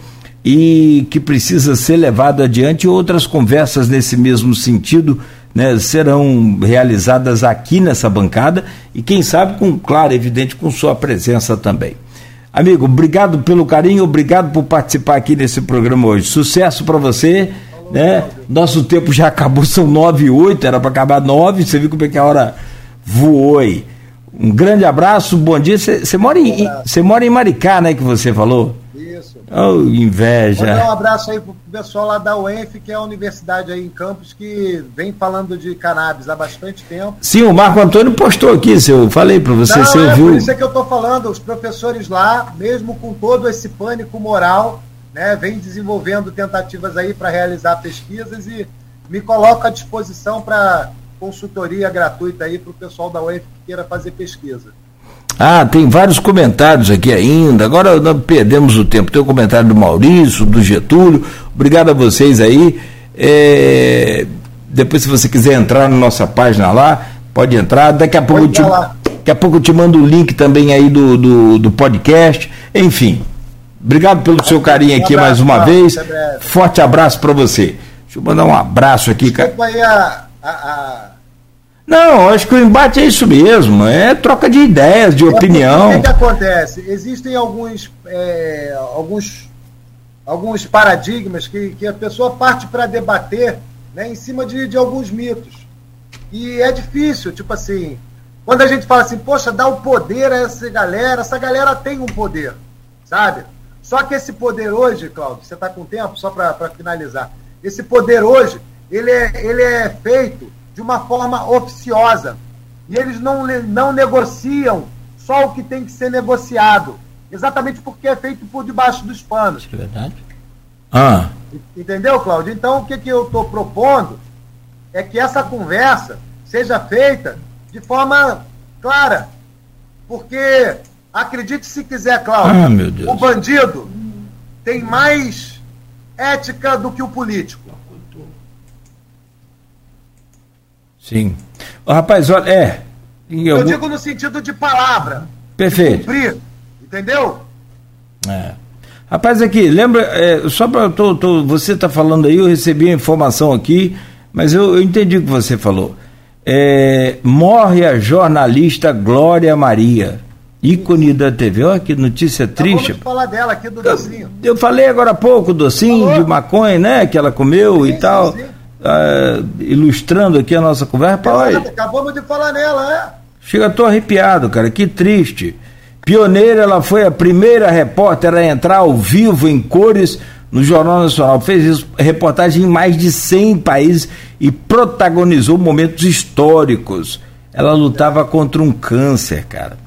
S2: e que precisa ser levado adiante. Outras conversas nesse mesmo sentido né, serão realizadas aqui nessa bancada e, quem sabe, com, claro, evidente, com sua presença também. Amigo, obrigado pelo carinho, obrigado por participar aqui desse programa hoje. Sucesso para você. Né? Nosso tempo já acabou, são nove e oito, era para acabar nove, você viu como é que a hora voou aí. Um grande abraço, bom dia. Você mora, em, um mora em Maricá, né? Que você falou? Oh, inveja.
S3: Mandar um abraço aí pro pessoal lá da UENF, que é a universidade aí em Campos, que vem falando de cannabis há bastante tempo.
S2: Sim, o Marco Antônio postou aqui, se eu falei para você,
S3: Não,
S2: você
S3: é,
S2: ouviu.
S3: Por isso é que eu estou falando, os professores lá, mesmo com todo esse pânico moral, né, vem desenvolvendo tentativas aí para realizar pesquisas e me coloco à disposição para consultoria gratuita aí para o pessoal da UEF que queira fazer pesquisa.
S2: Ah, tem vários comentários aqui ainda. Agora perdemos o tempo. Tem o comentário do Maurício, do Getúlio. Obrigado a vocês aí. É... Depois, se você quiser entrar na nossa página lá, pode entrar. Daqui a pouco, eu te... Daqui a pouco eu te mando o link também aí do, do, do podcast. Enfim, obrigado pelo seu carinho aqui mais uma vez. Forte abraço para você. Deixa eu mandar um abraço aqui,
S3: cara. a, a, a
S2: não, acho que o embate é isso mesmo, é troca de ideias, de é opinião. O
S3: que, que, acontece? Existem alguns, é, alguns, alguns paradigmas que, que a pessoa parte para debater né, em cima de, de alguns mitos. E é difícil, tipo assim, quando a gente fala assim, poxa, dá o poder a essa galera, essa galera tem um poder, sabe? Só que esse poder hoje, Cláudio, você está com tempo, só para finalizar, esse poder hoje, ele é, ele é feito de uma forma oficiosa. E eles não, não negociam só o que tem que ser negociado. Exatamente porque é feito por debaixo dos panos.
S2: É verdade. Ah.
S3: Entendeu, Cláudio? Então, o que, que eu estou propondo é que essa conversa seja feita de forma clara. Porque, acredite se quiser, Cláudio,
S2: ah,
S3: o bandido tem mais ética do que o político.
S2: Sim. Rapaz, olha, é.
S3: Eu algum... digo no sentido de palavra.
S2: Perfeito.
S3: De cumprir, entendeu?
S2: É. Rapaz, aqui, lembra, é, só para. você está falando aí, eu recebi a informação aqui, mas eu, eu entendi o que você falou. É, morre a jornalista Glória Maria, ícone da TV. Olha que notícia triste.
S3: Vamos falar dela aqui do docinho.
S2: Eu, eu falei agora há pouco, docinho Falou. de maconha, né? Que ela comeu sim, e tal. Sim, sim uh, ilustrando aqui a nossa conversa. Pai,
S3: acabamos de falar nela, é?
S2: Chega, tô arrepiado, cara, que triste. Pioneira, ela foi a primeira repórter a entrar ao vivo em cores no Jornal Nacional. Fez isso, reportagem em mais de 100 países e protagonizou momentos históricos. Ela lutava contra um câncer, cara.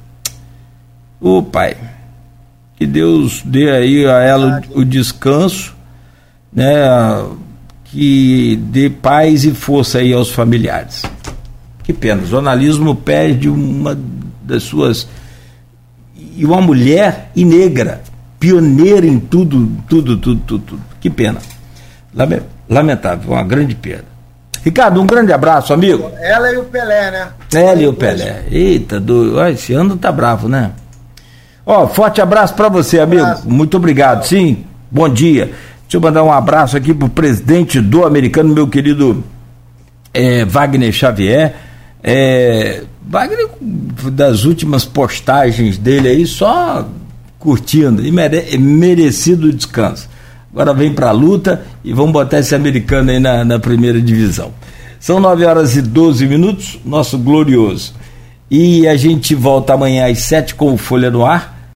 S2: Ô pai, que Deus dê aí a ela o, o descanso, né? Que dê paz e força aí aos familiares. Que pena, o jornalismo perde uma das suas. E uma mulher e negra, pioneira em tudo, tudo, tudo, tudo, tudo. Que pena. Lamentável, uma grande perda. Ricardo, um grande abraço, amigo.
S3: Ela e o Pelé, né?
S2: Ela e o Pelé. Eita, do... esse ano tá bravo, né? Ó, forte abraço para você, amigo. Muito obrigado. Sim, bom dia. Deixa eu mandar um abraço aqui pro presidente do americano, meu querido é, Wagner Xavier. É, Wagner, das últimas postagens dele aí, só curtindo e mere, merecido descanso. Agora vem para a luta e vamos botar esse americano aí na, na primeira divisão. São 9 horas e 12 minutos, nosso glorioso. E a gente volta amanhã às 7 com o Folha no Ar